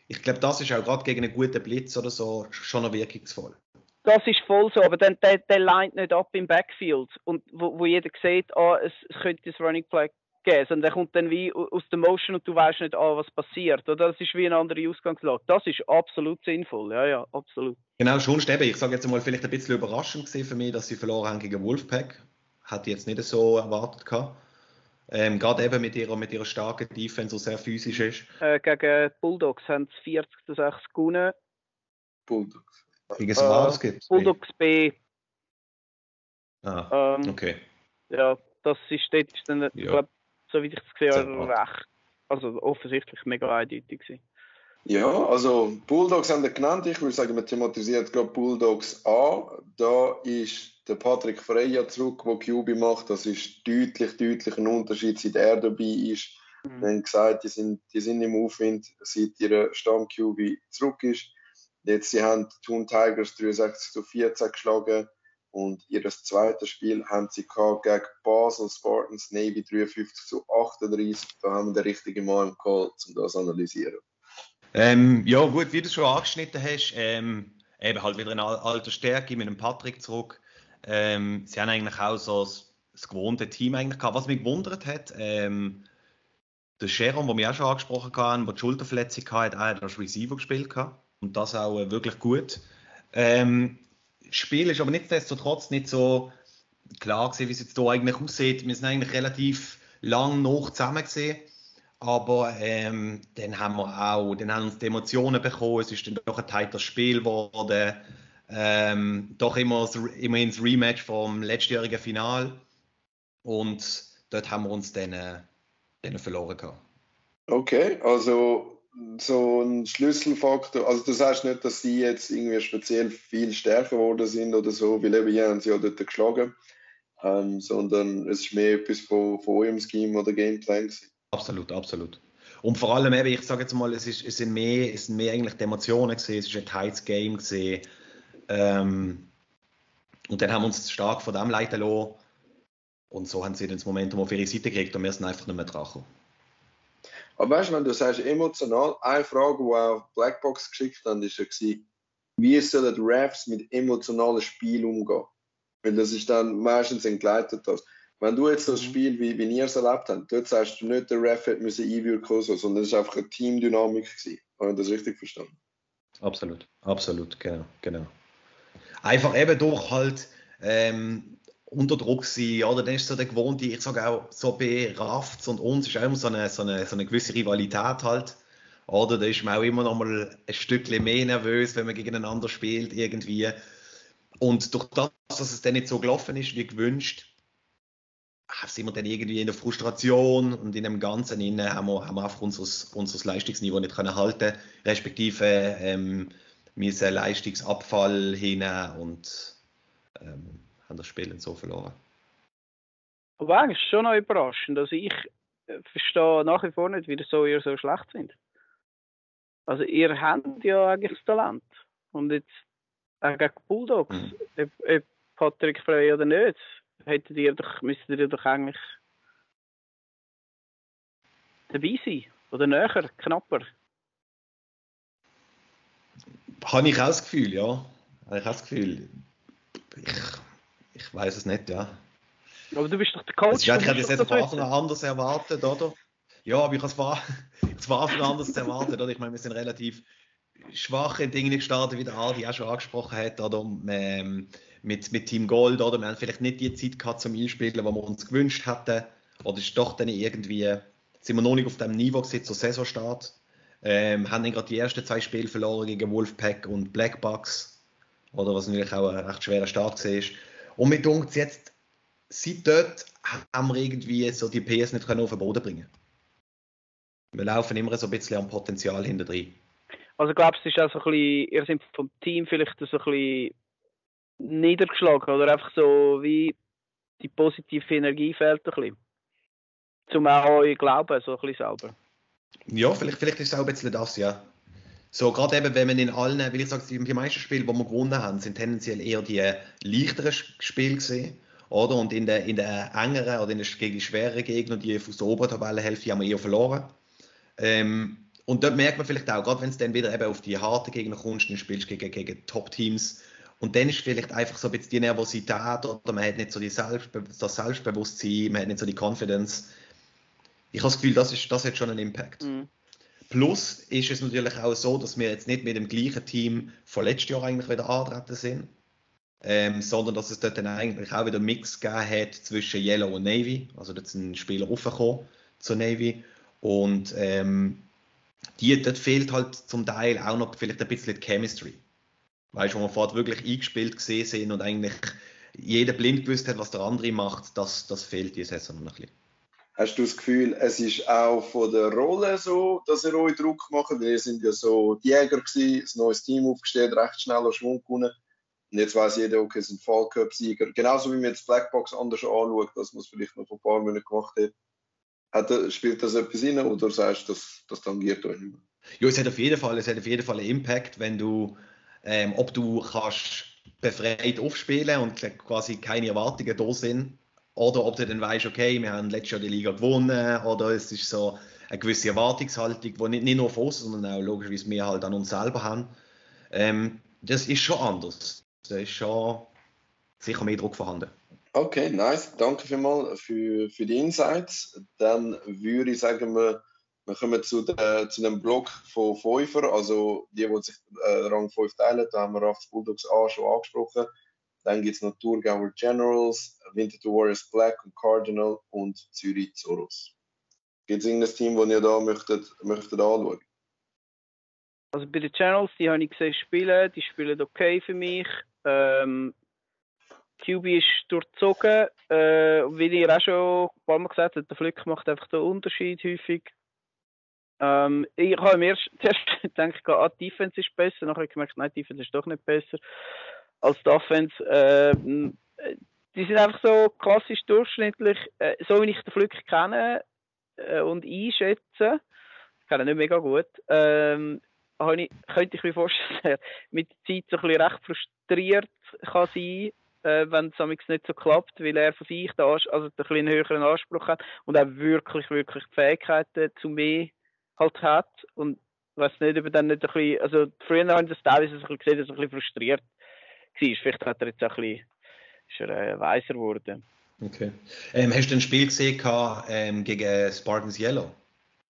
E: Ich glaube, das ist auch gerade gegen einen guten Blitz oder so schon noch wirkungsvoll.
D: Das ist voll so, aber dann der, der lined nicht ab im Backfield und wo, wo jeder sieht, ah, es, könnte ein Running Play geben, sondern der kommt dann wie aus der Motion und du weißt nicht, ah, was passiert, oder? Das ist wie eine andere Ausgangslage. Das ist absolut sinnvoll, ja, ja, absolut.
E: Genau, schon eben. Ich sage jetzt mal, vielleicht ein bisschen überraschend gewesen für mich, dass sie verloren haben gegen Wolfpack. Hatte ich jetzt nicht so erwartet gehabt. Ähm, gerade eben mit ihrer, mit ihrer starken Defense, die sehr physisch ist.
D: Äh, gegen Bulldogs haben sie 40 zu 6 gewonnen.
A: Bulldogs?
E: Gegen
D: Äh,
E: Swans gibt es.
D: Bulldogs B,
E: Ah,
D: ähm,
E: okay.
D: ja, das ist, dort ist dann, ich
E: Ja.
D: glaube, so wie ich es gesehen habe, recht, also offensichtlich mega eindeutig gewesen.
A: Ja, also Bulldogs haben wir genannt. Ich würde sagen, man thematisiert gerade Bulldogs A. Da ist der Patrick Freya zurück, der QB macht. Das ist deutlich, deutlich ein Unterschied, seit er dabei ist.
D: Mhm.
A: Wir haben gesagt, die sind, die sind im Aufwind, seit ihr Stamm-QB zurück ist. Jetzt, sie haben die Toon Tigers 63 zu 14 geschlagen und ihr zweites Spiel haben sie gehabt gegen Basel Spartans Navy 53 zu 38. Da haben wir den richtigen Mann Call, um das zu analysieren.
E: Ähm, ja, gut, wie du schon angeschnitten hast, ähm, eben halt wieder eine al- alte Stärke mit dem Patrick zurück. Ähm, sie haben eigentlich auch so das, das gewohnte Team eigentlich gehabt. Was mich gewundert hat, ähm, der Sharon, den wir auch schon angesprochen haben, der die Schulterverletzung hatte, hat auch als Receiver gespielt. Und das auch äh, wirklich gut. Ähm, Spiel ist aber nichtsdestotrotz nicht so klar gewesen, wie es jetzt hier eigentlich aussieht. Wir sind eigentlich relativ lang noch zusammen gesehen. Aber ähm, dann haben wir auch, dann haben uns die Emotionen bekommen. Es ist dann doch ein tighter Spiel geworden. Ähm, doch immer, das, immerhin das Rematch vom letztjährigen Final. Und dort haben wir uns dann, äh, dann verloren gehabt.
A: Okay, also so ein Schlüsselfaktor, also du sagst nicht, dass sie jetzt irgendwie speziell viel stärker geworden sind oder so, weil eben hier haben sie ja dort geschlagen, ähm, sondern es ist mehr etwas von, von eurem Scheme oder Gameplan gewesen.
E: Absolut, absolut. Und vor allem eben, ich sage jetzt mal, es, ist, es, sind mehr, es sind mehr eigentlich die Emotionen gesehen, es ist ein tightes Game gesehen. Ähm, und dann haben wir uns stark von dem leiten lassen. Und so haben sie dann das Momentum auf ihre Seite gekriegt und wir sind einfach nicht mehr gekommen.
A: Aber weißt du, wenn du sagst emotional, eine Frage, die auch Blackbox geschickt haben, ist ja gewesen, wie sollen Refs mit emotionalen Spielen umgehen? Weil das ist dann meistens entgleitet das. Wenn du jetzt das
D: Mhm.
A: Spiel, wie, wie ihr es erlebt habt, dort sagst du nicht, der Ref hätte müssen einwirken müssen, sondern es war einfach eine Teamdynamik. Gewesen. Habe ich das richtig verstanden?
E: Absolut, absolut, genau, genau. Einfach eben durch halt ähm, unter Druck sein, oder? Dann ist so der gewohnte, ich sage auch, so bei Rafts und uns ist auch immer so eine, so eine, so eine gewisse Rivalität halt. Oder da ist man auch immer noch mal ein Stückchen mehr nervös, wenn man gegeneinander spielt irgendwie. Und durch das, dass es dann nicht so gelaufen ist wie gewünscht, ah, sind wir dann irgendwie in der Frustration und in dem Ganzen innen haben wir, haben wir einfach unseres, unseres Leistungsniveau nicht können halten, respektive ähm, müssen Leistungsabfall hin und ähm, haben das Spiel so verloren.
D: Aber eigentlich ist es schon noch überraschend. Also ich äh, verstehe nach wie vor nicht, wie so ihr so schlecht sind. Also ihr habt ja eigentlich das Talent. Und jetzt auch gegen Bulldogs,
E: Mhm.
D: ob, ob Patrick Frey oder nicht, hättet ihr doch, müsstet ihr doch eigentlich dabei sein. Oder näher, knapper.
E: Habe ich auch das Gefühl, ja. Habe ich auch das Gefühl. Ich, ich weiß es nicht, ja.
D: Aber du bist doch der Coach.
E: Also, ich hätte das jetzt von Anfang an anders erwartet, oder? Ja, aber ich habe es von Anfang an anders erwartet, oder? Ich meine, wir sind relativ schwache Dinge gestartet, wie der Adi auch schon angesprochen hat, oder? Ähm, mit, mit Team Gold, oder? Wir haben vielleicht nicht die Zeit gehabt zum Einspielen, die wir uns gewünscht hätten. Oder ist doch dann irgendwie, sind wir noch nicht auf dem Niveau gewesen zur Saisonstart. Ähm, haben dann gerade die ersten zwei Spiele verloren gegen Wolfpack und Blackbucks. Oder was natürlich auch ein recht schwerer Start war. Und mit uns jetzt, seit dort haben wir irgendwie so die PS nicht können auf den Boden bringen Wir laufen immer so ein bisschen am Potenzial hinter drin.
D: Also glaubst du, es ist auch so ein bisschen, ihr seid vom Team vielleicht so ein bisschen niedergeschlagen oder einfach so wie die positive Energie fehlt ein bisschen. Zum auch euch glauben, so ein bisschen selber.
E: Ja, vielleicht, vielleicht ist es auch ein bisschen das, ja. So, gerade eben, wenn man in allen, weil ich sage, die meisten Spiele, die wir gewonnen haben, sind tendenziell eher die leichteren Spiele gewesen, oder? Und in der, in der engeren oder in der, gegen die schwereren Gegner, die aus der oberen Tabellenhälfte, haben wir eher verloren. Ähm, und dort merkt man vielleicht auch, gerade wenn es dann wieder eben auf die harten Gegner kommst, dann spielst du gegen, gegen Top-Teams, und dann ist vielleicht einfach so ein bisschen die Nervosität, oder man hat nicht so die Selbstbe das Selbstbewusstsein, man hat nicht so die Confidence. Ich habe das Gefühl, das, ist, das hat schon einen Impact.
D: Mhm.
E: Plus ist es natürlich auch so, dass wir jetzt nicht mit dem gleichen Team von letztes Jahr eigentlich wieder antreten sind, ähm, sondern dass es dort dann eigentlich auch wieder einen Mix gegeben hat zwischen Yellow und Navy. Also dort sind Spieler raufgekommen zur Navy und ähm, die, dort fehlt halt zum Teil auch noch vielleicht ein bisschen die Chemistry. Weißt du, wo wir vorher wirklich eingespielt gesehen sind und eigentlich jeder blind gewusst hat, was der andere macht, das, das fehlt diese Saison noch ein bisschen.
A: Hast du das Gefühl, es ist auch von der Rolle so, dass ihr euch Druck macht? Weil ihr sind ja so die Jäger gewesen, ein neues Team aufgestellt, recht schnell Schwung gewonnen. Und jetzt weiß jeder, okay, es sind Fall Cup-Sieger. Genauso wie man jetzt Blackbox anders anschaut, dass man es vielleicht noch vor ein paar Monaten gemacht hat. hat spielt das etwas rein oder sagst du, das, das tangiert euch nicht mehr?
E: Ja, es hat auf jeden Fall, es hat auf jeden Fall einen Impact, wenn du, ähm, ob du kannst befreit aufspielen und quasi keine Erwartungen da sind, oder ob du dann weißt, okay, wir haben letztes Jahr die Liga gewonnen, oder es ist so eine gewisse Erwartungshaltung, die nicht, nicht nur von uns, sondern auch logischerweise wir halt an uns selber haben. Ähm, das ist schon anders. Da ist schon sicher mehr Druck vorhanden.
A: Okay, nice. Danke vielmals für, für die Insights. Dann würde ich sagen, wir, wir kommen zu, der, zu dem Block von Fünfer, also die, die sich äh, Rang 5 teilen. Da haben wir Rafts Bulldogs A schon angesprochen. Dann gibt es noch Thurgauer Generals, Winterthur Warriors Black und Cardinal und Zürich Zoros. Gibt es irgendein Team, das ihr da möchtet, möchtet anschauen?
D: Also bei den Channels, die habe ich gesehen spielen, die spielen okay für mich. Ähm, QB ist durchzogen, äh, wie ihr auch schon ein paar Mal gesagt habt, der Flick macht einfach den Unterschied häufig. Ähm, ich habe mir erst, *laughs* zuerst gedacht, ah, die Defense ist besser, nachher habe ich gemerkt, nein, die Defense ist doch nicht besser als die Offense. Äh, die sind einfach so klassisch durchschnittlich, äh, so wie ich den Flick kenne äh, und einschätze. Ich kenne ihn nicht mega gut. Ähm, ich, könnte ich mir vorstellen, *laughs* mit der Zeit so ein recht frustriert kann sein äh, wenn es nicht so klappt, weil er von sich den, also den ein bisschen höheren Anspruch hat und auch wirklich, wirklich die Fähigkeiten zu mehr halt hat. Und ich weiß nicht, ob er dann nicht ein bisschen, also früher haben das teilweise ein bisschen gesehen, dass er ein bisschen frustriert war. Vielleicht hat er jetzt auch ein bisschen, ist er äh, weiser geworden.
E: Okay. Ähm, hast du ein Spiel gesehen gehabt, ähm, gegen Spartans Yellow?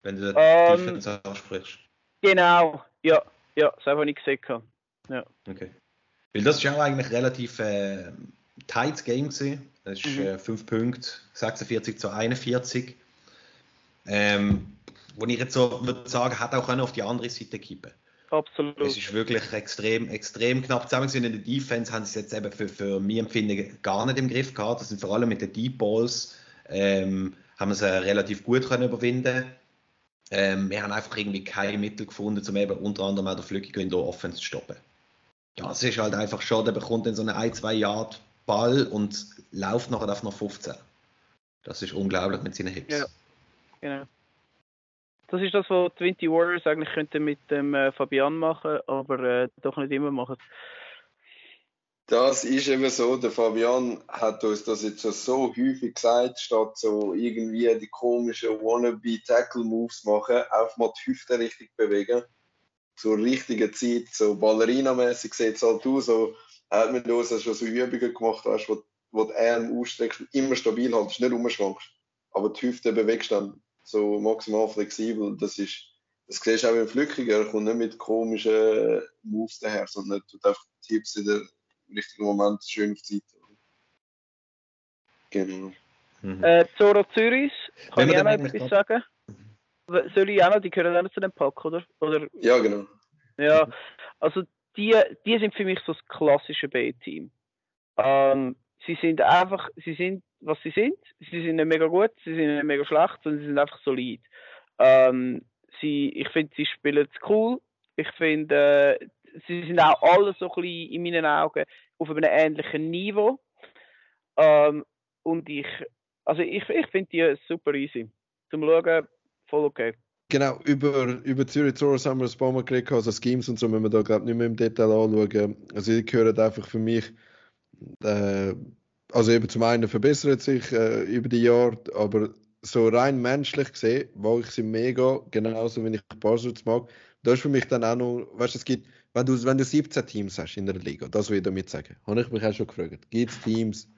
E: Wenn du
D: Ähm,
E: die Defense ansprichst.
D: Genau, ja, ja, das habe ich gesehen. gehabt.
E: Okay. Weil das ist ja auch eigentlich relativ äh, tight Game gewesen. Das ist
D: Mhm.
E: äh, 5 Punkte, 46 zu 41. Ähm, wo ich jetzt so würde sagen, hat auch auf die andere Seite kippen.
D: Absolut.
E: Es ist wirklich extrem, extrem knapp zusammen gewesen. In der Defense haben sie es jetzt eben für, für mein Empfinden gar nicht im Griff gehabt. Das sind vor allem mit den Deep Balls ähm, haben wir sie relativ gut können überwinden. Ähm, wir haben einfach irgendwie keine Mittel gefunden, um eben unter anderem auch der Flückiger in der Offense zu stoppen. Ja, es ist halt einfach schon, der bekommt dann so einen 1-2 Yard Ball und läuft nachher auf noch 15. Das ist unglaublich mit seinen Hips.
D: Ja. Genau. Das ist das, was die 20 Warriors eigentlich könnten mit dem äh, Fabian machen, aber äh, doch nicht immer machen.
F: Das ist eben so, der Fabian hat uns das jetzt so häufig gesagt, statt so irgendwie die komischen Wannabe-Tackle-Moves machen, einfach mal die Hüfte richtig bewegen. Zur richtigen Zeit, so Ballerina-mäßig sieht es halt aus, so hat mit uns schon so Übungen gemacht, weißt, wo, wo die Arme ausstreckst und immer stabil haltest, nicht rumschwankst, aber die Hüfte bewegst dann so maximal flexibel. Das ist, das siehst du auch im Flückiger, er kommt nicht mit komischen Moves daher, sondern er tut einfach die Hips in der im richtigen Moment schön auf die Seite. Genau.
E: Mhm.
D: Äh, Zoro Zürich, kann
E: wir
D: ich auch noch etwas sagen? Soll ich auch noch, die gehören auch noch zu dem Pack, oder? oder
F: Ja, genau.
D: ja, also die, die sind für mich so das klassische B-Team. Ähm, sie sind einfach, sie sind, was sie sind. Sie sind nicht mega gut, sie sind nicht mega schlecht, sondern sie sind einfach solid. Ähm, sie, ich finde, sie spielen es cool. Ich finde, äh, sie sind auch alle so ein bisschen in meinen Augen auf einem ähnlichen Niveau. Ähm, und ich, also ich, ich finde die super easy. Zum Schauen, voll okay.
A: Genau, über, über Zürich Soros haben wir ein paar Mal geredet, also Schemes und so müssen wir da glaube nicht mehr im Detail anschauen. Also die gehören einfach für mich, äh, also eben zum einen verbessert sich äh, über die Jahre, aber so rein menschlich gesehen, mag ich sie mega, genauso wie ich Buzzards mag. Da ist für mich dann auch noch, weißt du, es gibt, wenn du, wenn du 17 Teams hast in der Liga, das will ich damit sagen, habe ich mich auch schon gefragt, gibt es Teams,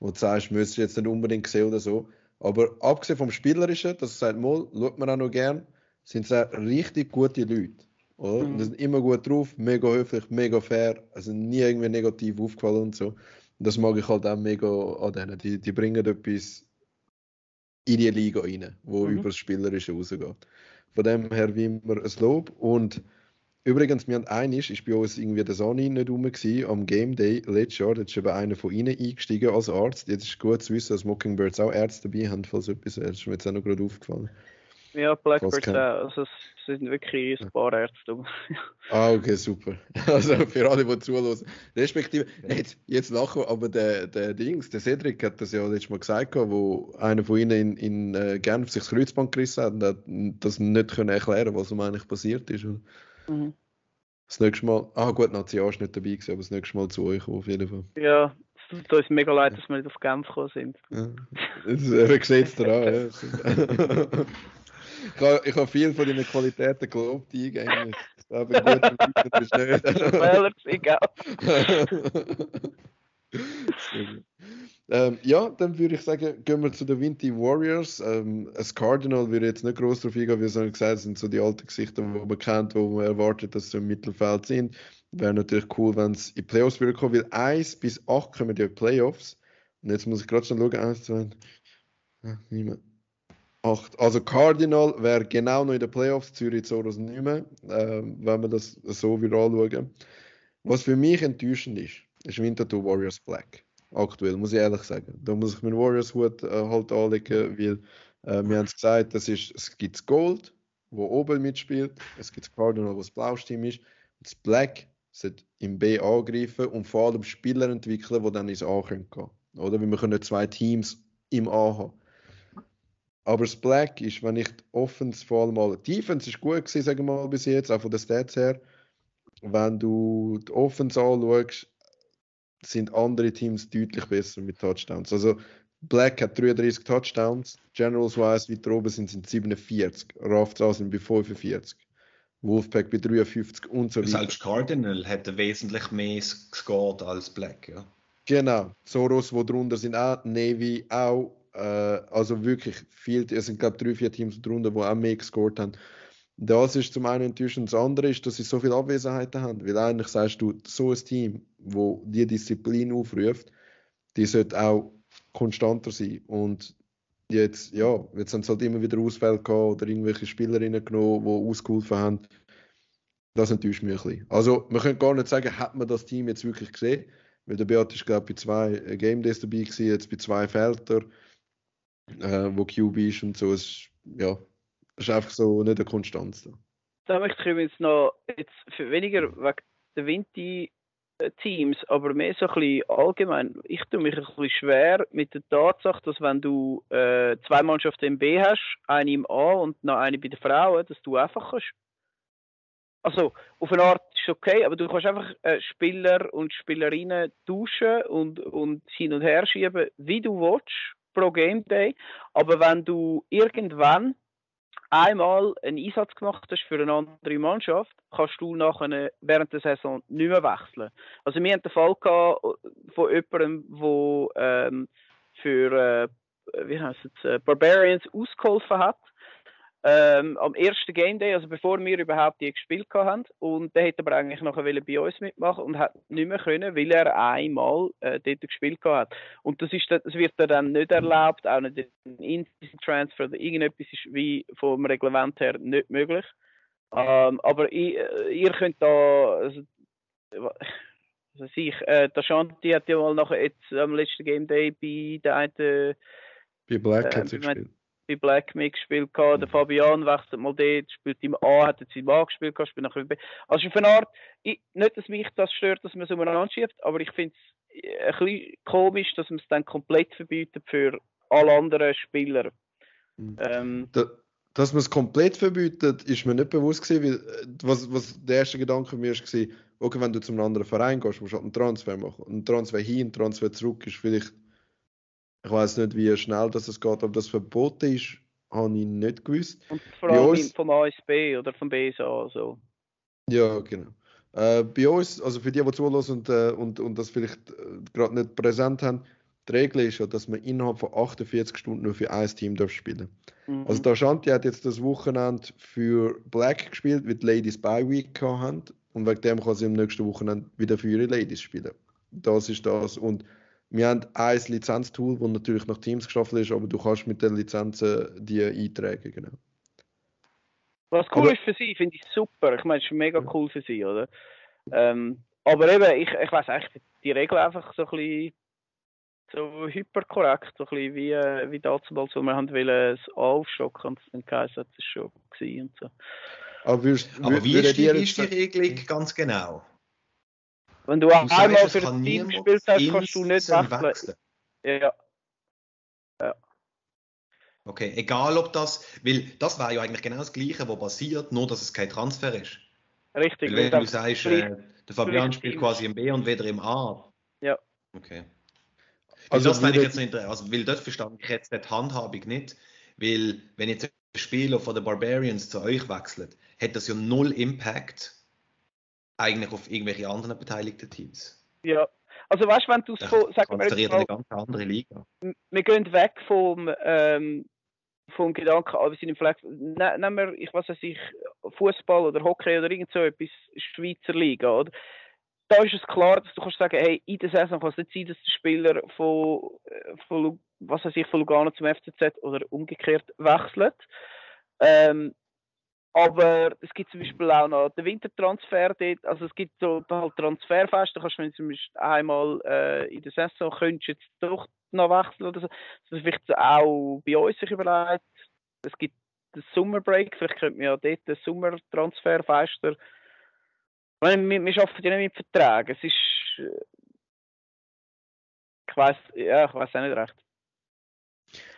A: wo du sagst, müsstest du jetzt nicht unbedingt sehen oder so, aber abgesehen vom Spielerischen, das sagt mal, schaut man auch noch gern, sind es auch richtig gute Leute. Oder?
D: Mhm.
A: Die sind immer gut drauf, mega höflich, mega fair, also nie irgendwie negativ aufgefallen und so. Und das mag ich halt auch mega an denen. Die, die bringen etwas in die Liga rein, wo
D: Mhm.
A: über das Spielerische rausgeht. Von dem her wie immer ein Lob. Und übrigens, wir haben einiges, ist bei uns irgendwie der Sani nicht rum gewesen, am Game Day letztes Jahr, da ist eben einer von ihnen eingestiegen als Arzt. Jetzt ist gut zu wissen, dass Mockingbirds auch Ärzte dabei haben, falls etwas, das ist mir jetzt auch noch gerade aufgefallen.
D: Ja, Blackbirds
A: kein-
D: auch. Also es sind wirklich ein paar Ärzte. *laughs*
A: Ah, okay, super. Also für alle, die zuhören. Respektive, nicht jetzt lachen, aber der, der Dings, der Cedric hat das ja letztes Mal gesagt, wo einer von ihnen in, in äh, Genf sich das Kreuzband gerissen hat und hat das nicht können erklären, was ihm eigentlich passiert ist.
D: Mhm.
A: Das nächste Mal, ah gut, Nazi ist nicht dabei gewesen, aber das nächste Mal zu euch auf jeden Fall.
D: Ja, es tut uns mega leid, dass wir nicht auf Genf gekommen sind.
A: Ja. Das, äh, sieht es daran, *laughs* ja. Ich habe, ich habe viel von deinen Qualitäten gelobt eingängig. Aber gut, *laughs* das ist nicht.
D: Gell? *laughs*
A: ähm, ja, dann würde ich sagen, gehen wir zu den Vinty Warriors. Ähm, als Cardinal würde ich jetzt nicht groß drauf eingehen, wie so gesagt, sind so die alten Gesichter, die man kennt, wo man erwartet, dass sie im Mittelfeld sind. Wäre natürlich cool, wenn es in die Playoffs würde kommen, weil 1 bis 8 kommen die Playoffs. Und jetzt muss ich gerade schon schauen, 1, 2, ja, niemand. 8. Also Cardinal wäre genau noch in den Playoffs, Zürich Soros nicht mehr, ähm, wenn man das so wieder anschauen. Was für mich enttäuschend ist, ist Winterthur Warriors Black. Aktuell, muss ich ehrlich sagen. Da muss ich meinen Warriors-Hut äh, halt anlegen, weil äh, wir haben es gesagt, das ist, es gibt Gold, wo oben mitspielt, es gibt Cardinal, wo das blaues Team ist, und das Black sollte im B angreifen und vor allem Spieler entwickeln, die dann ins A können. Oder? Weil wir können zwei Teams im A haben. Aber das Black ist, wenn ich die Offense vor allem mal, die Defense ist gut gewesen, sagen wir mal bis jetzt, auch von den Stats her. Wenn du die Offense anschaust, sind andere Teams deutlich besser mit Touchdowns. Also Black hat 33 Touchdowns, Generals wise weiter oben sind es 47, Raftra sind bei 45, Wolfpack bei 53 und so weiter.
E: Selbst Cardinal hätte wesentlich mehr gescored als Black, ja.
A: Genau, Soros, wo drunter sind auch, Navy auch, äh, also wirklich viel, es sind glaube ich drei, vier Teams drunter, die auch mehr gescored haben. Das ist zum einen enttäuschend, das andere ist, dass sie so viele Abwesenheiten haben, weil eigentlich sagst du, so ein Team, wo die Disziplin aufruft, die sollte auch konstanter sein und jetzt, ja, jetzt haben sie halt immer wieder Ausfälle gehabt oder irgendwelche Spielerinnen genommen, die ausgeholfen haben. Das enttäuscht mich ein bisschen. Also, man könnte gar nicht sagen, hat man das Team jetzt wirklich gesehen, weil der Beat ist, glaube ich, bei zwei Game Days dabei gewesen, jetzt bei zwei Felder, äh, wo QB ist und so. Es, ja, ist einfach so nicht eine Konstanz da.
D: Da möchte ich übrigens noch, jetzt für weniger wegen der Winti-Teams, aber mehr so ein bisschen allgemein. Ich tue mich ein bisschen schwer mit der Tatsache, dass wenn du äh, zwei Mannschaften im B hast, eine im A und noch eine bei den Frauen, dass du einfach kannst also auf eine Art ist okay, aber du kannst einfach äh, Spieler und Spielerinnen tauschen und, und hin und her schieben, wie du willst, pro Game Day. Aber wenn du irgendwann einmal einen Einsatz gemacht hast für eine andere Mannschaft, kannst du nachher während der Saison nicht mehr wechseln. Also wir hatten den Fall gehabt von jemandem, der ähm, für äh, wie heißt es, äh, Barbarians ausgeholfen hat ähm, am ersten Game Day, also bevor wir überhaupt die gespielt haben. Und der hätte aber eigentlich nachher bei uns mitmachen und hat nicht mehr können, weil er einmal äh, dort gespielt hat. Und das, ist, das wird dann nicht erlaubt, auch nicht ein Instant Transfer oder irgendetwas ist wie vom Reglement her nicht möglich. Ähm, aber ich, äh, ihr könnt da, also, also ich, äh, der Shanti hat ja mal nachher jetzt am letzten Game Day bei der einen
A: bei Black äh, hat sie gespielt
D: bei Black mitgespielt gehabt. Der mhm. Fabian wechselt mal dort, spielt im A, hat jetzt im A gespielt gehabt, spielt nachher B. Also auf eine Art, ich, nicht, dass mich das stört, dass man es umeinander schiebt, aber ich finde es ein bisschen komisch, dass man es dann komplett verbietet für alle anderen Spieler.
A: Mhm. Ähm, da, dass man es komplett verbietet, ist mir nicht bewusst gewesen, weil, äh, was, was der erste Gedanke mir war, okay, wenn du zu einem anderen Verein gehst, musst du halt einen Transfer machen. Ein Transfer hin, ein Transfer zurück ist vielleicht ich weiß nicht, wie schnell das geht, aber das verboten ist, habe ich nicht gewusst.
D: Und vor allem uns, vom ASB oder vom BSA. Also.
A: Ja, genau. Äh, bei uns, also für die, die zuhören und, äh, und, und das vielleicht äh, gerade nicht präsent haben, die Regel ist ja, dass man innerhalb von 48 Stunden nur für ein Team darf spielen mhm. Also der Shanti hat jetzt das Wochenende für Black gespielt, weil die Ladies Bye Week haben und wegen dem kann sie am nächsten Wochenende wieder für ihre Ladies spielen. Das ist das. Und wir haben ein Lizenztool, das natürlich nach Teams geschaffen ist, aber du kannst mit den Lizenzen die eintragen. Genau.
D: Was cool aber, ist für sie, finde ich super. Ich meine, es ist mega cool für sie, oder? Ähm, aber eben, ich, ich weiß eigentlich die Regel einfach so ein bisschen so hyperkorrekt, so ein bisschen wie, äh, wie damals, wo wir haben wollen, es aufstocken und dann geheißen hat, es schon gewesen und so.
E: Aber, würdest, aber wie, ist die, wie ist die Regelung ganz genau?
D: Wenn du, du einmal sagst, für ein Team gespielt hast, kannst du nicht wechseln. wechseln. Ja. ja.
E: Okay, egal ob das, weil das wäre ja eigentlich genau das Gleiche, was passiert, nur dass es kein Transfer ist.
D: Richtig.
E: Weil wenn du sagst, äh, der Fabian spielt quasi im B und wieder im A.
D: Ja.
E: Okay. Also das fände ich jetzt nicht interessant, also, weil dort verstand ich jetzt die Handhabung nicht, weil wenn jetzt ein Spieler von den Barbarians zu euch wechselt, hat das ja null Impact eigentlich auf irgendwelche anderen beteiligten Teams.
D: Ja, also weißt du, wenn du es
E: von, sagen wir jetzt mal, eine ganz andere Liga.
D: Wir gehen weg vom, ähm, vom Gedanken, ah, wir sind im Flex, ne, nehmen wir, ich weiß nicht, Fußball oder Hockey oder irgend so etwas, Schweizer Liga, oder? Da ist es klar, dass du kannst sagen, hey, in der Saison kann es nicht sein, dass der Spieler von, äh, von was weiß ich, von Lugano zum FCZ oder umgekehrt wechselt. Ähm, aber es gibt zum Beispiel auch noch den Wintertransfer dort. Also es gibt so halt Transferfest, da kannst du, wenn du zum Beispiel einmal äh, in der Saison könntest jetzt doch noch wechseln oder so. Das ist vielleicht auch bei uns sich überlegt. Es gibt den Summerbreak, vielleicht könnte man ja dort den Sommertransferfester. Wir, wir, arbeiten ja nicht mit Verträgen. Es ist. Äh, ich weiß, ja, auch nicht recht.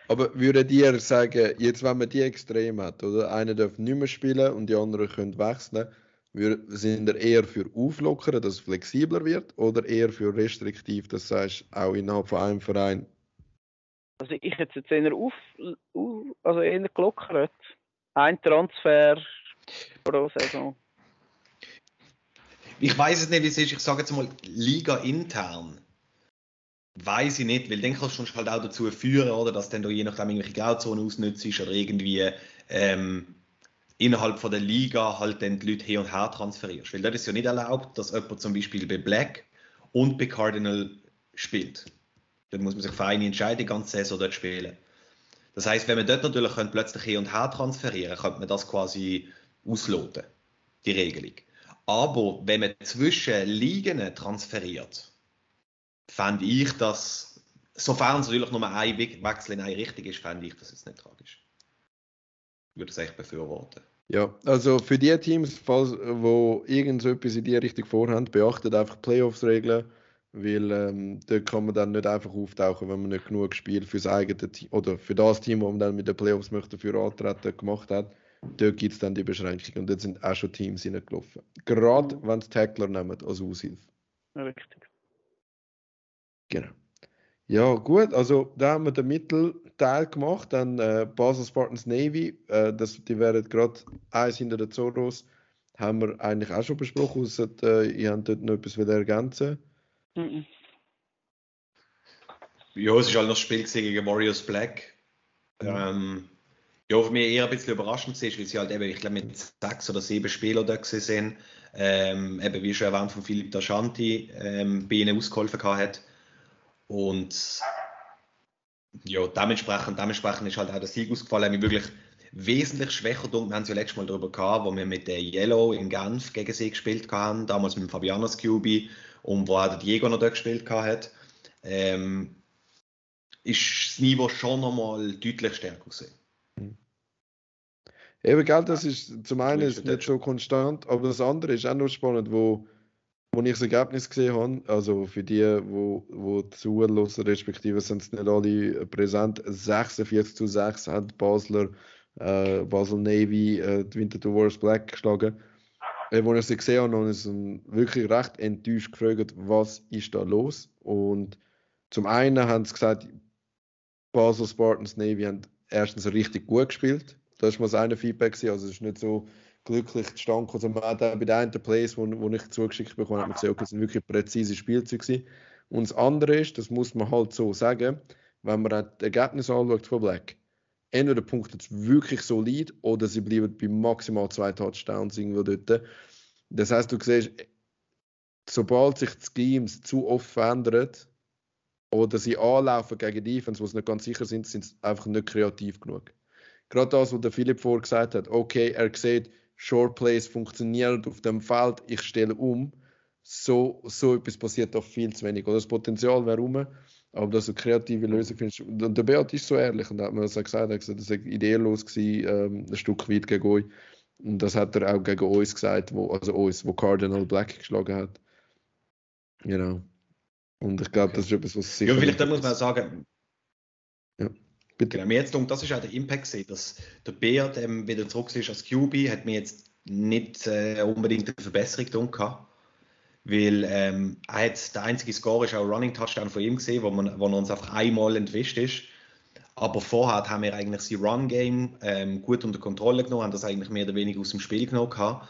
A: Aber würdet ihr sagen, jetzt wenn man die extrem hat, oder einer darf nicht mehr spielen und die anderen können wechseln, sind ihr eher für auflockern, dass es flexibler wird, oder eher für restriktiv, dass du sagst, auch innerhalb von einem Verein
D: Also ich hätte es jetzt eher auf, auf also eher gelockert. Ein Transfer pro Saison.
E: Ich weiß es nicht, wie es ist. Ich sage jetzt mal Liga intern. Weiß ich nicht, weil dann kannst du halt auch dazu führen, oder, dass dann da je nachdem irgendwelche Grauzonen ausnützt oder irgendwie ähm, innerhalb von der Liga halt dann die Leute her und her transferierst. Weil das ist ja nicht erlaubt, dass jemand zum Beispiel bei Black und bei Cardinal spielt. Dann muss man sich für eine entscheiden, die ganze Saison dort spielen. Das heißt, wenn man dort natürlich plötzlich hin und her transferieren, könnte man das quasi ausloten, die Regelung. Aber wenn man zwischen Ligen transferiert, fände ich das, sofern es natürlich nur ein Wechsel in eine Richtung ist, fände ich das jetzt nicht tragisch. Ich würde es echt befürworten.
A: Ja, also für die Teams, falls, wo irgend so etwas in die Richtung vorhaben, beachtet einfach Playoffs-Regeln, weil ähm, dort kann man dann nicht einfach auftauchen, wenn man nicht genug Spiel für das eigene Team oder für das Team, wo man dann mit den Playoffs möchte, für antreten gemacht hat. Dort gibt es dann die Beschränkung und dort sind auch schon Teams hineingelaufen. Gerade wenn es Tackler nehmen als Aushilfe.
D: Richtig.
A: Genau. Ja, gut, also da haben wir den Mittelteil gemacht, dann äh, Basel Spartans Navy, äh, das, die wären gerade eins hinter den Zoros, haben wir eigentlich auch schon besprochen, außer äh, ihr habt dort noch etwas wieder ergänzen.
D: Mhm.
E: Ja, es war halt noch das Spiel gegen Warriors Black. Ähm, ja, für mich eher ein bisschen überraschend ist, weil sie halt eben, ich glaube, mit sechs oder sieben Spielern da sind. Ähm, eben, wie schon erwähnt, von Philipp Dashanti ähm, bei ihnen ausgeholfen hat. Und ja, dementsprechend, dementsprechend ist halt auch der Sieg ausgefallen. Mir wirklich wesentlich schwächer dumm. Wir haben es ja letztes Mal darüber gehabt, wo wir mit der Yellow in Genf gegen sie gespielt haben, damals mit dem Fabiano Scubi und wo auch der Diego noch dort gespielt hat. Ähm, ist das Niveau schon nochmal deutlich stärker gewesen.
A: Eben, gell, das ist zum einen ist nicht so konstant, aber das andere ist auch noch spannend, wo, wo ich das Ergebnis gesehen habe, also für die, wo, wo zuhören, respektive sind es nicht alle präsent, 46 zu 6 hat Basler, äh, Basel Navy, äh, die Winterthur Wars Black geschlagen. Äh, ich sie gesehen habe, habe ich wirklich recht enttäuscht gefragt, was ist da los? Und zum einen haben sie gesagt, Basel Spartans Navy haben erstens richtig gut gespielt das war mal das eine Feedback. Also es ist nicht so glücklich zustande gekommen. Also hat bei den Plays, wo, wo ich zugeschickt bekommen habe, man gesehen, okay, es sind wirklich präzise Spielzeuge gewesen. Und das andere ist, das muss man halt so sagen, wenn man das Ergebnis anschaut von Black, entweder punktet es wirklich solid oder sie bleiben bei maximal zwei Touchdowns irgendwo dort. Das heißt, du siehst, sobald sich die Schemes zu oft verändern oder sie anlaufen gegen Defense, wo sie nicht ganz sicher sind, sind sie einfach nicht kreativ genug gerade das, was der Philipp vorher gesagt hat, okay, er sieht, Short Plays funktionieren auf dem Feld, ich stelle um. So, so etwas passiert auch viel zu wenig. Oder das Potenzial wäre rum, aber dass du eine kreative Lösung findest. Und der Beat ist so ehrlich und hat mir das gesagt, er hat gesagt, das war ideenlos gewesen, ähm, ein Stück weit gegen euch. Und das hat er auch gegen uns gesagt, wo, also uns, wo Cardinal Black geschlagen hat. Genau. Und ich glaube, das ist etwas, was
E: sicher. Ja, vielleicht muss man sagen. Bitte. Genau, mir jetzt das ist auch der Impact gesehen, dass der Beard ähm, wieder zurück ist als QB, hat mir jetzt nicht äh, unbedingt eine Verbesserung gehabt. Weil ähm, er hat, der einzige Score ist auch ein Running Touchdown von ihm gesehen, wo, man, wo er uns einfach einmal entwischt ist. Aber vorher haben wir eigentlich sein Run Game ähm, gut unter Kontrolle genommen, haben das eigentlich mehr oder weniger aus dem Spiel genommen gehabt.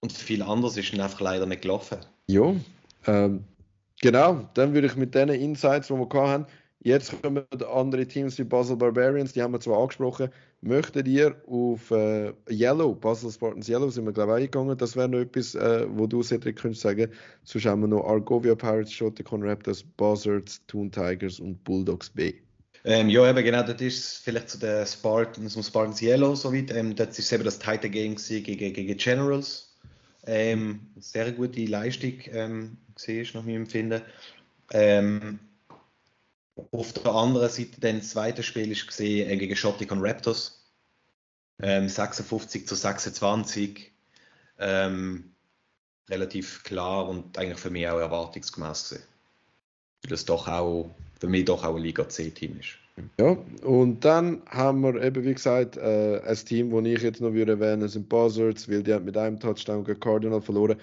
E: Und viel anderes ist dann einfach leider nicht gelaufen.
A: Ja, ähm, genau. Dann würde ich mit den Insights, die wir hatten, Jetzt kommen andere Teams wie Basel Barbarians, die haben wir zwar angesprochen. Möchtet ihr auf äh, Yellow, Basel Spartans Yellow, sind wir glaube ich eingegangen. Das wäre noch etwas, äh, wo du, Cedric, könntest sagen. Sonst haben wir noch Argovia Pirates, Shoticon Raptors, Buzzards, Toon Tigers und Bulldogs B.
E: Ähm, ja, eben genau, das ist vielleicht zu den Spartans, zum Spartans Yellow soweit. Ähm, das ist eben das Titan Game gegen, gegen Generals. Ähm, sehr gute Leistung ähm, gesehen, nach meinem Empfinden. Ähm, auf der anderen Seite dann das zweite Spiel ist gesehen äh, gegen Shotticon Raptors. Ähm, 56 zu 26. Ähm, relativ klar und eigentlich für mich auch erwartungsgemäß. Weil das doch auch, für mich doch auch ein Liga C-Team ist.
A: Ja, und dann haben wir eben, wie gesagt, äh, ein Team, das ich jetzt noch würde erwähnen, sind Buzzards, weil die haben mit einem Touchdown gegen Cardinal verloren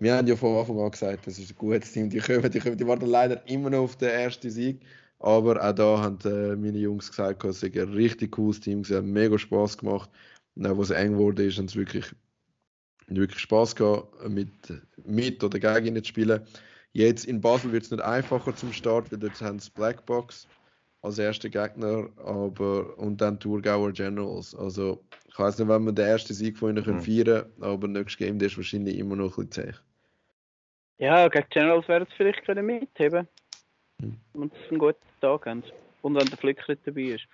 A: wir haben ja von Anfang an gesagt, das ist ein gutes Team. Die, kommen, die, kommen, die warten leider immer noch auf den ersten Sieg. Aber auch da haben äh, meine Jungs gesagt, es sei ein richtig cooles Team, es hat mega Spaß gemacht. Und auch, was eng wurde, ist, es wirklich, wirklich Spaß gehabt, mit, mit oder gegen ihnen zu spielen. Jetzt in Basel wird es nicht einfacher zum Start, weil dort haben sie Blackbox als erster Gegner, aber und dann Thurgauer Generals. Also ich weiß nicht, wenn wir den ersten Sieg von ihnen mhm. feiern können, aber nächstes Game der ist wahrscheinlich immer noch ein bisschen zäh.
D: Ja, gegen Generals werden sie vielleicht können mitheben. Mhm. Und es einen guten Tag haben. Und wenn der Flick nicht dabei ist.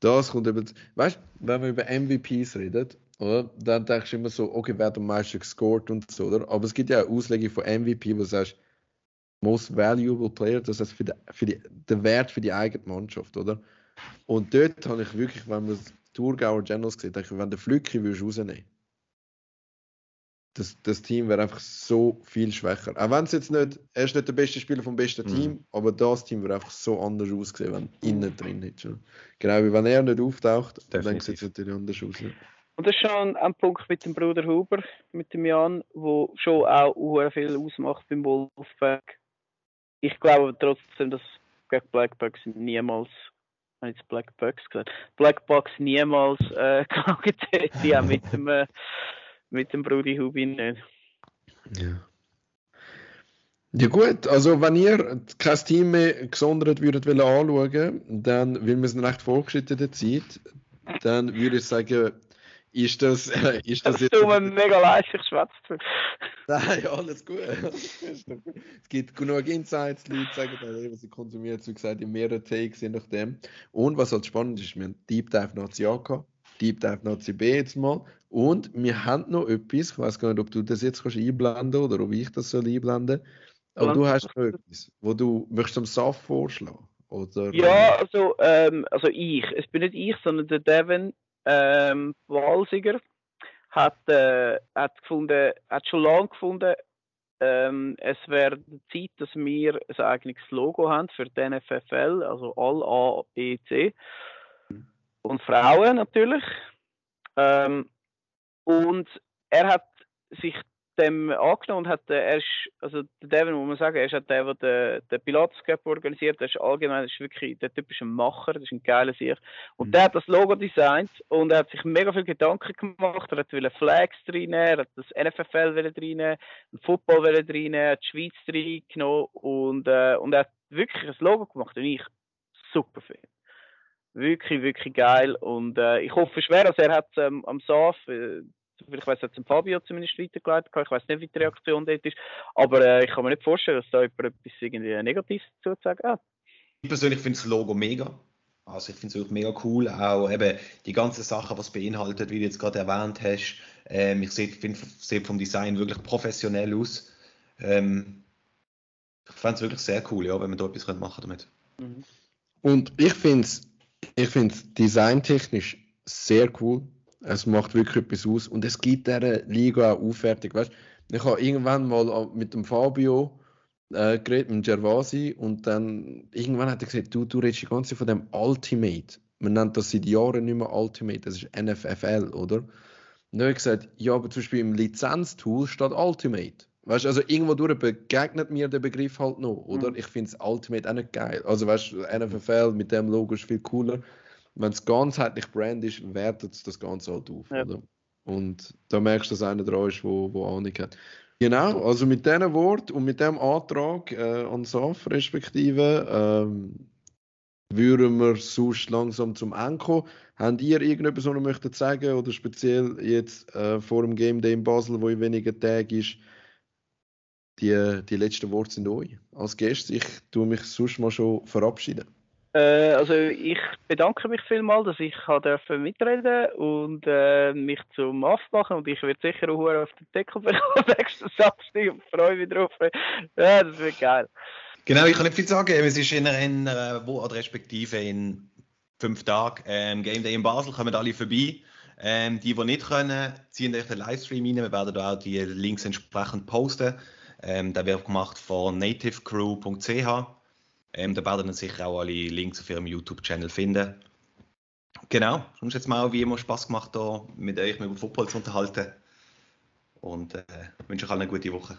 A: Das kommt eben. Weißt du, wenn wir über MVPs reden, oder? Dann denkst du immer so, okay, wer hat am meisten gescored und so, oder? Aber es gibt ja eine Auslegung von MVP, wo du sagst, Most Valuable Player, das heißt für, die, für die, den Wert für die eigene Mannschaft, oder? Und dort habe ich wirklich, wenn man Thurgauer Generals sieht, denke ich, wenn der Flücki würdest rausnehmen das, das Team wäre einfach so viel schwächer. Auch wenn es jetzt nicht, er ist nicht der beste Spieler vom besten mhm. Team, aber das Team wäre einfach so anders ausgesehen, wenn innen drin hätte. Genau, wie wenn er nicht auftaucht, Definitiv. dann sieht es natürlich anders aus. Ja.
D: Und das ist schon ein Punkt mit dem Bruder Huber, mit dem Jan, wo schon auch viel ausmacht beim Wolfpack ich glaube trotzdem, dass gegen Blackbox niemals, habe ich jetzt Blackbox gesagt, Blackbox niemals äh, *laughs* gelangt hätte, mit dem, äh, mit dem Brudi Hubin nicht.
A: Ja. Ja gut, also wenn ihr kein Team mehr gesondert würdet anschauen, dann, weil wir es in recht vorgeschrittenen Zeit, dann würde ich sagen, ist das, äh, ist das,
D: das jetzt... mir mega leicht, ich schwätze
A: Nein, alles gut. es gibt genug Insights, die Leute sagen, was sie konsumieren, wie gesagt, in mehreren Takes, je nachdem. Und was halt spannend ist, wir haben Deep Dive Nazi A gehabt, Deep Dive Nazi B jetzt mal. Und wir haben noch etwas, ich weiß gar nicht, ob du das jetzt kannst einblenden oder ob ich das soll einblenden aber du hast noch etwas, wo du möchtest am SAF vorschlagen, oder?
D: Ja, also, ähm, also ich, es bin nicht ich, sondern der Devin ähm, Walsiger hat, äh, hat, gefunden, hat schon lange gefunden, ähm, es wäre Zeit, dass wir ein eigenes Logo haben für die NFFL, also all A, B, C. Und Frauen natürlich. Ähm, und er hat sich dem angenommen und hat, äh, er ist, also der Devin, muss man sagen, er ist halt der, der den, den Pilatus Cup organisiert, er ist allgemein, ist wirklich, der Typ ist ein Macher, das ist ein geiler Sieg. Und mhm. der hat das Logo designt und er hat sich mega viel Gedanken gemacht, er hat will Flags reinnehmen, er hat das NFFL reinnehmen, ein Football reinnehmen, hat die Schweiz reingenommen und, äh, und er hat wirklich ein Logo gemacht und ich super finde. Wirklich, wirklich geil und äh, ich hoffe schwer, dass er hat ähm, am SAF, äh, ich weiß, hat es Fabio zumindest weitergeleitet. Ich weiß nicht, wie die Reaktion dort ist. Aber äh, ich kann mir nicht vorstellen, dass da jemand etwas irgendwie Negatives dazu sagen hat.
E: Ich persönlich finde das Logo mega. Also ich finde es auch mega cool. Auch eben die ganzen Sachen, was beinhaltet, wie du jetzt gerade erwähnt hast. Ähm, ich finde es vom Design wirklich professionell aus. Ähm, ich fände es wirklich sehr cool, ja, wenn man da etwas machen damit.
A: Mhm. Und ich finde es ich designtechnisch sehr cool. Es macht wirklich etwas aus und es gibt dieser Liga auch Aufwertung. Weißt? Ich habe irgendwann mal mit dem Fabio äh, geredet, mit Gervasi und dann irgendwann hat er gesagt, du, du redest die ganze Zeit von dem Ultimate. Man nennt das seit Jahren nicht mehr Ultimate, das ist NFFL, oder? Und dann habe ich gesagt, ja, aber zum Beispiel im Lizenztool steht Ultimate. Weißt du, also irgendwo durch begegnet mir der Begriff halt noch, oder? Mhm. Ich finde es Ultimate auch nicht geil. Also weißt du, NFFL mit dem Logo ist viel cooler wenn es ganzheitlich Brand ist, wertet es das Ganze halt auf. Ja. Oder? Und da merkst du, dass einer dran ist, wo, wo Ahnung hat. Genau, also mit diesem Wort und mit dem Antrag äh, an SAF respektive ähm, würden wir sonst langsam zum Ende kommen. Habt ihr irgendetwas, was ihr möchtet sagen oder speziell jetzt äh, vor dem Game Day in Basel, wo in wenigen Tagen ist, die, die letzten Worte sind euch als Gäste. Ich tue mich sonst mal schon verabschieden.
D: Äh, also ich bedanke mich vielmals, dass ich dürfen mitreden und äh, mich zum machen und ich werde sicher auch auf den Deckel bekommen *laughs* nächsten Samstag und freue mich drauf. Ja, das wird geil.
E: Genau, ich kann nicht viel sagen. Es ist in einer Woche oder respektive in fünf Tagen ähm, Game Day in Basel, kommen alle vorbei. Ähm, die, die nicht können, ziehen euch den Livestream rein. Wir werden auch die Links entsprechend posten. Ähm, der wird gemacht von nativecrew.ch. Ähm, da werden dann sicher auch alle Links auf ihrem YouTube-Channel finden. Genau, sonst jetzt mal wie immer Spaß gemacht, hier mit euch über Football zu unterhalten. Und äh, wünsche euch allen eine gute Woche.